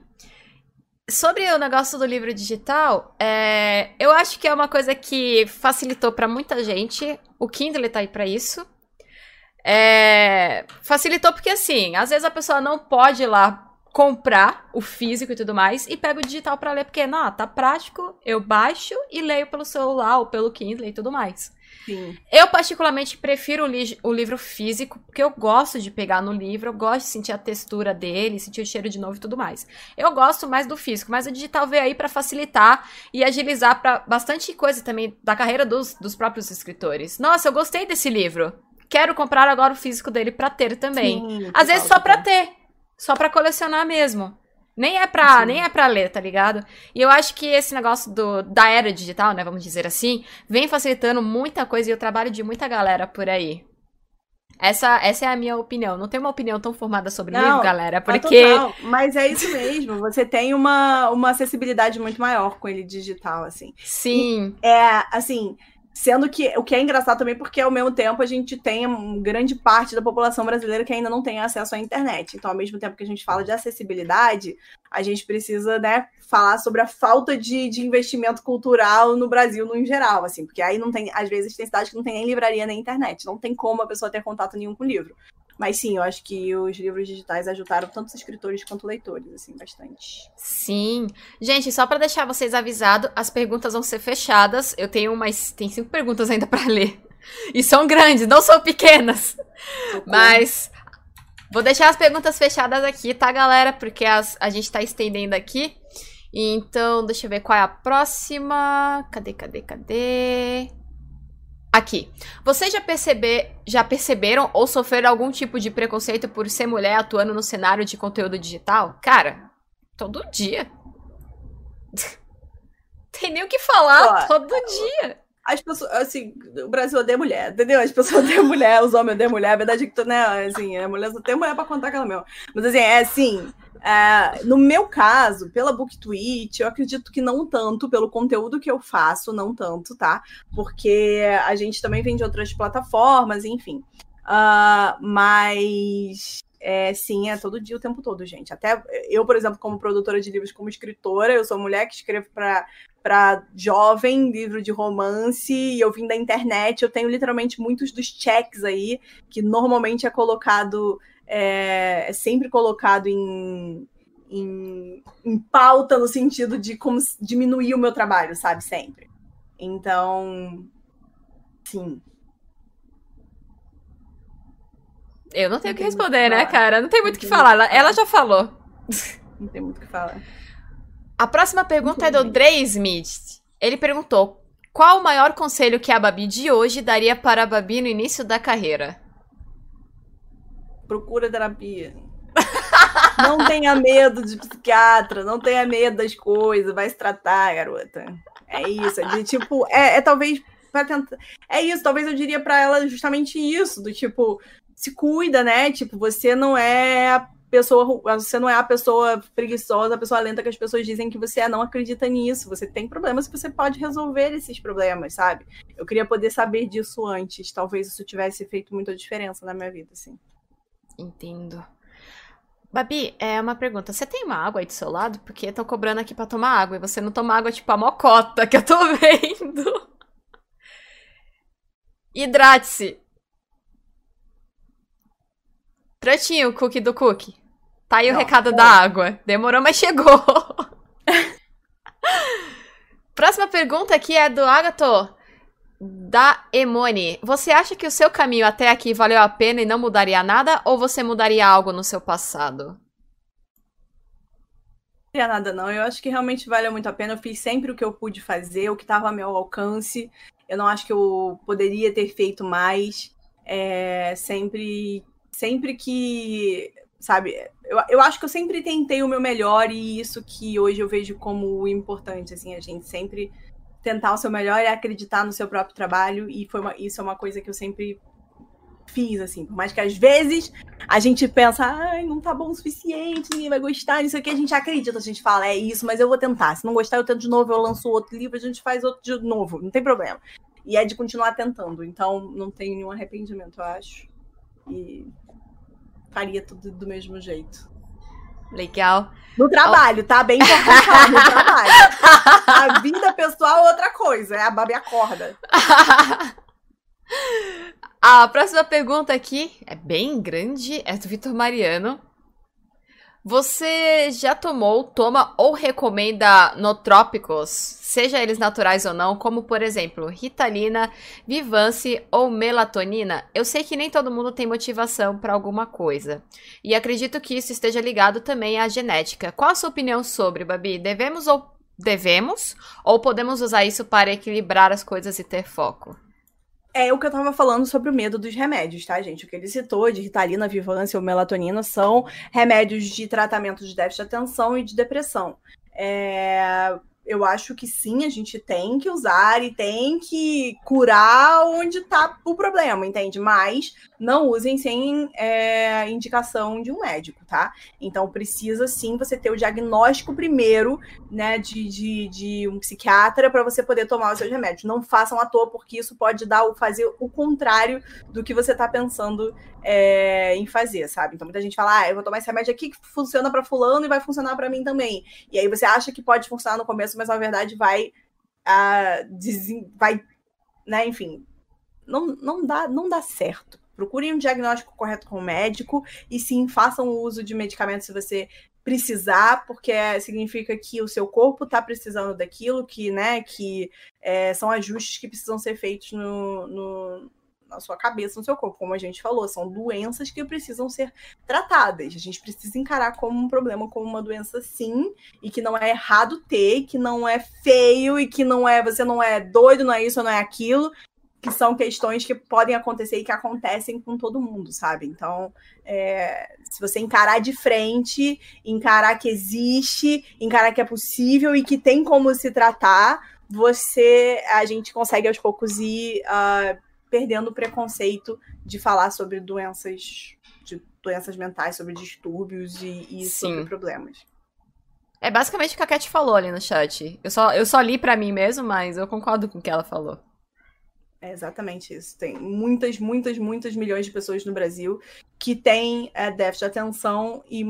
Sobre o negócio do livro digital, é, eu acho que é uma coisa que facilitou para muita gente. O Kindle tá aí para isso. É, facilitou porque, assim, às vezes a pessoa não pode ir lá comprar o físico e tudo mais e pega o digital para ler, porque, não, tá prático, eu baixo e leio pelo celular ou pelo Kindle e tudo mais. Sim. Eu, particularmente, prefiro o, li o, livro físico, porque eu gosto de pegar no livro, eu gosto de sentir a textura dele, sentir o cheiro de novo e tudo mais. Eu gosto mais do físico, mas o digital veio aí para facilitar e agilizar para bastante coisa também da carreira dos, dos próprios escritores. Nossa, eu gostei desse livro. Quero comprar agora o físico dele para ter também. Sim, Às vezes só para ter, só para colecionar mesmo. Nem é pra, nem é pra ler, tá ligado? E eu acho que esse negócio do, da era digital, né, vamos dizer assim, vem facilitando muita coisa e o trabalho de muita galera por aí. Essa, essa é a minha opinião. Não tenho uma opinião tão formada sobre não, livro, galera, é porque... Total, mas é isso mesmo. Você tem uma, uma acessibilidade muito maior com ele digital, assim. Sim. E, é, assim, Sendo que o que é engraçado também, porque ao mesmo tempo a gente tem grande parte da população brasileira que ainda não tem acesso à internet. Então, ao mesmo tempo que a gente fala de acessibilidade, a gente precisa, né, falar sobre a falta de, de investimento cultural no Brasil no geral, assim, porque aí não tem, às vezes tem cidade que não tem nem livraria nem internet, não tem como a pessoa ter contato nenhum com o livro. Mas sim, eu acho que os livros digitais ajudaram tanto os escritores quanto leitores, assim, bastante. Sim. Gente, só para deixar vocês avisados, as perguntas vão ser fechadas. Eu tenho mais. Tem cinco perguntas ainda para ler. E são grandes, não são pequenas. Mas. Vou deixar as perguntas fechadas aqui, tá, galera? Porque as, a gente tá estendendo aqui. Então, deixa eu ver qual é a próxima. Cadê, cadê, cadê? Aqui. Vocês já, perceber, já perceberam ou sofreram algum tipo de preconceito por ser mulher atuando no cenário de conteúdo digital? Cara, todo dia. Tem nem o que falar, todo dia. As pessoas, assim, o Brasil odeia mulher, entendeu? As pessoas odeiam mulher, os homens odeiam mulher. A verdade é que, né, assim, a mulher só tem mulher pra contar aquela mesma. Mas, assim, é assim, é, no meu caso, pela BookTweet, eu acredito que não tanto, pelo conteúdo que eu faço, não tanto, tá? Porque a gente também vem de outras plataformas, enfim. Uh, mas é, sim, é todo dia, o tempo todo, gente. Até eu, por exemplo, como produtora de livros, como escritora, eu sou mulher que escrevo para jovem, livro de romance, e eu vim da internet, eu tenho literalmente muitos dos checks aí, que normalmente é colocado é, é sempre colocado em, em, em, pauta no sentido de como diminuir o meu trabalho, sabe? Sempre. Então, sim. Eu não tenho o que responder, né, cara? Não tem muito o que falar. Ela, ela já falou. Não tem muito o que falar. A próxima pergunta é do Dre Smith. Ele perguntou: Qual o maior conselho que a Babi de hoje daria para a Babi no início da carreira? Procura terapia. não tenha medo de psiquiatra, não tenha medo das coisas, vai se tratar, garota. É isso, é de, tipo, é, é talvez para tentar. É isso, talvez eu diria para ela justamente isso, do tipo, se cuida, né? Tipo, você não é a pessoa, você não é a pessoa preguiçosa, a pessoa lenta que as pessoas dizem que você é, não acredita nisso. Você tem problemas que você pode resolver esses problemas, sabe? Eu queria poder saber disso antes. Talvez isso tivesse feito muita diferença na minha vida, assim. Entendo. Babi, é uma pergunta. Você tem uma água aí do seu lado? Porque estão cobrando aqui pra tomar água e você não toma água tipo a mocota que eu tô vendo. Hidrate-se. Prontinho, cookie do cookie. Tá aí não, o recado não. da água. Demorou, mas chegou. Próxima pergunta aqui é do Agato da Emone, você acha que o seu caminho até aqui valeu a pena e não mudaria nada? Ou você mudaria algo no seu passado? Não mudaria nada, não. Eu acho que realmente valeu muito a pena. Eu fiz sempre o que eu pude fazer, o que estava ao meu alcance. Eu não acho que eu poderia ter feito mais. É, sempre, sempre que. Sabe, eu, eu acho que eu sempre tentei o meu melhor e isso que hoje eu vejo como importante. Assim, a gente sempre tentar o seu melhor e acreditar no seu próprio trabalho. E foi uma, isso é uma coisa que eu sempre fiz, assim. Por mais que às vezes a gente pensa, ai, não tá bom o suficiente, ninguém vai gostar, isso aqui a gente acredita, a gente fala, é isso, mas eu vou tentar. Se não gostar, eu tento de novo, eu lanço outro livro, a gente faz outro de novo, não tem problema. E é de continuar tentando. Então, não tenho nenhum arrependimento, eu acho. E faria tudo do mesmo jeito. Legal. No trabalho, tá? Bem importante, no trabalho. A vida pessoal é outra coisa, é a Babi acorda. a próxima pergunta aqui é bem grande, é do Vitor Mariano. Você já tomou, toma ou recomenda notrópicos, seja eles naturais ou não, como por exemplo, Ritalina, Vivance ou melatonina? Eu sei que nem todo mundo tem motivação para alguma coisa. E acredito que isso esteja ligado também à genética. Qual a sua opinião sobre, Babi? Devemos ou devemos ou podemos usar isso para equilibrar as coisas e ter foco? É o que eu tava falando sobre o medo dos remédios, tá, gente? O que ele citou de Ritalina, Vivância ou melatonina são remédios de tratamento de déficit de atenção e de depressão. É, eu acho que sim, a gente tem que usar e tem que curar onde está o problema, entende? Mas não usem sem é, indicação de um médico, tá? Então precisa sim você ter o diagnóstico primeiro, né, de, de, de um psiquiatra para você poder tomar os seus remédios. Não façam à toa, porque isso pode dar fazer o contrário do que você está pensando é, em fazer, sabe? Então muita gente fala, ah, eu vou tomar esse remédio aqui que funciona para fulano e vai funcionar para mim também. E aí você acha que pode funcionar no começo, mas na verdade vai, uh, vai, né? Enfim, não, não dá, não dá certo. Procurem um diagnóstico correto com o médico e sim façam o uso de medicamentos se você precisar, porque significa que o seu corpo está precisando daquilo, que, né, que é, são ajustes que precisam ser feitos no, na sua cabeça, no seu corpo, como a gente falou, são doenças que precisam ser tratadas. A gente precisa encarar como um problema, como uma doença sim, e que não é errado ter, que não é feio e que não é, você não é doido, não é isso, não é aquilo. que são questões que podem acontecer e que acontecem com todo mundo, sabe? Então, é, se você encarar de frente, encarar que existe, encarar que é possível e que tem como se tratar, você, a gente consegue aos poucos ir uh, perdendo o preconceito de falar sobre doenças, de doenças mentais, sobre distúrbios e, e sobre problemas. É basicamente o que a Cat falou ali no chat. Eu só, eu só li para mim mesmo, mas eu concordo com o que ela falou. É exatamente isso. Tem muitas, muitas, muitas milhões de pessoas no Brasil que têm é, déficit de atenção e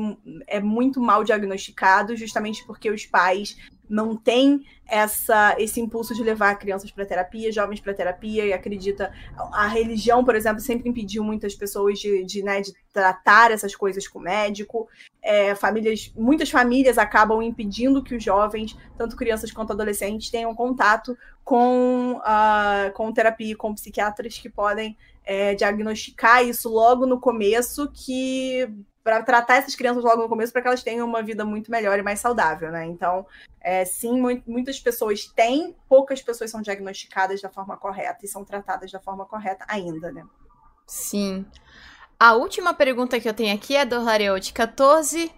é muito mal diagnosticado, justamente porque os pais não têm essa, esse impulso de levar crianças para terapia, jovens para terapia, e acredita. A religião, por exemplo, sempre impediu muitas pessoas de, de, né, de tratar essas coisas com médico. É, famílias, muitas famílias acabam impedindo que os jovens, tanto crianças quanto adolescentes, tenham contato com, uh, com terapia, com psiquiatras que podem é, diagnosticar isso logo no começo, que para tratar essas crianças logo no começo para que elas tenham uma vida muito melhor e mais saudável, né? Então, é, sim, muitas pessoas têm, poucas pessoas são diagnosticadas da forma correta e são tratadas da forma correta ainda, né? Sim. A última pergunta que eu tenho aqui é do Hareote 14.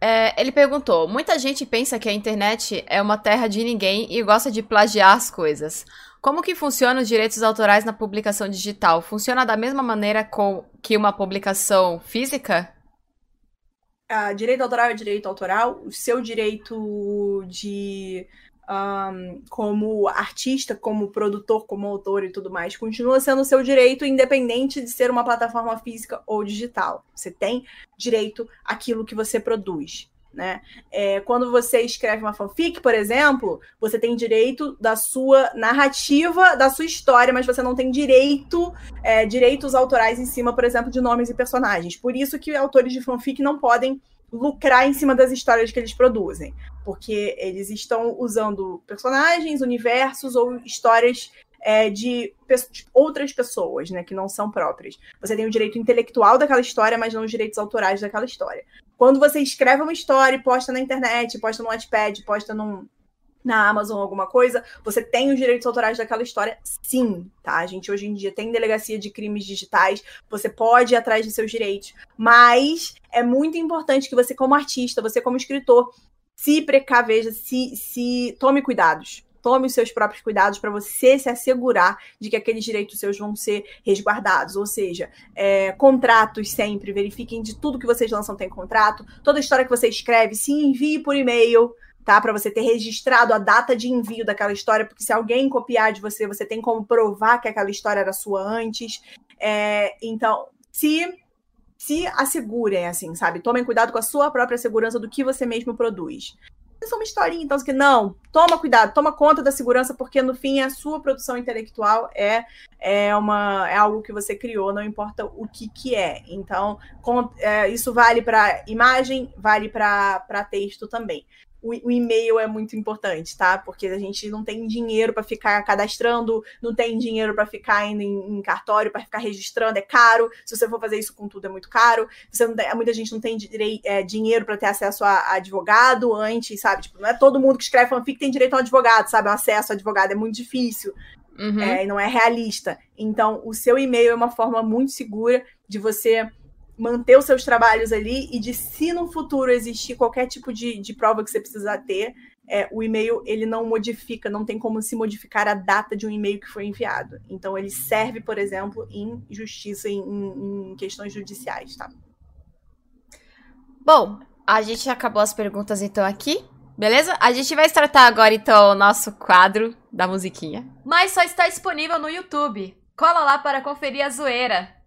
É, ele perguntou: muita gente pensa que a internet é uma terra de ninguém e gosta de plagiar as coisas. Como que funciona os direitos autorais na publicação digital? Funciona da mesma maneira com que uma publicação física? Uh, direito autoral é direito autoral, o seu direito de um, como artista, como produtor, como autor e tudo mais, continua sendo seu direito, independente de ser uma plataforma física ou digital. Você tem direito àquilo que você produz. Né? É, quando você escreve uma fanfic, por exemplo, você tem direito da sua narrativa, da sua história, mas você não tem direito, é, direitos autorais em cima, por exemplo, de nomes e personagens. Por isso que autores de fanfic não podem lucrar em cima das histórias que eles produzem, porque eles estão usando personagens, universos ou histórias é, de, de, outras pessoas, né, que não são próprias. Você tem o direito intelectual daquela história, mas não os direitos autorais daquela história. Quando você escreve uma história e posta na internet, posta no Wattpad, posta num, na Amazon alguma coisa, você tem os direitos autorais daquela história, sim, tá? A gente hoje em dia tem delegacia de crimes digitais, você pode ir atrás de seus direitos, mas é muito importante que você, como artista, você como escritor, se precaveja, se, se tome cuidados, tome os seus próprios cuidados para você se assegurar de que aqueles direitos seus vão ser resguardados. Ou seja, é, contratos sempre, verifiquem de tudo que vocês lançam tem contrato, toda história que você escreve, se envie por e-mail. Tá, para você ter registrado a data de envio daquela história, porque se alguém copiar de você, você tem como provar que aquela história era sua antes. É, então, se se assegurem, assim, sabe? Tomem cuidado com a sua própria segurança do que você mesmo produz é só uma historinha, então, que não, toma cuidado, toma conta da segurança, porque no fim a sua produção intelectual é, é, uma, é algo que você criou, não importa o que, que é. Então, com, é, isso vale para imagem, vale para texto também o, e-mail é muito importante, tá? Porque a gente não tem dinheiro para ficar cadastrando, não tem dinheiro para ficar indo em, em cartório, para ficar registrando, é caro. Se você for fazer isso com tudo, é muito caro. Você não tem, muita gente não tem direi, é, dinheiro para ter acesso a, a, advogado antes, sabe? Tipo, não é todo mundo que escreve fanfic tem direito a um advogado, sabe? O acesso a advogado é muito difícil. Uhum. É, não é realista. Então, o seu e-mail é uma forma muito segura de você manter os seus trabalhos ali e de se no futuro existir qualquer tipo de, de prova que você precisar ter, é, o e-mail ele não modifica, não tem como se modificar a data de um e-mail que foi enviado. Então ele serve, por exemplo, em justiça, em, em, em questões judiciais, tá? Bom, a gente acabou as perguntas então aqui. Beleza? A gente vai tratar agora então o nosso quadro da musiquinha. Mas só está disponível no YouTube. Cola lá para conferir a zoeira.